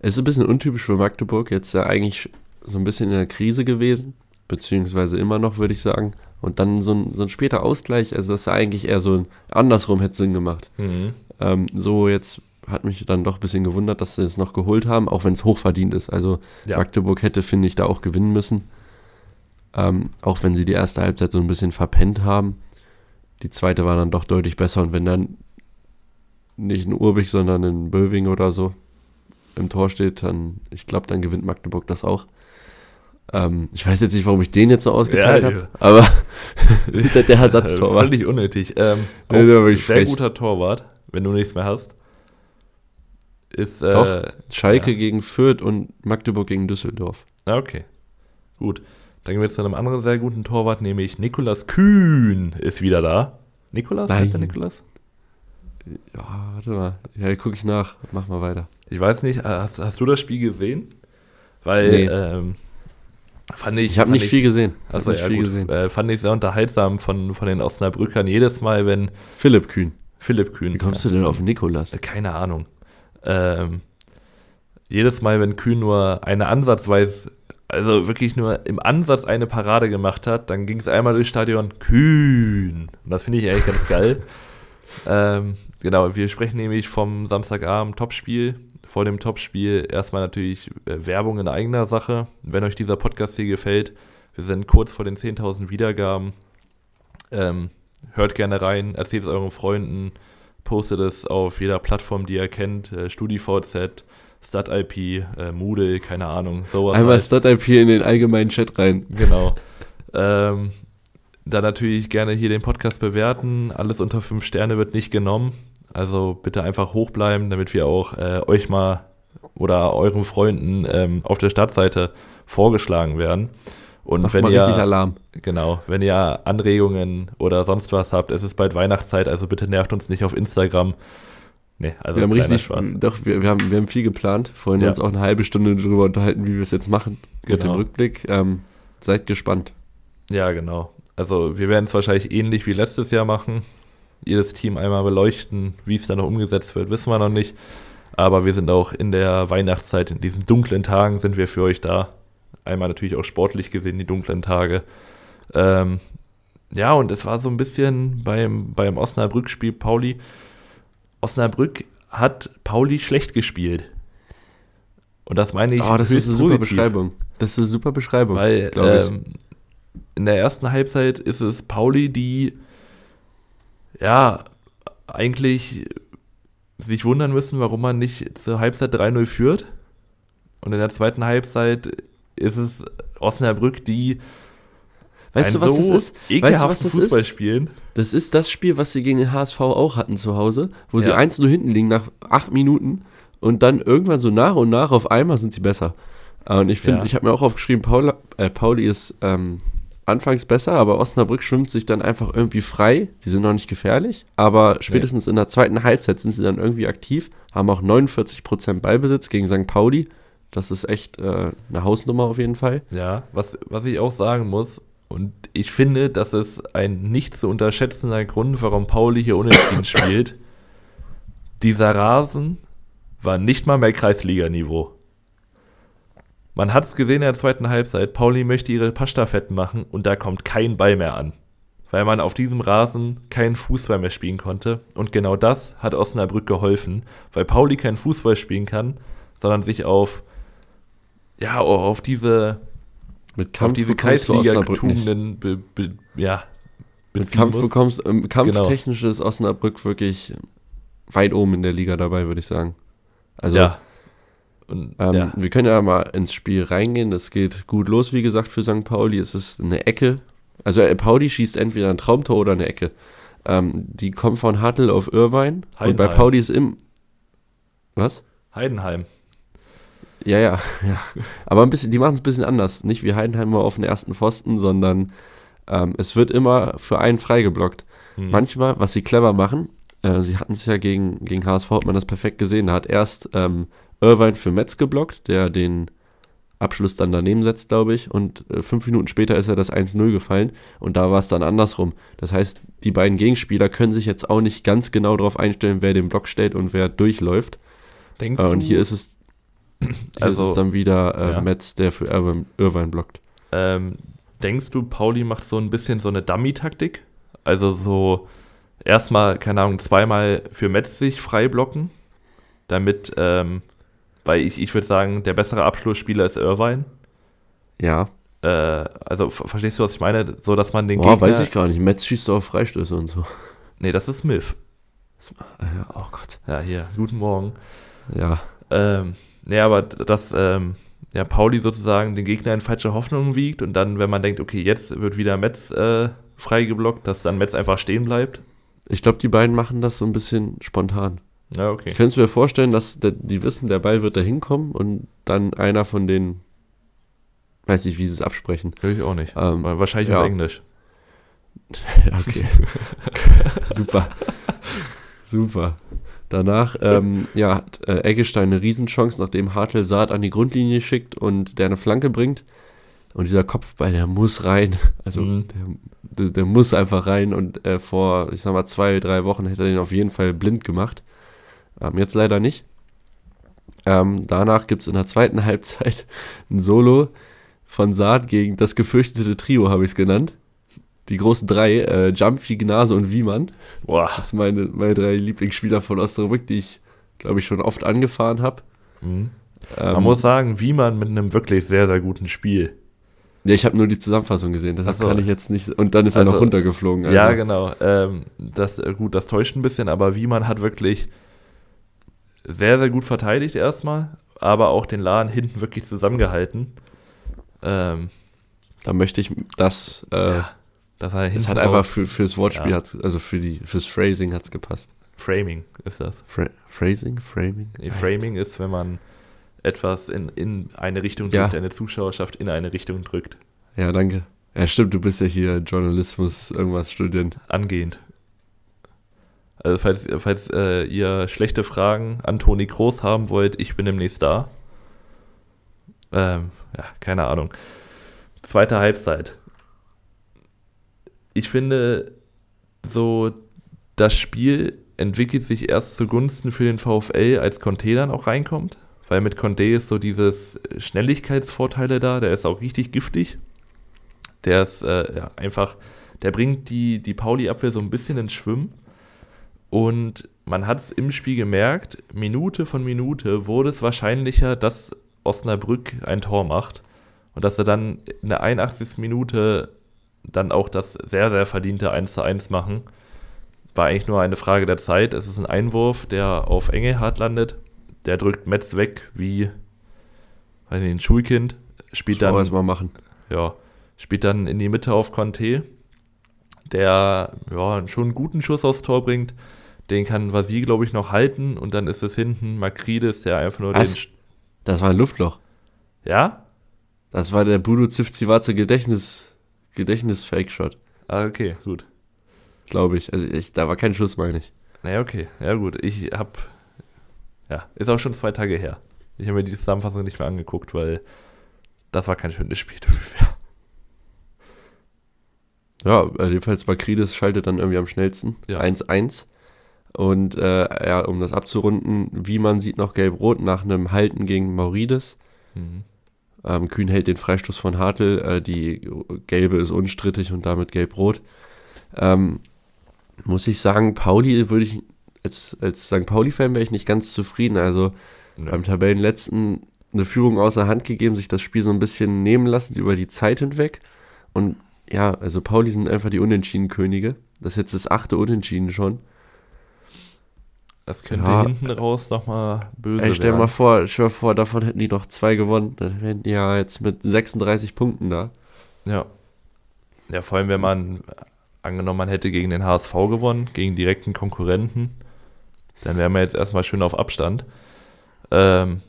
Speaker 2: Es ist ein bisschen untypisch für Magdeburg, jetzt ja eigentlich so ein bisschen in der Krise gewesen, beziehungsweise immer noch, würde ich sagen. Und dann so ein, so ein später Ausgleich, also das ist eigentlich eher so ein andersrum hätte Sinn gemacht.
Speaker 1: Mhm.
Speaker 2: Ähm, so jetzt hat mich dann doch ein bisschen gewundert, dass sie es noch geholt haben, auch wenn es hochverdient ist. Also
Speaker 1: Ja.
Speaker 2: Magdeburg hätte, finde ich, da auch gewinnen müssen. Ähm, auch wenn sie die erste Halbzeit so ein bisschen verpennt haben. Die zweite war dann doch deutlich besser. Und wenn dann nicht ein Urbich, sondern ein Böwing oder so im Tor steht, dann, ich glaube, dann gewinnt Magdeburg das auch. Ähm, ich weiß jetzt nicht, warum ich den jetzt so ausgeteilt
Speaker 1: Ja,
Speaker 2: habe, aber ist halt der Ersatztorwart.
Speaker 1: Völlig unnötig. Ähm, sehr guter Torwart, wenn du nichts mehr hast. Ist, äh,
Speaker 2: Doch. Schalke
Speaker 1: Ja.
Speaker 2: gegen Fürth und Magdeburg gegen Düsseldorf.
Speaker 1: Ah, Okay, gut. Dann gehen wir jetzt zu einem anderen sehr guten Torwart, nämlich Nikolas Kühn ist wieder da. Nikolas?
Speaker 2: Nein.
Speaker 1: Heißt der Nikolas?
Speaker 2: Ja, warte mal. Ja, gucke ich nach. Mach mal weiter.
Speaker 1: Ich weiß nicht, hast, hast du das Spiel gesehen? Weil,
Speaker 2: Nee.
Speaker 1: ähm, fand ich.
Speaker 2: Ich habe nicht viel gesehen. Ich
Speaker 1: Also, ja,
Speaker 2: viel
Speaker 1: gut.
Speaker 2: gesehen.
Speaker 1: Äh, fand ich sehr unterhaltsam von, von den Osnabrückern. Jedes Mal, wenn
Speaker 2: Philipp Kühn.
Speaker 1: Philipp Kühn.
Speaker 2: Wie kommst du denn auf Nikolas?
Speaker 1: Äh, Keine Ahnung. Ähm, jedes Mal, wenn Kühn nur eine Ansatzweise, also wirklich nur im Ansatz eine Parade gemacht hat, dann ging es einmal durchs Stadion Kühn. Und das finde ich eigentlich ganz geil. Ähm, genau, wir sprechen nämlich vom Samstagabend Topspiel. Vor dem Topspiel erstmal natürlich äh, Werbung in eigener Sache. Wenn euch dieser Podcast hier gefällt, wir sind kurz vor den 10.000 Wiedergaben. Ähm, hört gerne rein, erzählt es euren Freunden, postet es auf jeder Plattform, die ihr kennt, äh, StudiVZ, StatIP, äh, Moodle, keine Ahnung, sowas.
Speaker 2: Einmal
Speaker 1: halt.
Speaker 2: StatIP in den allgemeinen Chat rein.
Speaker 1: Genau. ähm, dann natürlich gerne hier den Podcast bewerten. Alles unter 5 Sterne wird nicht genommen. Also bitte einfach hochbleiben, damit wir auch äh, euch mal oder euren Freunden ähm, auf der Startseite vorgeschlagen werden. Und
Speaker 2: Macht
Speaker 1: wenn ihr,
Speaker 2: richtig Alarm.
Speaker 1: genau, wenn ihr Anregungen oder sonst was habt, es ist bald Weihnachtszeit, also bitte nervt uns nicht auf Instagram. Nee, also
Speaker 2: wir haben richtig,
Speaker 1: Spaß.
Speaker 2: doch, wir, wir, haben, wir haben viel geplant. Vorhin
Speaker 1: Ja.
Speaker 2: uns auch eine halbe Stunde darüber unterhalten, wie wir es jetzt machen mit dem
Speaker 1: Genau.
Speaker 2: Rückblick. Ähm, seid gespannt.
Speaker 1: Ja, genau. Also wir werden es wahrscheinlich ähnlich wie letztes Jahr machen. Jedes Team einmal beleuchten, wie es dann noch umgesetzt wird, wissen wir noch nicht. Aber wir sind auch in der Weihnachtszeit, in diesen dunklen Tagen sind wir für euch da. Einmal natürlich auch sportlich gesehen, die dunklen Tage. Ähm, ja, und es war so ein bisschen beim, beim Osnabrück-Spiel Pauli. Osnabrück hat Pauli schlecht gespielt. Und das meine ich
Speaker 2: Oh, das ist eine super
Speaker 1: positiv.
Speaker 2: Beschreibung. Das ist eine super Beschreibung.
Speaker 1: Weil ähm, in der ersten Halbzeit ist es Pauli, die ja eigentlich sich wundern müssen, warum man nicht zur Halbzeit 3-0 führt. Und in der zweiten Halbzeit ist es Osnabrück, die
Speaker 2: weißt du, was das
Speaker 1: so
Speaker 2: ist? Weißt du, was das
Speaker 1: Fußball
Speaker 2: ist?
Speaker 1: spielen.
Speaker 2: Das ist das Spiel, was sie gegen den HSV auch hatten zu Hause, wo sie
Speaker 1: Ja.
Speaker 2: 1-0 hinten liegen nach acht Minuten und dann irgendwann so nach und nach auf einmal sind sie besser. Äh, Und ich finde,
Speaker 1: Ja.
Speaker 2: ich habe mir auch aufgeschrieben, Paula, äh, Pauli ist ähm, anfangs besser, aber Osnabrück schwimmt sich dann einfach irgendwie frei. Die sind noch nicht gefährlich, aber spätestens in der zweiten Halbzeit sind sie dann irgendwie aktiv, haben auch 49% Ballbesitz gegen St. Pauli. Das ist echt äh, eine Hausnummer auf jeden Fall.
Speaker 1: Ja, was, was ich auch sagen muss, und ich finde, das ist ein nicht zu unterschätzender Grund, warum Pauli hier unentschieden spielt. Dieser Rasen war nicht mal mehr Kreisliganiveau. Man hat es gesehen in der zweiten Halbzeit, Pauli möchte ihre Pastafetten machen und da kommt kein Ball mehr an. Weil man auf diesem Rasen keinen Fußball mehr spielen konnte. Und genau das hat Osnabrück geholfen, weil Pauli keinen Fußball spielen kann, sondern sich auf, ja, auf diese
Speaker 2: Mit
Speaker 1: auf
Speaker 2: Kampf
Speaker 1: diese
Speaker 2: Osnabrück nicht.
Speaker 1: Kreisliga-Tugenden be, be, ja,
Speaker 2: Mit Kampf bekommst, ähm,
Speaker 1: Genau.
Speaker 2: kampftechnisch ist Osnabrück wirklich weit oben in der Liga dabei, würde ich sagen. Also,
Speaker 1: ja. Und,
Speaker 2: ähm,
Speaker 1: ja.
Speaker 2: wir können ja mal ins Spiel reingehen. Das geht gut los, wie gesagt, für St. Pauli. Es ist eine Ecke. Also, Pauli schießt entweder ein Traumtor oder eine Ecke. Ähm, die kommt von Hartl auf Irvine. Und bei
Speaker 1: Heidenheim.
Speaker 2: Pauli ist im. Was?
Speaker 1: Heidenheim.
Speaker 2: Ja, ja, ja. Aber ein bisschen, die machen es ein bisschen anders. Nicht wie Heidenheim nur auf den ersten Pfosten, sondern ähm, es wird immer für einen freigeblockt.
Speaker 1: Hm.
Speaker 2: Manchmal, was sie clever machen, äh, sie hatten es ja gegen, gegen HSV, hat man das perfekt gesehen. Da hat erst ähm, Irvine für Metz geblockt, der den Abschluss dann daneben setzt, glaube ich. Und äh, fünf Minuten später ist er das 1-0 gefallen. Und da war es dann andersrum. Das heißt, die beiden Gegenspieler können sich jetzt auch nicht ganz genau darauf einstellen, wer den Block stellt und wer durchläuft.
Speaker 1: Denkst
Speaker 2: Äh, und
Speaker 1: du,
Speaker 2: hier ist es,
Speaker 1: Also,
Speaker 2: ist es dann wieder äh,
Speaker 1: ja.
Speaker 2: Metz, der für Irvine, Irvine blockt.
Speaker 1: ähm, denkst du, Pauli macht so ein bisschen so eine Dummy-Taktik? Also so erstmal, keine Ahnung, zweimal für Metz sich frei blocken, damit, ähm, weil ich, ich würde sagen, der bessere Abschlussspieler ist Irvine.
Speaker 2: Ja,
Speaker 1: Äh, also ver- verstehst du, was ich meine? So, dass man den
Speaker 2: Boah,
Speaker 1: Gegner...
Speaker 2: weiß ich gar nicht. Metz schießt auf Freistöße und so.
Speaker 1: Nee, das ist Smith.
Speaker 2: Äh, oh Gott.
Speaker 1: Ja, hier, guten Morgen.
Speaker 2: Ja,
Speaker 1: Ähm, nee, aber dass ähm, ja, Pauli sozusagen den Gegner in falsche Hoffnungen wiegt und dann, wenn man denkt, okay, jetzt wird wieder Metz äh, freigeblockt, dass dann Metz einfach stehen bleibt.
Speaker 2: ich glaube, die beiden machen das so ein bisschen spontan.
Speaker 1: Ja, okay.
Speaker 2: Ich könnte es mir vorstellen, dass der, die wissen, der Ball wird da hinkommen und dann einer von denen, weiß nicht, wie sie es absprechen.
Speaker 1: Höre ich auch nicht.
Speaker 2: Ähm,
Speaker 1: Wahrscheinlich
Speaker 2: ja.
Speaker 1: auf Englisch.
Speaker 2: Ja, okay. Super. Super. Danach ähm, ja, hat äh, Eggestein eine Riesenchance, nachdem Hartl Saat an die Grundlinie schickt und der eine Flanke bringt. Und dieser Kopfball, der muss rein. Also
Speaker 1: Mhm.
Speaker 2: der, der, muss einfach rein. Und äh, vor, ich sag mal, zwei, drei Wochen hätte er den auf jeden Fall blind gemacht. Ähm, jetzt leider nicht. Ähm, danach gibt es in der zweiten Halbzeit ein Solo von Saat gegen das gefürchtete Trio, habe ich es genannt. Die großen drei, äh, Jumpy, Gnase und Wiemann.
Speaker 1: Boah.
Speaker 2: Das sind meine, meine drei Lieblingsspieler von Osnabrück, die ich, glaube ich, schon oft angefahren habe.
Speaker 1: Mhm.
Speaker 2: Ähm,
Speaker 1: Man muss sagen, wie man mit einem wirklich sehr, sehr guten Spiel.
Speaker 2: ja, ich habe nur die Zusammenfassung gesehen, deshalb
Speaker 1: Ach so.
Speaker 2: kann ich jetzt nicht. Und dann ist er
Speaker 1: Also-
Speaker 2: noch runtergeflogen. Also,
Speaker 1: Ja, genau. Ähm, das, äh, gut, das täuscht ein bisschen, aber Wiemann hat wirklich sehr, sehr gut verteidigt erstmal, aber auch den Laden hinten wirklich zusammengehalten. Ähm,
Speaker 2: Da möchte ich das. Äh,
Speaker 1: ja, das, hat,
Speaker 2: Es hat einfach für, fürs Wortspiel,
Speaker 1: Ja.
Speaker 2: hat's, also für die, fürs Phrasing hat es gepasst.
Speaker 1: Framing ist das.
Speaker 2: Fra Phrasing? Framing?
Speaker 1: Nee, Framing ist, wenn man etwas in, in eine Richtung
Speaker 2: Ja.
Speaker 1: drückt, eine Zuschauerschaft in eine Richtung drückt.
Speaker 2: Ja, danke. Ja, stimmt, du bist ja hier Journalismus, irgendwas Student.
Speaker 1: Angehend. Also falls, falls äh, ihr schlechte Fragen an Toni Groß haben wollt, ich bin demnächst da. Ähm, ja, keine Ahnung. Zweite Halbzeit. Ich finde, so das Spiel entwickelt sich erst zugunsten für den VfL, als Conte dann auch reinkommt. Weil mit Conte ist so dieses Schnelligkeitsvorteile da, der ist auch richtig giftig. Der ist äh, ja, einfach, der bringt die, die Pauli-Abwehr so ein bisschen ins Schwimmen. Und man hat es im Spiel gemerkt, Minute von Minute wurde es wahrscheinlicher, dass Osnabrück ein Tor macht. Und dass er dann in der 81. Minute dann auch das sehr, sehr verdiente 1 zu 1 machen, war eigentlich nur eine Frage der Zeit. Es ist ein Einwurf, der auf Engelhardt landet. Der drückt Metz weg wie weiß nicht, ein Schulkind. Spielt
Speaker 2: Das
Speaker 1: dann,
Speaker 2: mal machen.
Speaker 1: ja, spielt dann in die Mitte auf Conte, der ja, schon einen guten Schuss aufs Tor bringt. Den kann Vasil, glaube ich, noch halten. Und dann ist es hinten Makridis, der einfach nur
Speaker 2: Was?
Speaker 1: den.
Speaker 2: Das war ein Luftloch.
Speaker 1: Ja?
Speaker 2: Das war der Budo Zivzivatze Gedächtnis, Gedächtnis-Fake-Shot,
Speaker 1: Ah, okay, gut.
Speaker 2: glaube ich. Also ich, da war kein Schuss, meine ich.
Speaker 1: Naja, okay. Ja, gut. Ich hab. Ja, ist auch schon zwei Tage her. Ich habe mir die Zusammenfassung nicht mehr angeguckt, weil das war kein schönes Spiel ungefähr.
Speaker 2: Ja, äh, jedenfalls Makridis schaltet dann irgendwie am schnellsten.
Speaker 1: Ja.
Speaker 2: 1-1. Und äh, ja, um das abzurunden, wie man sieht, noch gelb-rot nach einem Halten gegen Maurides.
Speaker 1: Mhm.
Speaker 2: Ähm, Kühn hält den Freistoß von Hartl. Äh, die gelbe ist unstrittig und damit gelb-rot. Ähm, muss ich sagen, Pauli würde ich, als, als St. Pauli-Fan wäre ich nicht ganz zufrieden. Also
Speaker 1: Ja.
Speaker 2: beim Tabellenletzten eine Führung außer Hand gegeben, sich das Spiel so ein bisschen nehmen lassen über die Zeit hinweg. Und ja, also Pauli sind einfach die Unentschieden-Könige. Das ist jetzt das achte Unentschieden schon.
Speaker 1: Das könnte
Speaker 2: Ja.
Speaker 1: hinten raus nochmal böse
Speaker 2: Ey, stell
Speaker 1: werden.
Speaker 2: mal vor, stell mal vor, davon hätten die noch zwei gewonnen. Dann wären die ja jetzt mit 36 Punkten da.
Speaker 1: Ja. Ja, vor allem, wenn man angenommen, man hätte gegen den HSV gewonnen, gegen direkten Konkurrenten, dann wären wir jetzt erstmal schön auf Abstand. Ähm,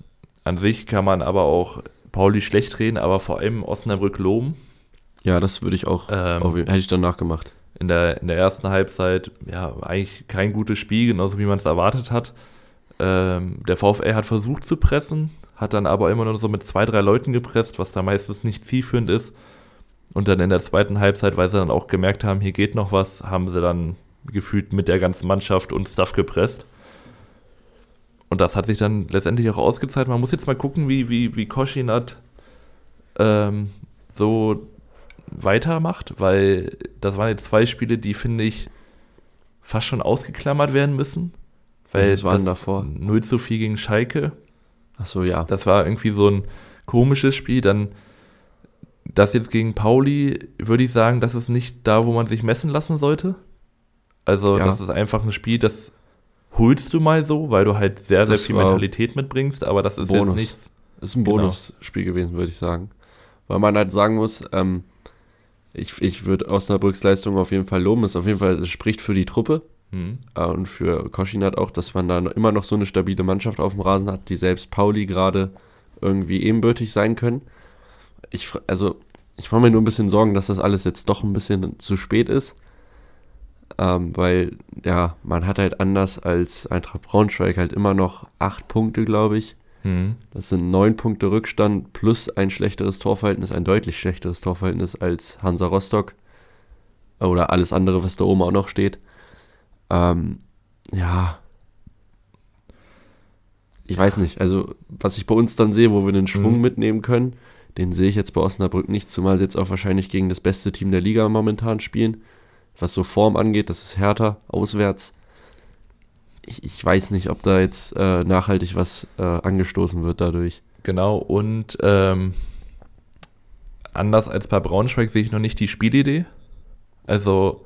Speaker 1: an sich kann man aber auch Pauli schlecht reden, aber vor allem Osnabrück loben.
Speaker 2: Ja, das würde ich auch,
Speaker 1: Ähm,
Speaker 2: auf, hätte ich danach gemacht.
Speaker 1: In der, in der ersten Halbzeit, ja, eigentlich kein gutes Spiel, genauso wie man es erwartet hat. Ähm, der VfL hat versucht zu pressen, hat dann aber immer nur so mit zwei, drei Leuten gepresst, was da meistens nicht zielführend ist. Und dann in der zweiten Halbzeit, weil sie dann auch gemerkt haben, hier geht noch was, haben sie dann gefühlt mit der ganzen Mannschaft und Stuff gepresst. Und das hat sich dann letztendlich auch ausgezahlt. Man muss jetzt mal gucken, wie, wie, wie Koschinat ähm, so weitermacht, weil das waren jetzt zwei Spiele, die, finde ich, fast schon ausgeklammert werden müssen. Weil
Speaker 2: Welches waren
Speaker 1: das
Speaker 2: davor?
Speaker 1: 0 zu 4 gegen Schalke,
Speaker 2: Achso, ja.
Speaker 1: das war irgendwie so ein komisches Spiel. Dann das jetzt gegen Pauli, würde ich sagen, das ist nicht da, wo man sich messen lassen sollte. Also,
Speaker 2: Ja.
Speaker 1: das ist einfach ein Spiel, das holst du mal so, weil du halt sehr, sehr
Speaker 2: Das
Speaker 1: viel Mentalität mitbringst, aber das ist
Speaker 2: Bonus.
Speaker 1: jetzt nichts.
Speaker 2: ist ein
Speaker 1: genau.
Speaker 2: Bonusspiel gewesen, würde ich sagen. Weil man halt sagen muss, ähm, ich, ich würde Osnabrücks Leistung auf jeden Fall loben. Es auf jeden Fall, es spricht für die Truppe
Speaker 1: Hm.
Speaker 2: äh, und für Koschinat auch, dass man da immer noch so eine stabile Mannschaft auf dem Rasen hat, die selbst Pauli gerade irgendwie ebenbürtig sein können. Ich, also, ich mache mir nur ein bisschen Sorgen, dass das alles jetzt doch ein bisschen zu spät ist. Ähm, weil, ja, man hat halt anders als Eintracht Braunschweig halt immer noch acht Punkte, glaube ich.
Speaker 1: Hm.
Speaker 2: Das sind neun Punkte Rückstand plus ein schlechteres Torverhältnis, ein deutlich schlechteres Torverhältnis als Hansa Rostock. Oder alles andere, was da oben auch noch steht. Ähm, ja. Ich weiß nicht. Also, was ich bei uns dann sehe, wo wir den Schwung
Speaker 1: Mhm.
Speaker 2: mitnehmen können, den sehe ich jetzt bei Osnabrück nicht, zumal sie jetzt auch wahrscheinlich gegen das beste Team der Liga momentan spielen. Was so Form angeht, das ist härter, auswärts. Ich, ich weiß nicht, ob da jetzt äh, nachhaltig was äh, angestoßen wird dadurch.
Speaker 1: Genau, und ähm, anders als bei Braunschweig sehe ich noch nicht die Spielidee. Also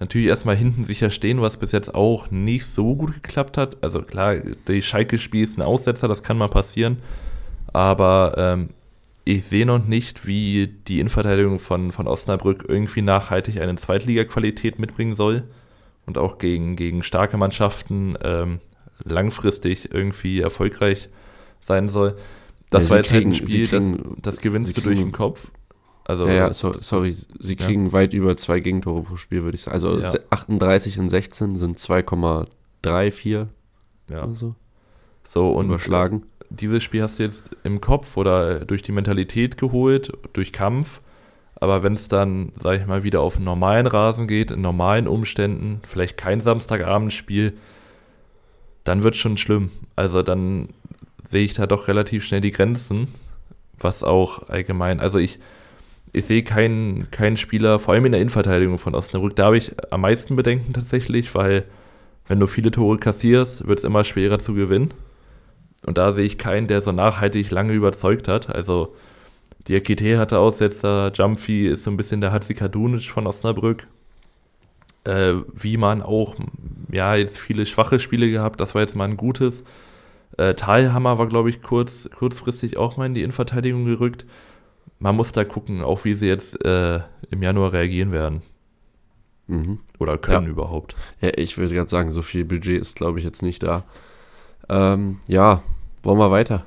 Speaker 1: natürlich erstmal hinten sicher stehen, was bis jetzt auch nicht so gut geklappt hat. Also klar, die Schalke-Spiel ist ein Aussetzer, das kann mal passieren. Aber ähm, ich sehe noch nicht, wie die Innenverteidigung von, von Osnabrück irgendwie nachhaltig eine Zweitliga-Qualität mitbringen soll. Und auch gegen, gegen starke Mannschaften ähm, langfristig irgendwie erfolgreich sein soll. Das
Speaker 2: Ja,
Speaker 1: war jetzt halt ein
Speaker 2: kriegen- sie
Speaker 1: Spiel, das,
Speaker 2: kriegen-
Speaker 1: das gewinnst
Speaker 2: sie
Speaker 1: du durch
Speaker 2: kriegen-
Speaker 1: den Kopf. Also,
Speaker 2: ja, ja, so,
Speaker 1: das-
Speaker 2: sorry, sie kriegen weit über zwei Gegentore pro Spiel, würde ich sagen. Also
Speaker 1: Ja.
Speaker 2: se- 38 in 16 sind 2,34
Speaker 1: ja.
Speaker 2: oder so
Speaker 1: So, und
Speaker 2: überschlagen.
Speaker 1: dieses Spiel hast du jetzt im Kopf oder durch die Mentalität geholt, durch Kampf. Aber wenn es dann, sag ich mal, wieder auf einen normalen Rasen geht, in normalen Umständen, vielleicht kein Samstagabendspiel, dann wird schon schlimm. Also dann sehe ich da doch relativ schnell die Grenzen, was auch allgemein, also ich, ich sehe keinen, keinen Spieler, vor allem in der Innenverteidigung von Osnabrück, da habe ich am meisten Bedenken tatsächlich, weil wenn du viele Tore kassierst, wird es immer schwerer zu gewinnen. Und da sehe ich keinen, der so nachhaltig lange überzeugt hat. Also Die Ekite hatte Aussetzer, Jumpy ist so ein bisschen der Hatzikadunic von Osnabrück. Äh, wie man auch, ja, jetzt viele schwache Spiele gehabt, das war jetzt mal ein gutes. Äh, Talhammer war, glaube ich, kurz, kurzfristig auch mal in die Innenverteidigung gerückt. Man muss da gucken, auch wie sie jetzt äh, im Januar reagieren werden.
Speaker 2: Mhm.
Speaker 1: Oder können
Speaker 2: Ja.
Speaker 1: überhaupt.
Speaker 2: Ja, ich würde gerade sagen, so viel Budget ist, glaube ich, jetzt nicht da. Ähm, ja, wollen wir weiter.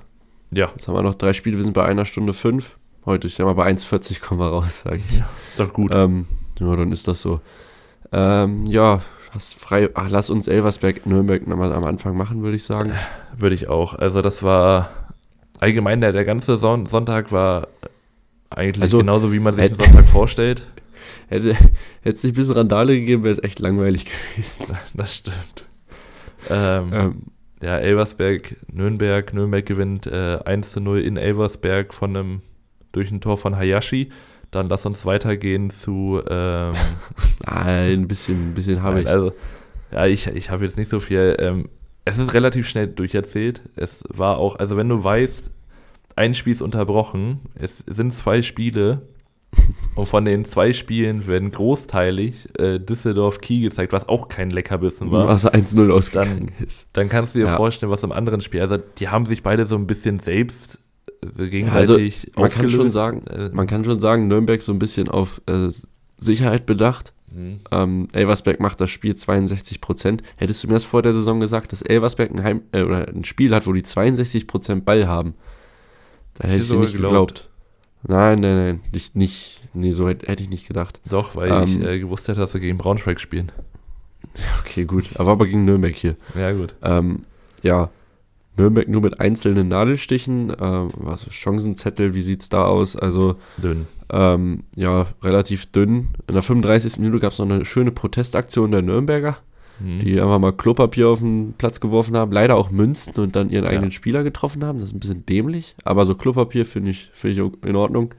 Speaker 1: Ja,
Speaker 2: Jetzt haben wir noch drei Spiele, wir sind bei einer Stunde fünf. Heute, ich sag mal, bei 1,40 kommen wir raus, sage ich.
Speaker 1: ist doch gut.
Speaker 2: Ähm, ja, dann ist das so. Ähm, ja, hast frei. Ach, lass uns Elversberg, Nürnberg nochmal am Anfang machen, würde ich sagen.
Speaker 1: Würde ich auch. Also das war allgemein, der, der ganze Son Sonntag war eigentlich
Speaker 2: Also,
Speaker 1: genauso, wie man sich
Speaker 2: äh,
Speaker 1: einen Sonntag vorstellt.
Speaker 2: Hätte hätte es nicht ein bisschen Randale gegeben, wäre es echt langweilig gewesen.
Speaker 1: Das stimmt. Ähm,
Speaker 2: Ähm,
Speaker 1: Ja, Elversberg, Nürnberg. Nürnberg gewinnt äh, 1 zu 0 in Elversberg von einem, durch ein Tor von Hayashi. Dann lass uns weitergehen zu. Ähm,
Speaker 2: nein, ein bisschen, ein bisschen habe ich.
Speaker 1: Also, ja, ich, ich habe jetzt nicht so viel. Ähm, es ist relativ schnell durcherzählt. Es war auch, also wenn du weißt, ein Spiel ist unterbrochen, es sind zwei Spiele. Und von den zwei Spielen werden großteilig äh, Düsseldorf-Kiel gezeigt, was auch kein Leckerbissen war.
Speaker 2: Was 1-0 ausgegangen ist.
Speaker 1: Dann kannst du dir
Speaker 2: Ja.
Speaker 1: vorstellen, was im anderen Spiel. Also die haben sich beide so ein bisschen selbst äh,
Speaker 2: Also,
Speaker 1: gegenseitig
Speaker 2: Man kann schon sagen,
Speaker 1: Äh,
Speaker 2: man kann schon sagen, Nürnberg so ein bisschen auf äh, Sicherheit bedacht.
Speaker 1: mhm.
Speaker 2: Ähm, Elversberg macht das Spiel 62 Prozent. Hättest du mir das vor der Saison gesagt, dass Elversberg ein, Heim, äh, oder ein Spiel hat, wo die 62 Prozent Ball haben? Da hätte ich dir nicht geglaubt. Nein, nein, nein, nicht, nicht nee, so hätte, hätte ich nicht gedacht.
Speaker 1: Doch, weil
Speaker 2: Ähm,
Speaker 1: ich äh, gewusst hätte, dass sie gegen Braunschweig spielen.
Speaker 2: Okay, gut. Aber aber gegen Nürnberg hier.
Speaker 1: Ja, gut.
Speaker 2: Ähm, ja, Nürnberg nur mit einzelnen Nadelstichen. Ähm, was, Chancenzettel, wie sieht's da aus? Also,
Speaker 1: Dünn.
Speaker 2: ähm, ja, relativ dünn. In der 35. Minute gab es noch eine schöne Protestaktion der Nürnberger,
Speaker 1: Mhm.
Speaker 2: die einfach mal Klopapier auf den Platz geworfen haben, leider auch Münzen und dann ihren
Speaker 1: Ja.
Speaker 2: eigenen Spieler getroffen haben. Das ist ein bisschen dämlich, aber so Klopapier finde ich, finde ich in Ordnung.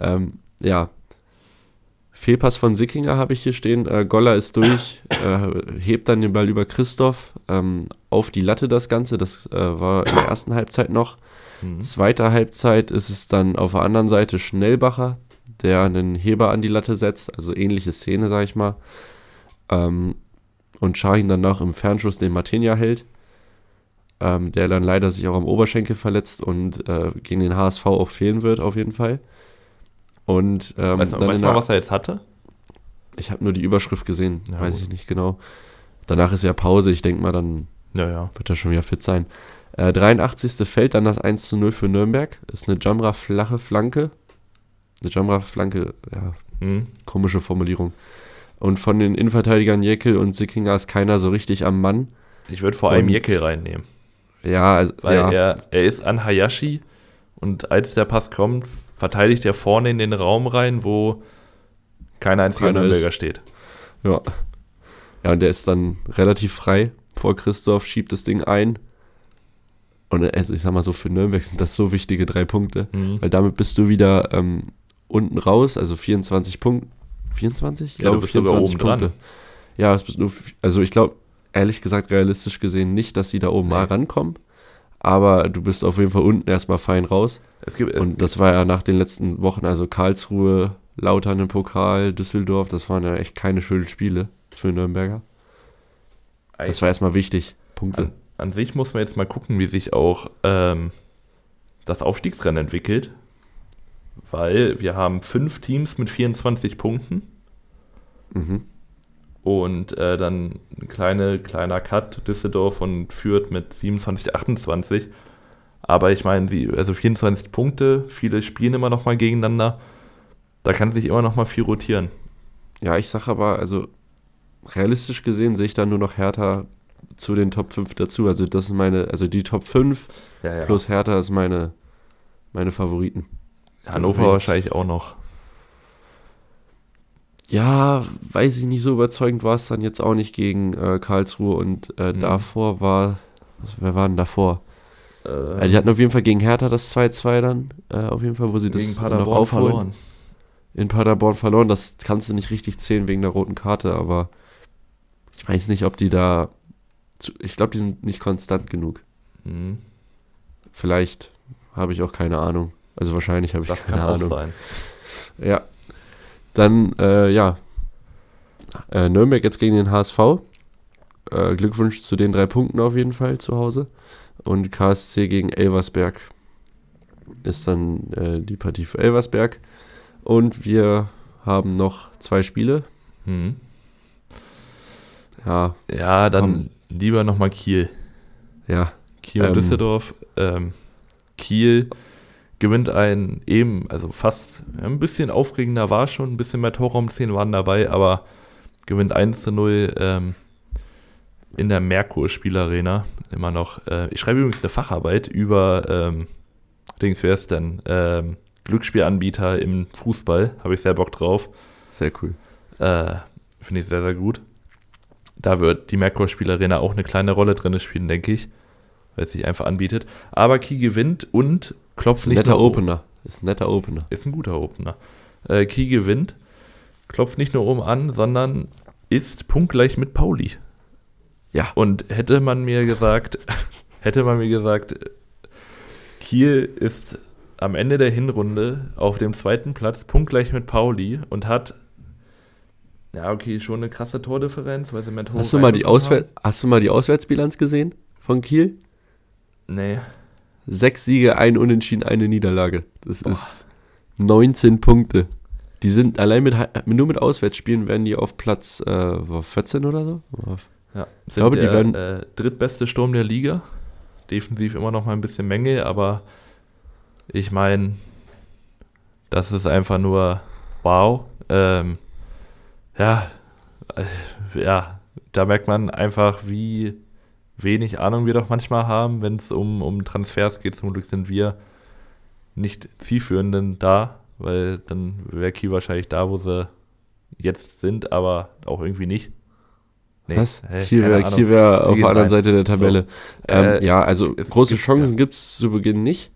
Speaker 2: Ähm, ja. Fehlpass von Sickinger habe ich hier stehen. Äh, Goller ist durch, äh, hebt dann den Ball über Christoph ähm, auf die Latte das Ganze. Das äh, war in der ersten Halbzeit noch.
Speaker 1: Mhm.
Speaker 2: Zweite Halbzeit ist es dann auf der anderen Seite Schnellbacher, der einen Heber an die Latte setzt, also ähnliche Szene, sag ich mal. Ähm, und Shahin dann noch im Fernschuss den Martinia hält, ähm, der dann leider sich auch am Oberschenkel verletzt und äh, gegen den HSV auch fehlen wird, auf jeden Fall. Und ähm,
Speaker 1: weißt du,
Speaker 2: dann
Speaker 1: weißt du mal, was er jetzt hatte?
Speaker 2: ich habe nur die Überschrift gesehen,
Speaker 1: Ja,
Speaker 2: weiß
Speaker 1: gut.
Speaker 2: ich nicht genau. Danach ist ja Pause, ich denke mal, dann
Speaker 1: Naja.
Speaker 2: wird er schon wieder fit sein. Äh, 83. fällt dann das 1 zu 0 für Nürnberg. Ist eine Jamra flache Flanke. Eine Jamra Flanke, ja,
Speaker 1: Mhm.
Speaker 2: komische Formulierung. Und von den Innenverteidigern Jekyll und Sickinger ist keiner so richtig am Mann.
Speaker 1: Ich würde vor allem
Speaker 2: Und-
Speaker 1: Jekyll reinnehmen.
Speaker 2: Ja, also,
Speaker 1: Weil
Speaker 2: ja,
Speaker 1: er, er ist an Hayashi und als der Pass kommt, verteidigt er vorne in den Raum rein, wo kein einziger Nürnberger steht.
Speaker 2: ja. Ja, und der ist dann relativ frei vor Christoph, schiebt das Ding ein. Und also ich sag mal so, für Nürnberg sind das so wichtige drei Punkte.
Speaker 1: Mhm.
Speaker 2: Weil damit bist du wieder ähm, unten raus, also 24 Punkte. 24? Ich
Speaker 1: Ja, du bist sogar oben dran.
Speaker 2: Ja, es bist nur, also ich glaube, ehrlich gesagt, realistisch gesehen nicht, dass sie da oben
Speaker 1: Nee.
Speaker 2: mal rankommen. Aber du bist auf jeden Fall unten erstmal fein raus.
Speaker 1: Es gibt,
Speaker 2: Und das war ja nach den letzten Wochen, also Karlsruhe, Lautern im Pokal, Düsseldorf, das waren ja echt keine schönen Spiele für Nürnberger. Das war erstmal wichtig. Punkte.
Speaker 1: An, an sich muss man jetzt mal gucken, wie sich auch ähm, das Aufstiegsrennen entwickelt. Weil wir haben fünf Teams mit 24 Punkten
Speaker 2: Mhm.
Speaker 1: und äh, dann ein kleine, kleiner Cut, Düsseldorf und Fürth mit 27, 28. Aber ich meine, sie, also 24 Punkte, viele spielen immer noch mal gegeneinander. Da kann sich immer noch mal viel rotieren.
Speaker 2: Ja, ich sag aber, also realistisch gesehen sehe ich da nur noch Hertha zu den Top 5 dazu. Also das sind meine, also die Top 5
Speaker 1: Ja,
Speaker 2: plus Hertha ist meine, meine Favoriten.
Speaker 1: Hannover wahrscheinlich auch noch.
Speaker 2: Ja, weiß ich nicht, so überzeugend war es dann jetzt auch nicht gegen äh, Karlsruhe und äh,
Speaker 1: Mhm.
Speaker 2: davor war, was, wer war denn davor?
Speaker 1: Äh,
Speaker 2: Äh, die hatten auf jeden Fall gegen Hertha das 2-2 dann, äh, auf jeden Fall, wo sie das noch
Speaker 1: Paderborn
Speaker 2: aufholen.
Speaker 1: verloren.
Speaker 2: In Paderborn verloren, das kannst du nicht richtig zählen wegen der roten Karte, aber ich weiß nicht, ob die da, zu, ich glaube, die sind nicht konstant genug.
Speaker 1: Mhm.
Speaker 2: Vielleicht habe ich auch keine Ahnung. Also wahrscheinlich habe ich
Speaker 1: Das
Speaker 2: keine
Speaker 1: kann auch
Speaker 2: Ahnung.
Speaker 1: sein.
Speaker 2: Ja. Dann, äh, ja. Äh, Nürnberg jetzt gegen den HSV. Äh, Glückwunsch zu den drei Punkten auf jeden Fall zu Hause. Und KSC gegen Elversberg ist dann äh, die Partie für Elversberg. Und wir haben noch zwei Spiele.
Speaker 1: Mhm.
Speaker 2: Ja,
Speaker 1: Ja, dann
Speaker 2: Komm.
Speaker 1: lieber nochmal Kiel.
Speaker 2: ja.
Speaker 1: Kiel und
Speaker 2: Ähm.
Speaker 1: Düsseldorf. Ähm, Kiel gewinnt ein eben, also fast ein bisschen aufregender war schon, ein bisschen mehr Torraumszenen waren dabei, aber gewinnt 1 zu 0 ähm, in der Merkur Spielarena. Immer noch. Äh, ich schreibe übrigens eine Facharbeit über ähm, Dings, wer ist denn? Ähm, Glücksspielanbieter im Fußball. Habe ich sehr Bock drauf.
Speaker 2: Sehr cool.
Speaker 1: Äh, Finde ich sehr, sehr gut. Da wird die Merkur Spielarena auch eine kleine Rolle drin spielen, denke ich. Weil es sich einfach anbietet. Aber Key gewinnt und klopft
Speaker 2: Ist ein
Speaker 1: nicht
Speaker 2: netter
Speaker 1: nur
Speaker 2: Opener. Ist ein netter Opener.
Speaker 1: Ist ein guter Opener. Äh, Key gewinnt, klopft nicht nur oben an, sondern ist punktgleich mit Pauli.
Speaker 2: Ja.
Speaker 1: Und hätte man mir gesagt, hätte man mir gesagt, Kiel ist am Ende der Hinrunde auf dem zweiten Platz punktgleich mit Pauli und hat ja, okay, schon eine krasse Tordifferenz, weil sie mehr Tore
Speaker 2: Hast du, mal die Auswär hast du mal die Auswärtsbilanz gesehen von Kiel?
Speaker 1: Nee.
Speaker 2: Sechs Siege, ein Unentschieden, eine Niederlage. Das ist 19 Punkte. Die sind allein mit, nur mit Auswärtsspielen werden die auf Platz äh, 14 oder so.
Speaker 1: Ja, sind
Speaker 2: glaube, die
Speaker 1: der
Speaker 2: werden-
Speaker 1: äh, drittbeste Sturm der Liga. Defensiv immer noch mal ein bisschen Mängel, aber ich meine, das ist einfach nur wow. Ähm, ja, äh, ja, da merkt man einfach, wie wenig Ahnung wir doch manchmal haben, wenn es um, um Transfers geht. Zum Glück sind wir nicht zielführenden da, weil dann wäre Kiel wahrscheinlich da, wo sie jetzt sind, aber auch irgendwie nicht. Nee,
Speaker 2: Was?
Speaker 1: hä,
Speaker 2: Kiel wäre wär auf der anderen. Seite der Tabelle.
Speaker 1: So.
Speaker 2: Ähm,
Speaker 1: Äh,
Speaker 2: ja, also große
Speaker 1: gibt-
Speaker 2: Chancen
Speaker 1: ja.
Speaker 2: gibt es zu Beginn nicht.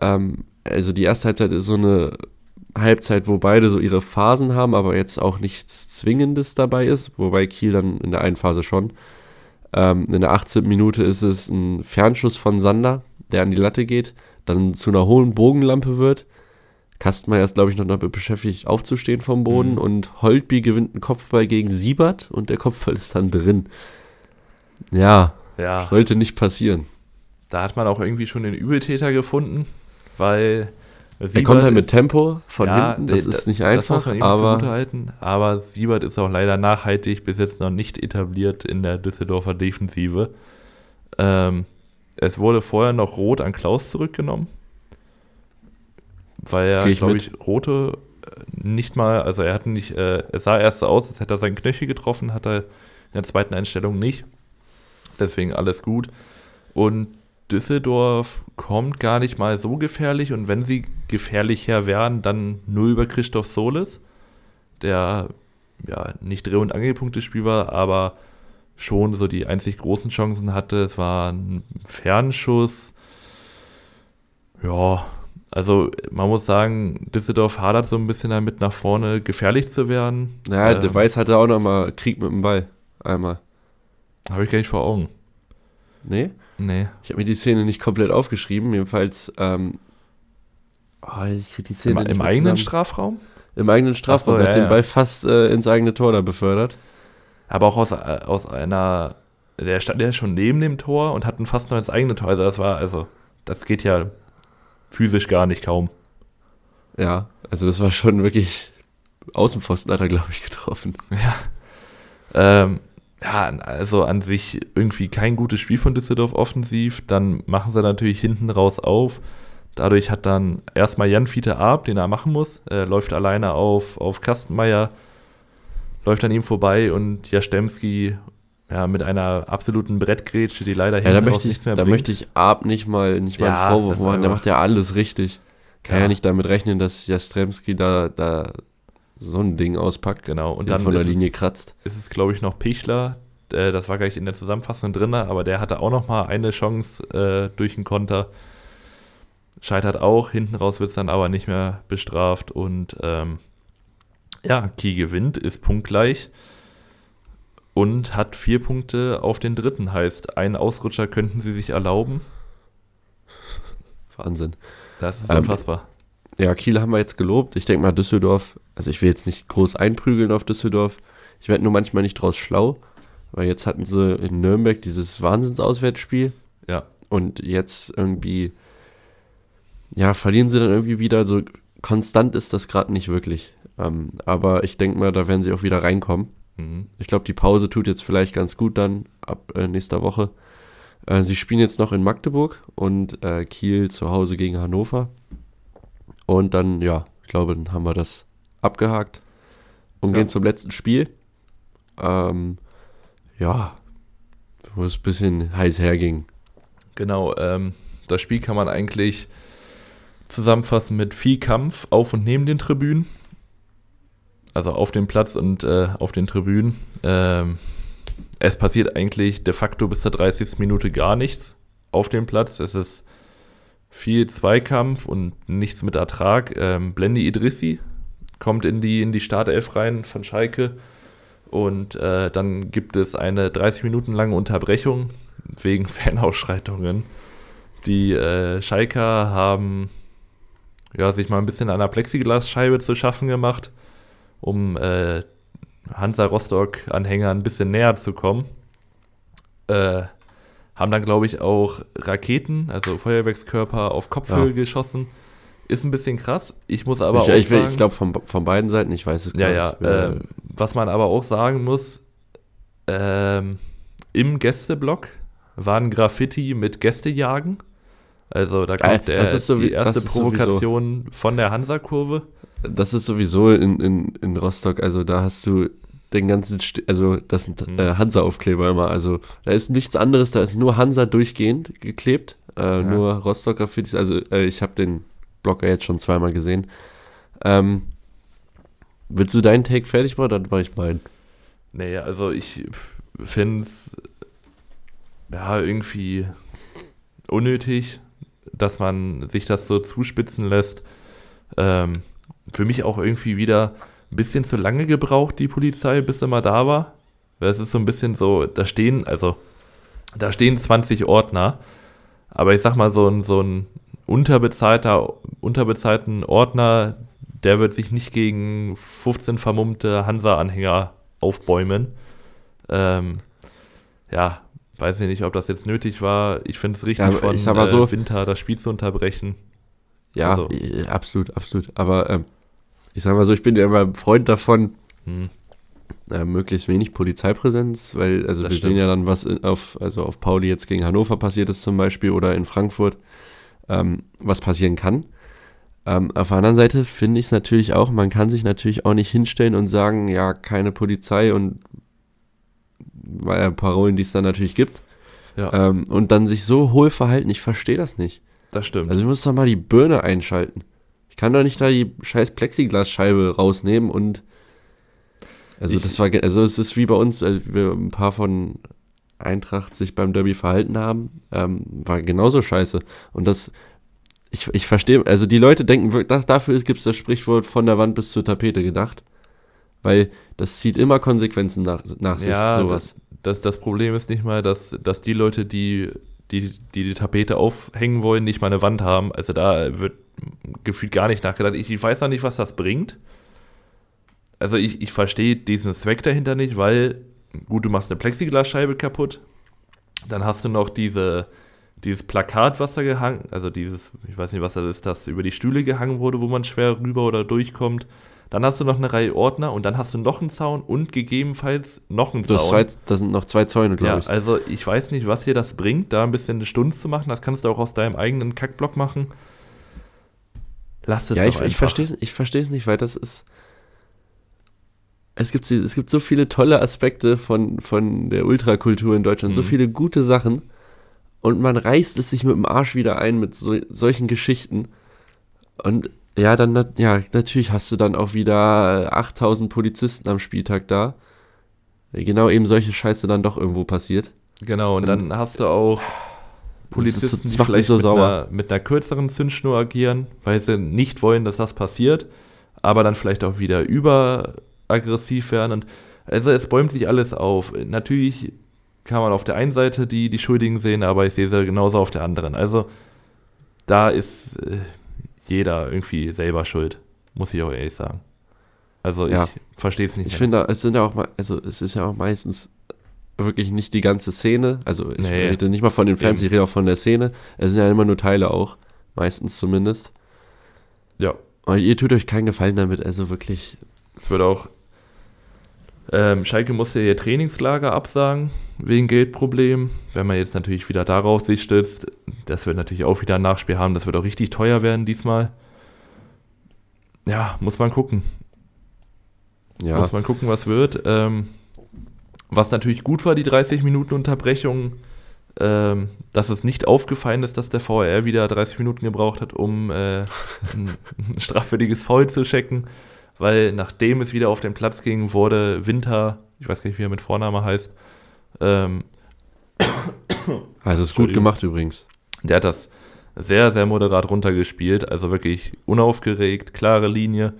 Speaker 2: Ähm, also die erste Halbzeit ist so eine Halbzeit, wo beide so ihre Phasen haben, aber jetzt auch nichts Zwingendes dabei ist, wobei Kiel dann in der einen Phase schon. Ähm, in der 18. Minute ist es ein Fernschuss von Sander, der an die Latte geht, dann zu einer hohen Bogenlampe wird. Kastenmeier ist, glaube ich, noch damit beschäftigt, aufzustehen vom Boden
Speaker 1: Mhm.
Speaker 2: und Holtby gewinnt einen Kopfball gegen Siebert und der Kopfball ist dann drin. Ja,
Speaker 1: Ja,
Speaker 2: sollte nicht passieren.
Speaker 1: da hat man auch irgendwie schon den Übeltäter gefunden, weil
Speaker 2: Er kommt halt mit Tempo von
Speaker 1: Ja,
Speaker 2: hinten, das
Speaker 1: nee,
Speaker 2: ist nicht
Speaker 1: das
Speaker 2: einfach, aber
Speaker 1: aber Siebert ist auch leider nachhaltig bis jetzt noch nicht etabliert in der Düsseldorfer Defensive. Ähm, es wurde vorher noch Rot an Klaus zurückgenommen, weil er, glaube ich, Rote äh, nicht mal, also er hat nicht, äh, es sah erst so aus, als hätte er seinen Knöchel getroffen, hat er in der zweiten Einstellung nicht. Deswegen alles gut. Und Düsseldorf kommt gar nicht mal so gefährlich und wenn sie gefährlicher wären, dann nur über Christoph Solis, der ja nicht Dreh- und Angelpunktespiel war, aber schon so die einzig großen Chancen hatte. Es war ein Fernschuss. Ja, also man muss sagen, Düsseldorf hadert so ein bisschen damit, nach vorne gefährlich zu werden.
Speaker 2: naja,
Speaker 1: Ähm,
Speaker 2: De Weiß hatte auch noch mal Krieg mit dem Ball. Einmal.
Speaker 1: Habe ich gar nicht vor Augen.
Speaker 2: Nee?
Speaker 1: Nee.
Speaker 2: Ich habe mir die Szene nicht komplett aufgeschrieben, jedenfalls ähm, oh, ich krieg die Szene
Speaker 1: Im, im eigenen
Speaker 2: zusammen.
Speaker 1: Strafraum?
Speaker 2: Im eigenen Strafraum.
Speaker 1: So,
Speaker 2: der hat
Speaker 1: ja,
Speaker 2: den
Speaker 1: ja.
Speaker 2: Ball fast äh, ins eigene Tor da befördert.
Speaker 1: Aber auch aus, äh, aus einer. Der stand ja schon neben dem Tor und hatten fast noch ins eigene Tor. Also das war, also, das geht ja physisch gar nicht kaum.
Speaker 2: Ja, also das war schon wirklich Außenpfosten hat er, glaube ich, getroffen.
Speaker 1: Ja. Ähm, ja, also an sich irgendwie kein gutes Spiel von Düsseldorf offensiv. Dann machen sie natürlich hinten raus auf. Dadurch hat dann erstmal Jan Fiete Ab, den er machen muss, äh, läuft alleine auf, auf Kastenmeier, läuft an ihm vorbei und Jastemski ja, mit einer absoluten Brettgrätsche, die leider
Speaker 2: Ja, da
Speaker 1: hinten raus
Speaker 2: möchte ich,
Speaker 1: nichts mehr
Speaker 2: da
Speaker 1: bringt.
Speaker 2: möchte ich Ab nicht mal, nicht mal
Speaker 1: Ja,
Speaker 2: einen Vorwurf machen. Der macht ja alles richtig. Kann ja,
Speaker 1: Ja.
Speaker 2: nicht damit rechnen, dass Jastremski da, da so ein Ding auspackt
Speaker 1: Genau, und dann
Speaker 2: von der Linie
Speaker 1: es,
Speaker 2: kratzt.
Speaker 1: ist es, glaube ich, noch Pichler. Äh, das war gleich in der Zusammenfassung drin, aber der hatte auch noch mal eine Chance äh, durch den Konter. Scheitert auch, hinten raus wird es dann aber nicht mehr bestraft. Und ähm, ja, Kiel gewinnt, ist punktgleich und hat vier Punkte auf den dritten. Heißt, einen Ausrutscher könnten sie sich erlauben.
Speaker 2: Wahnsinn.
Speaker 1: Das ist
Speaker 2: Ähm,
Speaker 1: unfassbar.
Speaker 2: Ja, Kiel haben wir jetzt gelobt. Ich denke mal, Düsseldorf, also ich will jetzt nicht groß einprügeln auf Düsseldorf. Ich werde nur manchmal nicht draus schlau, weil jetzt hatten sie in Nürnberg dieses Wahnsinnsauswärtsspiel
Speaker 1: Ja.
Speaker 2: und jetzt irgendwie, ja, verlieren sie dann irgendwie wieder. So konstant ist das gerade nicht wirklich. Ähm, aber ich denke mal, da werden sie auch wieder reinkommen.
Speaker 1: Mhm.
Speaker 2: Ich glaube, die Pause tut jetzt vielleicht ganz gut dann ab äh, nächster Woche. Äh, sie spielen jetzt noch in Magdeburg und äh, Kiel zu Hause gegen Hannover. Und dann, ja, ich glaube, dann haben wir das abgehakt und
Speaker 1: Ja.
Speaker 2: gehen zum letzten Spiel. Ähm, ja, wo es ein bisschen heiß herging.
Speaker 1: Genau, ähm, das Spiel kann man eigentlich zusammenfassen mit viel Kampf auf und neben den Tribünen. Also auf dem Platz und äh, auf den Tribünen. Ähm, es passiert eigentlich de facto bis zur 30. Minute gar nichts auf dem Platz. Es ist viel Zweikampf und nichts mit Ertrag. Ähm, Blendi Idrissi kommt in die, in die Startelf rein von Schalke. Und äh, dann gibt es eine 30 Minuten lange Unterbrechung wegen Fanausschreitungen. Die äh, Schalker haben ja, sich mal ein bisschen an der Plexiglasscheibe zu schaffen gemacht, um äh, Hansa Rostock-Anhängern ein bisschen näher zu kommen. Äh, haben dann, glaube ich, auch Raketen, also Feuerwerkskörper auf Kopfhöhe
Speaker 2: Ja.
Speaker 1: geschossen. Ist ein bisschen krass. Ich muss aber
Speaker 2: ich
Speaker 1: auch
Speaker 2: ich,
Speaker 1: sagen,
Speaker 2: ich glaube, von, von beiden Seiten, ich weiß es
Speaker 1: ja,
Speaker 2: gar
Speaker 1: ja.
Speaker 2: nicht. Äh,
Speaker 1: was man aber auch sagen muss, ähm, im Gästeblock waren Graffiti mit Gästejagen. Also da kommt der,
Speaker 2: das ist so wie-
Speaker 1: die erste
Speaker 2: ist sowieso-
Speaker 1: Provokation von der Hansa-Kurve.
Speaker 2: Das ist sowieso in, in, in Rostock, also da hast du den ganzen, St also das sind
Speaker 1: Mhm.
Speaker 2: äh, Hansa-Aufkleber immer, also da ist nichts anderes, da ist nur Hansa durchgehend geklebt, äh, nur Rostock-Graffitis, also äh, ich habe den Blocker jetzt schon zweimal gesehen. Ähm, willst du deinen Take fertig machen, dann mache ich meinen.
Speaker 1: Nee, also ich finde es ja irgendwie unnötig, dass man sich das so zuspitzen lässt. Ähm, für mich auch irgendwie wieder ein bisschen zu lange gebraucht, die Polizei, bis sie mal da war. Weil es ist so ein bisschen so, da stehen, also da stehen 20 Ordner, aber ich sag mal, so ein, so ein unterbezahlter, unterbezahlten Ordner, der wird sich nicht gegen 15 vermummte Hansa-Anhänger aufbäumen. Ähm, ja, weiß ich nicht, ob das jetzt nötig war. Ich finde es richtig
Speaker 2: Ja,
Speaker 1: von
Speaker 2: mal
Speaker 1: äh,
Speaker 2: so-
Speaker 1: Winter das Spiel zu unterbrechen.
Speaker 2: Ja,
Speaker 1: Also-
Speaker 2: äh, absolut, absolut, aber ähm, ich sag mal so, ich bin ja immer ein Freund davon,
Speaker 1: Hm.
Speaker 2: äh, möglichst wenig Polizeipräsenz, weil also
Speaker 1: Das
Speaker 2: wir
Speaker 1: stimmt.
Speaker 2: sehen ja dann, was in, auf, also auf Pauli jetzt gegen Hannover passiert ist zum Beispiel oder in Frankfurt, ähm, was passieren kann. Ähm, auf der anderen Seite finde ich es natürlich auch, man kann sich natürlich auch nicht hinstellen und sagen, ja, keine Polizei und weil ja Parolen, die es dann natürlich gibt,
Speaker 1: Ja,
Speaker 2: ähm, und dann sich so hohl verhalten, ich verstehe das nicht.
Speaker 1: das stimmt.
Speaker 2: Also ich muss doch mal die Birne einschalten. Ich kann doch nicht da die scheiß Plexiglasscheibe rausnehmen und also
Speaker 1: Ich-
Speaker 2: das war also es ist wie bei uns, als wir ein paar von Eintracht sich beim Derby verhalten haben, ähm, war genauso scheiße. Und das ich, ich verstehe, also die Leute denken, wirklich, das, dafür gibt es das Sprichwort von der Wand bis zur Tapete gedacht. Weil das zieht immer Konsequenzen nach, nach sich,
Speaker 1: ja,
Speaker 2: sowas.
Speaker 1: das, das, das Problem ist nicht mal, dass, dass die Leute, die die, die die Tapete aufhängen wollen, nicht mal eine Wand haben. Also da wird gefühlt gar nicht nachgedacht. Ich, ich weiß noch nicht, was das bringt. Also ich, ich verstehe diesen Zweck dahinter nicht, weil, gut, du machst eine Plexiglasscheibe kaputt. Dann hast du noch diese, dieses Plakat, was da gehangen, also dieses, ich weiß nicht, was das ist, das über die Stühle gehangen wurde, wo man schwer rüber oder durchkommt. Dann hast du noch eine Reihe Ordner und dann hast du noch einen Zaun und gegebenenfalls noch einen
Speaker 2: Du hast
Speaker 1: Zaun.
Speaker 2: zwei, das sind noch zwei Zäune, glaube
Speaker 1: Ja,
Speaker 2: ich.
Speaker 1: also ich weiß nicht, was dir das bringt, da ein bisschen eine Stunde zu machen. Das kannst du auch aus deinem eigenen Kackblock machen. Lass es
Speaker 2: Ja,
Speaker 1: doch
Speaker 2: ich, ich verstehe es ich versteh's nicht, weil das ist. Es gibt, es gibt so viele tolle Aspekte von, von der Ultrakultur in Deutschland, so
Speaker 1: Mhm.
Speaker 2: viele gute Sachen. Und man reißt es sich mit dem Arsch wieder ein mit so, solchen Geschichten. Und ja, dann, ja, natürlich hast du dann auch wieder äh, 8000 Polizisten am Spieltag da. Genau eben solche Scheiße dann doch irgendwo passiert.
Speaker 1: Genau, und dann hast du auch
Speaker 2: so-
Speaker 1: Polizisten,
Speaker 2: das
Speaker 1: die
Speaker 2: macht mich
Speaker 1: vielleicht
Speaker 2: so
Speaker 1: mit,
Speaker 2: sauer.
Speaker 1: einer, mit einer kürzeren Zündschnur agieren, weil sie nicht wollen, dass das passiert, aber dann vielleicht auch wieder überaggressiv werden. Und also es bäumt sich alles auf. Natürlich kann man auf der einen Seite die, die Schuldigen sehen, aber ich sehe sie genauso auf der anderen. Also da ist, äh, jeder irgendwie selber schuld, muss ich auch ehrlich sagen. Also
Speaker 2: Ja.
Speaker 1: ich verstehe es nicht.
Speaker 2: Ich finde, es sind ja auch mal, also es ist ja auch meistens wirklich nicht die ganze Szene. Also ich
Speaker 1: Nee.
Speaker 2: rede nicht mal von den Fans,
Speaker 1: Eben.
Speaker 2: ich rede auch von der Szene. Es sind ja immer nur Teile auch, meistens zumindest.
Speaker 1: ja,
Speaker 2: Aber ihr tut euch keinen Gefallen damit, also wirklich.
Speaker 1: es wird auch. Ähm, Schalke musste ihr Trainingslager absagen wegen Geldproblemen. Wenn man jetzt natürlich wieder darauf sich stützt, das wird natürlich auch wieder ein Nachspiel haben. Das wird auch richtig teuer werden diesmal. Ja, muss man gucken.
Speaker 2: Ja,
Speaker 1: Muss man gucken, was wird. Ähm, was natürlich gut war, die 30 Minuten Unterbrechung, ähm, dass es nicht aufgefallen ist, dass der VR wieder 30 Minuten gebraucht hat, um äh, ein, ein straffälliges Foul zu checken. Weil nachdem es wieder auf den Platz ging, wurde Winter, ich weiß gar nicht, wie er mit Vorname heißt, ähm,
Speaker 2: also ist gut gemacht übrigens.
Speaker 1: der hat das sehr, sehr moderat runtergespielt. Also wirklich unaufgeregt, klare Linie.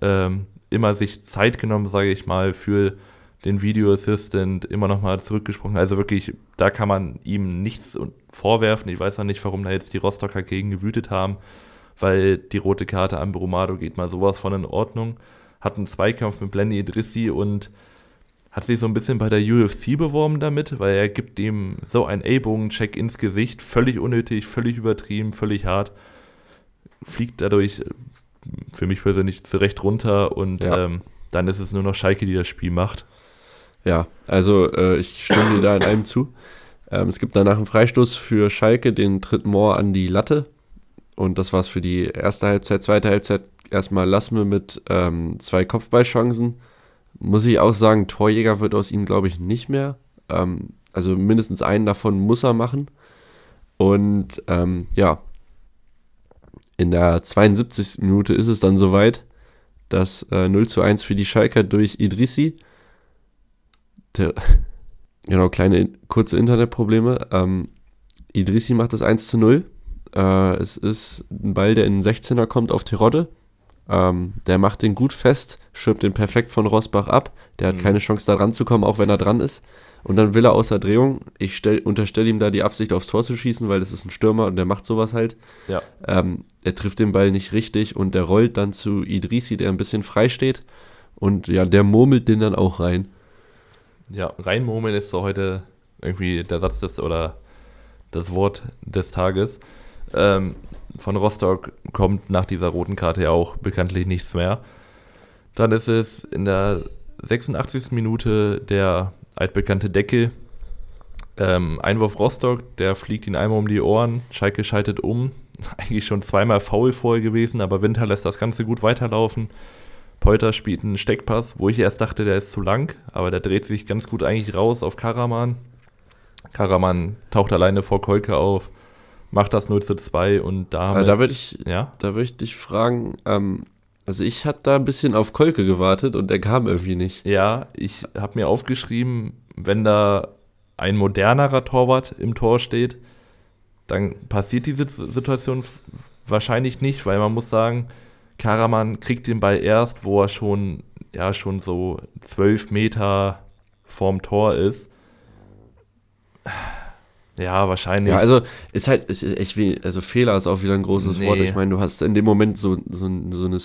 Speaker 1: Ähm, immer sich Zeit genommen, sage ich mal, für den Video Assistant, immer nochmal zurückgesprochen. Also wirklich, da kann man ihm nichts vorwerfen. Ich weiß auch nicht, warum da jetzt die Rostocker gegen gewütet haben, weil die rote Karte an Brumado geht mal sowas von in Ordnung. Hat einen Zweikampf mit Blenny Idrissi und hat sich so ein bisschen bei der UFC beworben damit, weil er gibt ihm so einen Ellbogen-Check ins Gesicht, völlig unnötig, völlig übertrieben, völlig hart, fliegt dadurch äh, für mich persönlich zurecht runter und
Speaker 2: Ja.
Speaker 1: ähm, dann ist es nur noch Schalke, die das Spiel macht.
Speaker 2: Ja, also äh, ich stimme dir da in einem zu. Ähm, es gibt danach einen Freistoß für Schalke, den tritt Mohr an die Latte. Und das war's für die erste Halbzeit. Zweite Halbzeit erstmal Lassme mit ähm, zwei Kopfballchancen. Muss ich auch sagen, Torjäger wird aus ihm, glaube ich, nicht mehr. Ähm, also mindestens einen davon muss er machen. Und ähm, ja, in der 72. Minute ist es dann soweit, dass äh, 0 zu 1 für die Schalker durch Idrissi. Der, genau, kleine in- kurze Internetprobleme. Ähm, Idrissi macht das 1 zu 0. Äh, es ist ein Ball, der in den 16er kommt auf Terodde. Ähm, der macht den gut fest, schirmt den perfekt von Rosbach ab. Der hat
Speaker 1: Mhm.
Speaker 2: keine Chance da dran zu kommen, auch wenn er dran ist. Und dann will er außer Drehung. Ich stell, unterstelle ihm da die Absicht, aufs Tor zu schießen, weil das ist ein Stürmer und der macht sowas halt.
Speaker 1: Ja.
Speaker 2: Ähm, er trifft den Ball nicht richtig und der rollt dann zu Idrissi, der ein bisschen frei steht. Und ja, der murmelt den dann auch rein.
Speaker 1: Ja, reinmurmeln ist so heute irgendwie der Satz des oder das Wort des Tages. Ähm, von Rostock kommt nach dieser roten Karte ja auch bekanntlich nichts mehr. Dann ist es in der 86. Minute der altbekannte Deckel. Ähm, Einwurf Rostock, der fliegt ihn einmal um die Ohren. Schalke schaltet um. Eigentlich schon zweimal faul vorher gewesen, aber Winter lässt das Ganze gut weiterlaufen. Polter spielt einen Steckpass, wo ich erst dachte, der ist zu lang, aber der dreht sich ganz gut eigentlich raus auf Karaman. Karaman taucht alleine vor Kolke auf, macht das 0 zu 2 und da haben
Speaker 2: Aber da würde ich,
Speaker 1: ja,
Speaker 2: da würde ich dich fragen, ähm, also ich hatte da ein bisschen auf Kolke gewartet und der kam irgendwie nicht.
Speaker 1: ja, ich habe mir aufgeschrieben, wenn da ein modernerer Torwart im Tor steht, dann passiert diese Situation wahrscheinlich nicht, weil man muss sagen, Karaman kriegt den Ball erst, wo er schon, ja, schon so 12 Meter vorm Tor ist. Ja, wahrscheinlich.
Speaker 2: Ja, also ist halt, ist echt wie, also Fehler ist auch wieder ein großes
Speaker 1: Nee.
Speaker 2: Wort. Ich meine, du hast in dem Moment so, so, so eine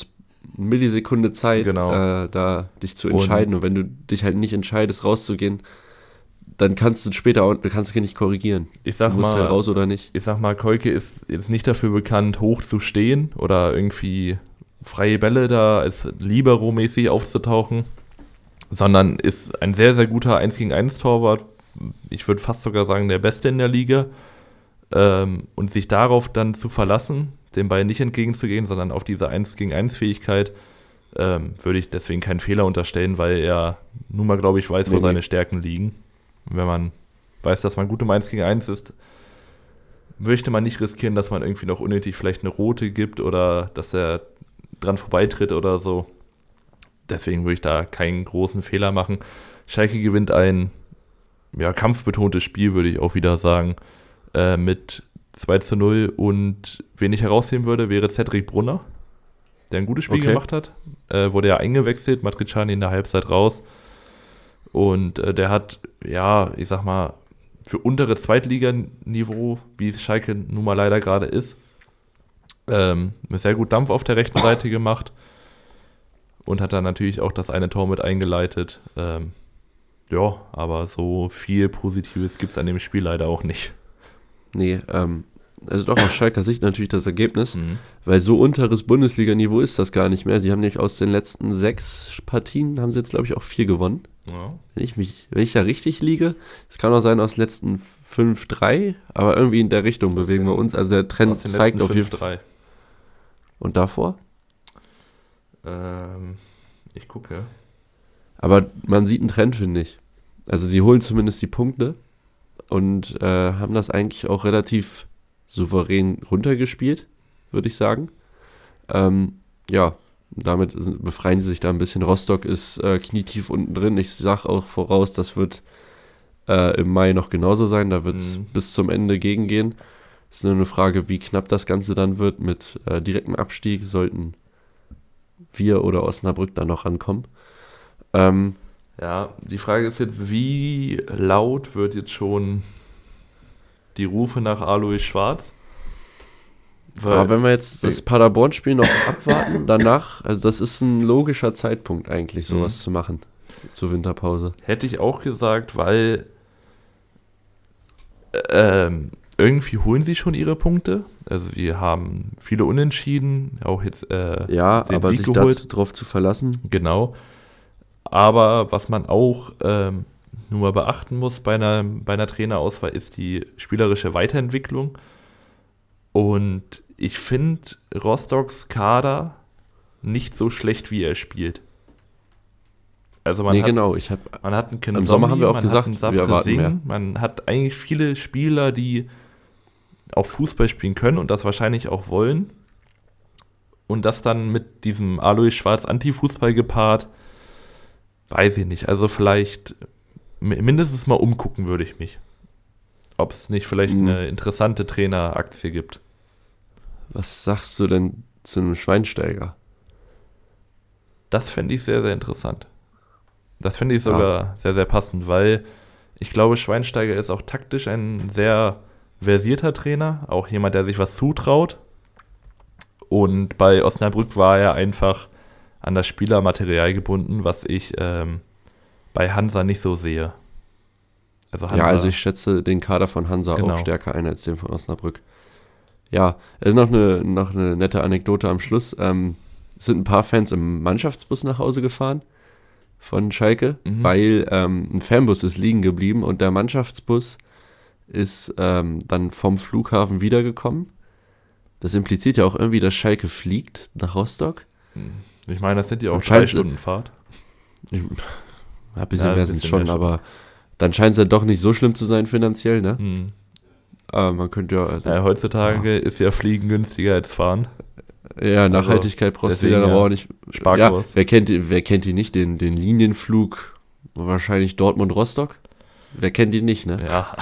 Speaker 2: Millisekunde Zeit,
Speaker 1: Genau.
Speaker 2: äh, da dich zu
Speaker 1: Und-
Speaker 2: entscheiden. Und, wenn du dich halt nicht entscheidest, rauszugehen, dann kannst du später auch, du kannst dich nicht korrigieren.
Speaker 1: ich
Speaker 2: Du
Speaker 1: sag
Speaker 2: musst
Speaker 1: mal,
Speaker 2: halt raus oder nicht.
Speaker 1: ich sag mal, Kolke ist jetzt nicht dafür bekannt, hoch zu stehen oder irgendwie freie Bälle da als Libero-mäßig aufzutauchen, sondern ist ein sehr, sehr guter 1 gegen 1 Torwart. Ich würde fast sogar sagen, der Beste in der Liga. Ähm, und sich darauf dann zu verlassen, dem Ball nicht entgegenzugehen, sondern auf diese 1 gegen 1 Fähigkeit, ähm, würde ich deswegen keinen Fehler unterstellen, weil er nun mal, glaube ich, weiß, wo
Speaker 2: Nee, nee.
Speaker 1: seine Stärken liegen. Und wenn man weiß, dass man gut im 1 gegen 1 ist, möchte man nicht riskieren, dass man irgendwie noch unnötig vielleicht eine rote gibt oder dass er dran vorbeitritt oder so. Deswegen würde ich da keinen großen Fehler machen. Schalke gewinnt ein ja, kampfbetontes Spiel, würde ich auch wieder sagen, äh, mit 2 zu 0. Und wen ich herausheben würde, wäre Cedric Brunner, der ein gutes Spiel
Speaker 2: Okay.
Speaker 1: gemacht hat. Äh, wurde ja eingewechselt, Matriciani in der Halbzeit raus. Und äh, der hat, ja, ich sag mal, für untere Zweitliganiveau, wie Schalke nun mal leider gerade ist, Ähm, sehr gut Dampf auf der rechten Seite gemacht und hat dann natürlich auch das eine Tor mit eingeleitet. Ähm, ja, aber so viel Positives gibt es an dem Spiel leider auch nicht.
Speaker 2: Nee, ähm, also doch aus Schalker Sicht natürlich das Ergebnis, mhm. weil so unteres Bundesliga-Niveau ist das gar nicht mehr. Sie haben nämlich aus den letzten sechs Partien, haben sie jetzt glaube ich auch vier gewonnen. Ja. Wenn, ich mich, wenn ich da richtig liege, es kann auch sein aus den letzten fünf, drei, aber irgendwie in der Richtung bewegen wir uns. Also der Trend zeigt auf jeden Fall. Und davor?
Speaker 1: Ähm, ich gucke.
Speaker 2: Aber man sieht einen Trend, finde ich. Also sie holen zumindest die Punkte und äh, haben das eigentlich auch relativ souverän runtergespielt, würde ich sagen. Ähm, ja, damit befreien sie sich da ein bisschen. Rostock ist äh, knietief unten drin. Ich sage auch voraus, das wird äh, im Mai noch genauso sein. Da wird es mhm. bis zum Ende gegengehen. Es ist nur eine Frage, wie knapp das Ganze dann wird mit äh, direktem Abstieg. Sollten wir oder Osnabrück da noch rankommen.
Speaker 1: Ähm, ja, die Frage ist jetzt, wie laut wird jetzt schon die Rufe nach Alois Schwarz?
Speaker 2: Weil Aber wenn wir jetzt das Paderborn-Spiel noch abwarten, danach, also das ist ein logischer Zeitpunkt eigentlich, sowas mhm. zu machen zur Winterpause.
Speaker 1: Hätte ich auch gesagt, weil ähm, irgendwie holen sie schon ihre Punkte. Also sie haben viele Unentschieden, auch jetzt
Speaker 2: äh, ja, aber Sieg sich geholt. darauf zu verlassen.
Speaker 1: Genau. Aber was man auch ähm, nur mal beachten muss bei einer, bei einer Trainerauswahl, ist die spielerische Weiterentwicklung. Und ich finde Rostocks Kader nicht so schlecht, wie er spielt.
Speaker 2: Also man nee, hat, genau. Ich hab,
Speaker 1: man hat einen
Speaker 2: Im Sommer haben wir auch gesagt, wir erwarten
Speaker 1: mehr. Man hat eigentlich viele Spieler, die auch Fußball spielen können und das wahrscheinlich auch wollen. Und das dann mit diesem Alois Schwarz Anti-Fußball gepaart, weiß ich nicht. Also vielleicht mindestens mal umgucken würde ich mich. Ob es nicht vielleicht mhm. eine interessante Traineraktie gibt.
Speaker 2: Was sagst du denn zu einem Schweinsteiger?
Speaker 1: Das fände ich sehr, sehr interessant. Das finde ich sogar ah. sehr, sehr passend, weil ich glaube, Schweinsteiger ist auch taktisch ein sehr versierter Trainer, auch jemand, der sich was zutraut. Und bei Osnabrück war er einfach an das Spielermaterial gebunden, was ich ähm, bei Hansa nicht so sehe.
Speaker 2: Also Hansa, ja, also ich schätze den Kader von Hansa genau. auch stärker ein als den von Osnabrück. Ja, es ist noch eine, noch eine nette Anekdote am Schluss. Ähm, es sind ein paar Fans im Mannschaftsbus nach Hause gefahren von Schalke, mhm. weil ähm, ein Fanbus ist liegen geblieben und der Mannschaftsbus ist ähm, dann vom Flughafen wiedergekommen. Das impliziert ja auch irgendwie, dass Schalke fliegt nach Rostock.
Speaker 1: Hm. Ich meine, das sind ja auch drei Stunden Fahrt.
Speaker 2: Ich, ein bisschen ja, mehr sind es schon, aber dann scheint es ja doch nicht so schlimm zu sein finanziell, ne? Mhm. Aber man könnte ja.
Speaker 1: Also, ja heutzutage ja. ist ja Fliegen günstiger als Fahren.
Speaker 2: Ja, also Nachhaltigkeit also, brauchst du aber auch nicht. Sparkurs. Ja, wer kennt, wer kennt die nicht? Den, den Linienflug, wahrscheinlich Dortmund-Rostock? Wer kennt die nicht, ne?
Speaker 1: Ja.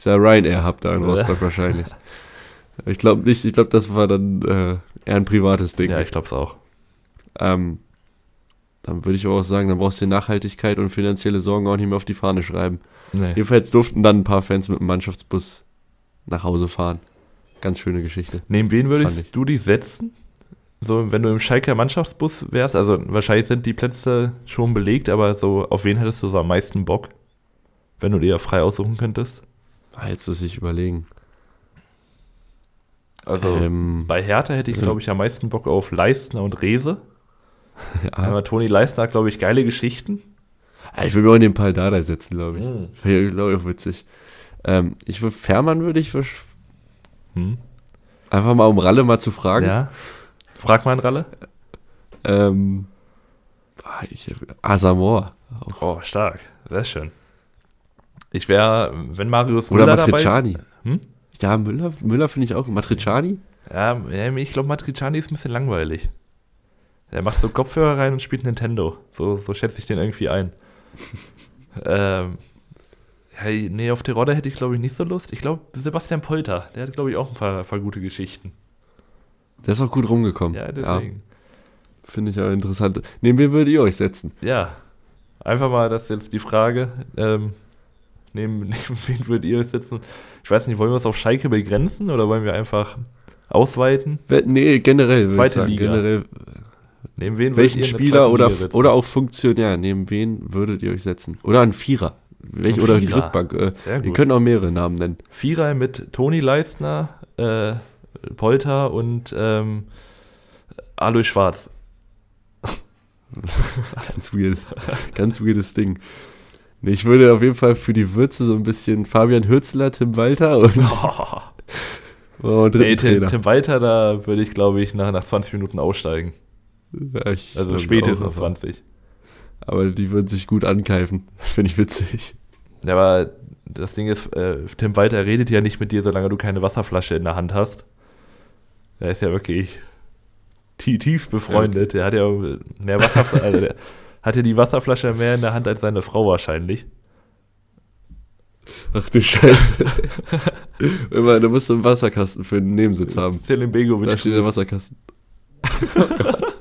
Speaker 2: Ist ja Ryanair-Hub da in Rostock wahrscheinlich. Ich glaube nicht, ich glaube, das war dann äh, eher ein privates Ding.
Speaker 1: Ja, ich glaube es auch.
Speaker 2: Ähm, dann würde ich auch sagen, dann brauchst du Nachhaltigkeit und finanzielle Sorgen auch nicht mehr auf die Fahne schreiben. Nee. Jedenfalls durften dann ein paar Fans mit dem Mannschaftsbus nach Hause fahren. Ganz schöne Geschichte.
Speaker 1: Neben wen würdest du dich setzen? So, wenn du im Schalker Mannschaftsbus wärst, also wahrscheinlich sind die Plätze schon belegt, aber so, auf wen hättest du so am meisten Bock, wenn du dir frei aussuchen könntest?
Speaker 2: Jetzt muss ich überlegen.
Speaker 1: Also ähm, bei Hertha hätte ich, also glaube ich, am meisten Bock auf Leistner und Rese. ja. Aber Toni Leistner hat, glaube ich, geile Geschichten.
Speaker 2: Ah, ich würde mir auch in den Paldada setzen, glaube ich. Hm. Wäre, glaube ich, auch witzig. Ähm, ich würde, Fährmann würde ich hm. einfach mal um Ralle mal zu fragen.
Speaker 1: Ja. Frag mal einen Ralle.
Speaker 2: Ähm, ich, Asamor.
Speaker 1: Oh, stark. Sehr schön. Ich wäre, wenn Marius
Speaker 2: Müller Oder Matriciani. Dabei, hm? Ja, Müller, Müller finde ich auch. Matriciani?
Speaker 1: Ja, ich glaube, Matriciani ist ein bisschen langweilig. Er macht so Kopfhörer rein und spielt Nintendo. So, so schätze ich den irgendwie ein. ähm, ja, nee, auf Terodde hätte ich, glaube ich, nicht so Lust. Ich glaube, Sebastian Polter, der hat, glaube ich, auch ein paar, paar, gute Geschichten.
Speaker 2: Der ist auch gut rumgekommen.
Speaker 1: Ja, deswegen. Ja.
Speaker 2: Finde ich auch interessant. Neben wen würdet ihr euch setzen?
Speaker 1: Ja, einfach mal, das ist jetzt die Frage. Ähm, neben, neben wen würdet ihr euch setzen? Ich weiß nicht, wollen wir es auf Schalke begrenzen oder wollen wir einfach ausweiten?
Speaker 2: We- Nee, generell ich
Speaker 1: Zweite
Speaker 2: sagen.
Speaker 1: Liga.
Speaker 2: Generell,
Speaker 1: Neben wen
Speaker 2: welchen Spieler oder,
Speaker 1: sitzen?
Speaker 2: oder auch Funktionär, neben wen würdet ihr euch setzen? Oder ein Vierer. Welch,
Speaker 1: Ein
Speaker 2: oder die. Rückbank. Äh, ihr könnt auch mehrere Namen nennen.
Speaker 1: Vierer mit Toni Leistner, äh, Polter und ähm, Alois Schwarz.
Speaker 2: Ganz weirdes, ganz weirdes Ding. Nee, ich würde auf jeden Fall für die Würze so ein bisschen Fabian Hürzler, Tim Walter und, oh, und
Speaker 1: Nee,
Speaker 2: dritten
Speaker 1: Tim,
Speaker 2: Trainer.
Speaker 1: Tim Walter, da würde ich, glaube ich, nach, nach 20 Minuten aussteigen.
Speaker 2: Ja,
Speaker 1: Also spätestens
Speaker 2: auch, aber,
Speaker 1: 20.
Speaker 2: aber die würden sich gut ankeifen. Finde ich witzig.
Speaker 1: Ja, aber das Ding ist, äh, Tim Walter redet ja nicht mit dir, solange du keine Wasserflasche in der Hand hast. Er ist ja wirklich tie- tief befreundet. Er hat ja mehr Wasserflasche, also der hat ja die Wasserflasche mehr in der Hand als seine Frau wahrscheinlich.
Speaker 2: Ach du Scheiße. Immer, du musst einen Wasserkasten für einen Nebensitz haben.
Speaker 1: Selim Begovic.
Speaker 2: Da steht der Wasserkasten. Oh Gott.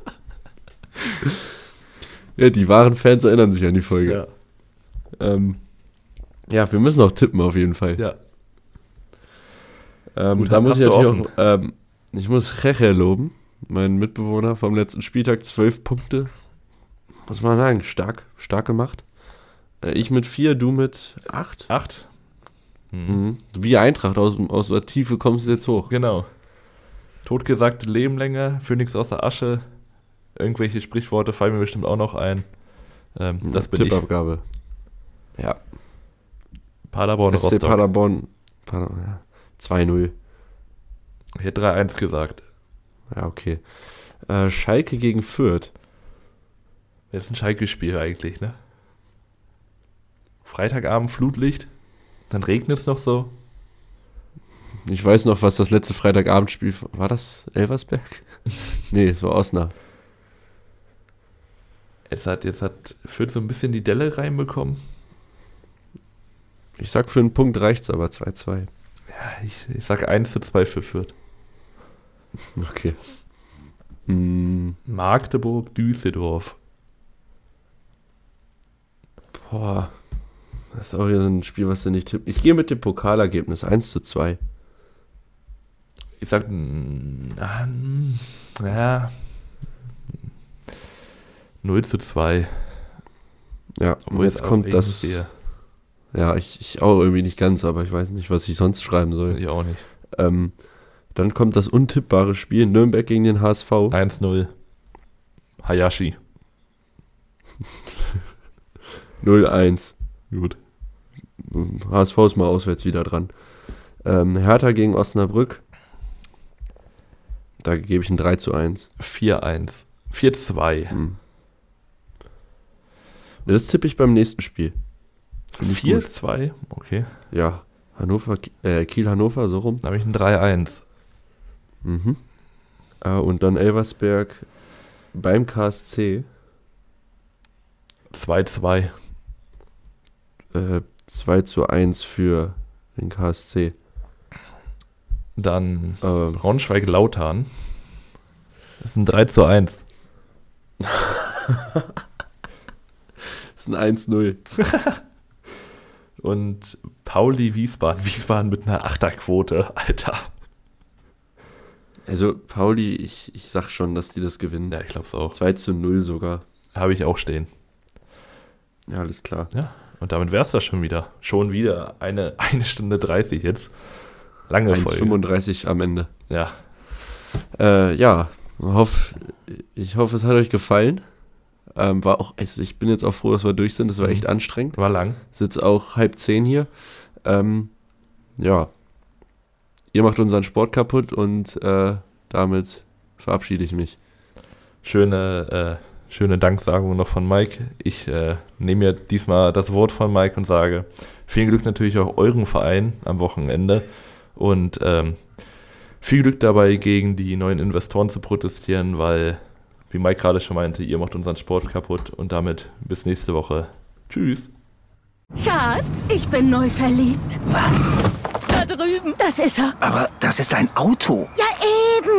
Speaker 2: Ja, die wahren Fans erinnern sich an die Folge.
Speaker 1: Ja,
Speaker 2: Ähm, ja, wir müssen auch tippen auf jeden Fall.
Speaker 1: ja.
Speaker 2: Ähm,
Speaker 1: Gut,
Speaker 2: da muss ich natürlich auch, ähm, ich muss Reche loben, meinen Mitbewohner vom letzten Spieltag, zwölf Punkte. Muss man sagen, stark, stark gemacht. Äh, ich mit vier, du mit acht.
Speaker 1: Acht. Mhm.
Speaker 2: Mhm. Wie Eintracht, aus, aus der Tiefe kommst du jetzt hoch.
Speaker 1: Genau. Totgesagte Leben länger, Phönix aus der Asche. Irgendwelche Sprichworte fallen mir bestimmt auch noch ein. Ähm, das bin ich.
Speaker 2: Tippabgabe. Ja,
Speaker 1: Paderborn,
Speaker 2: SC
Speaker 1: Rostock.
Speaker 2: Paderborn, Paderborn ja. 2-0.
Speaker 1: Ich hätte 3-1 gesagt.
Speaker 2: Ja, okay. Äh, Schalke gegen Fürth.
Speaker 1: Das ist ein Schalke-Spiel eigentlich, ne? Freitagabend Flutlicht, dann regnet es noch so.
Speaker 2: Ich weiß noch, was das letzte Freitagabendspiel war. das Elversberg? nee, es war Osnabrück.
Speaker 1: Jetzt hat, jetzt hat Fürth so ein bisschen die Delle reinbekommen.
Speaker 2: Ich sag, für einen Punkt reicht's aber 2-2.
Speaker 1: Ja, ich, ich sag 1 zu 2 für Fürth.
Speaker 2: Okay. Hm,
Speaker 1: Magdeburg, Düsseldorf.
Speaker 2: Boah. Das ist auch wieder so ein Spiel, was du nicht tippst. Ich gehe mit dem Pokalergebnis 1 zu 2.
Speaker 1: Ich sag, mm, ja, 0 zu 2.
Speaker 2: Ja, und
Speaker 1: Obwohl
Speaker 2: jetzt kommt das.
Speaker 1: sehe.
Speaker 2: Ja, ich, ich auch irgendwie nicht ganz, aber ich weiß nicht, was ich sonst schreiben soll.
Speaker 1: Ich auch nicht.
Speaker 2: Ähm, dann kommt das untippbare Spiel Nürnberg gegen den HSV.
Speaker 1: 1-0. Hayashi.
Speaker 2: 0-1.
Speaker 1: Gut.
Speaker 2: HSV ist mal auswärts wieder dran. Ähm, Hertha gegen Osnabrück. Da gebe ich ein 3 zu 1.
Speaker 1: 4-1. 4-2.
Speaker 2: Hm. Das tippe ich beim nächsten Spiel. Finde ich gut.
Speaker 1: 4-2? Okay.
Speaker 2: Ja, Hannover, äh, Kiel-Hannover, so rum.
Speaker 1: Dann habe ich ein 3-1.
Speaker 2: Mhm. Äh, und dann Elversberg beim KSC.
Speaker 1: 2-2.
Speaker 2: Äh, 2 zu 1 für den KSC.
Speaker 1: Dann
Speaker 2: Ähm,
Speaker 1: Braunschweig-Lautern. Das ist ein 3 zu 1.
Speaker 2: das ist ein 1-0.
Speaker 1: Und Pauli Wiesbaden. Wiesbaden mit einer Achterquote, Alter.
Speaker 2: Also, Pauli, ich, ich sag schon, dass die das gewinnen.
Speaker 1: Ja, ich glaube es auch.
Speaker 2: 2 zu 0 sogar.
Speaker 1: Habe ich auch stehen.
Speaker 2: Ja, alles klar.
Speaker 1: Ja. Und damit wäre es das schon wieder. Schon wieder eine, eine Stunde 30 jetzt. Lange Folge.
Speaker 2: 1,35 am Ende.
Speaker 1: Ja.
Speaker 2: Äh, ja, hoff, ich hoffe, es hat euch gefallen. Ähm, war auch, also ich bin jetzt auch froh, dass wir durch sind. Das war
Speaker 1: Mhm.
Speaker 2: echt anstrengend.
Speaker 1: War lang.
Speaker 2: Sitze auch halb zehn hier. Ähm, ja, ihr macht unseren Sport kaputt und äh, damit verabschiede ich mich.
Speaker 1: Schöne, äh, schöne Danksagung noch von Mike. Ich äh, nehme mir diesmal das Wort von Mike und sage, viel Glück natürlich auch euren Verein am Wochenende und ähm, viel Glück dabei, gegen die neuen Investoren zu protestieren, weil, wie Mike gerade schon meinte, ihr macht unseren Sport kaputt und damit bis nächste Woche. Tschüss.
Speaker 3: Schatz, ich bin neu verliebt.
Speaker 4: Was?
Speaker 3: Da drüben. Das ist er.
Speaker 4: Aber das ist ein Auto.
Speaker 3: Ja, eben.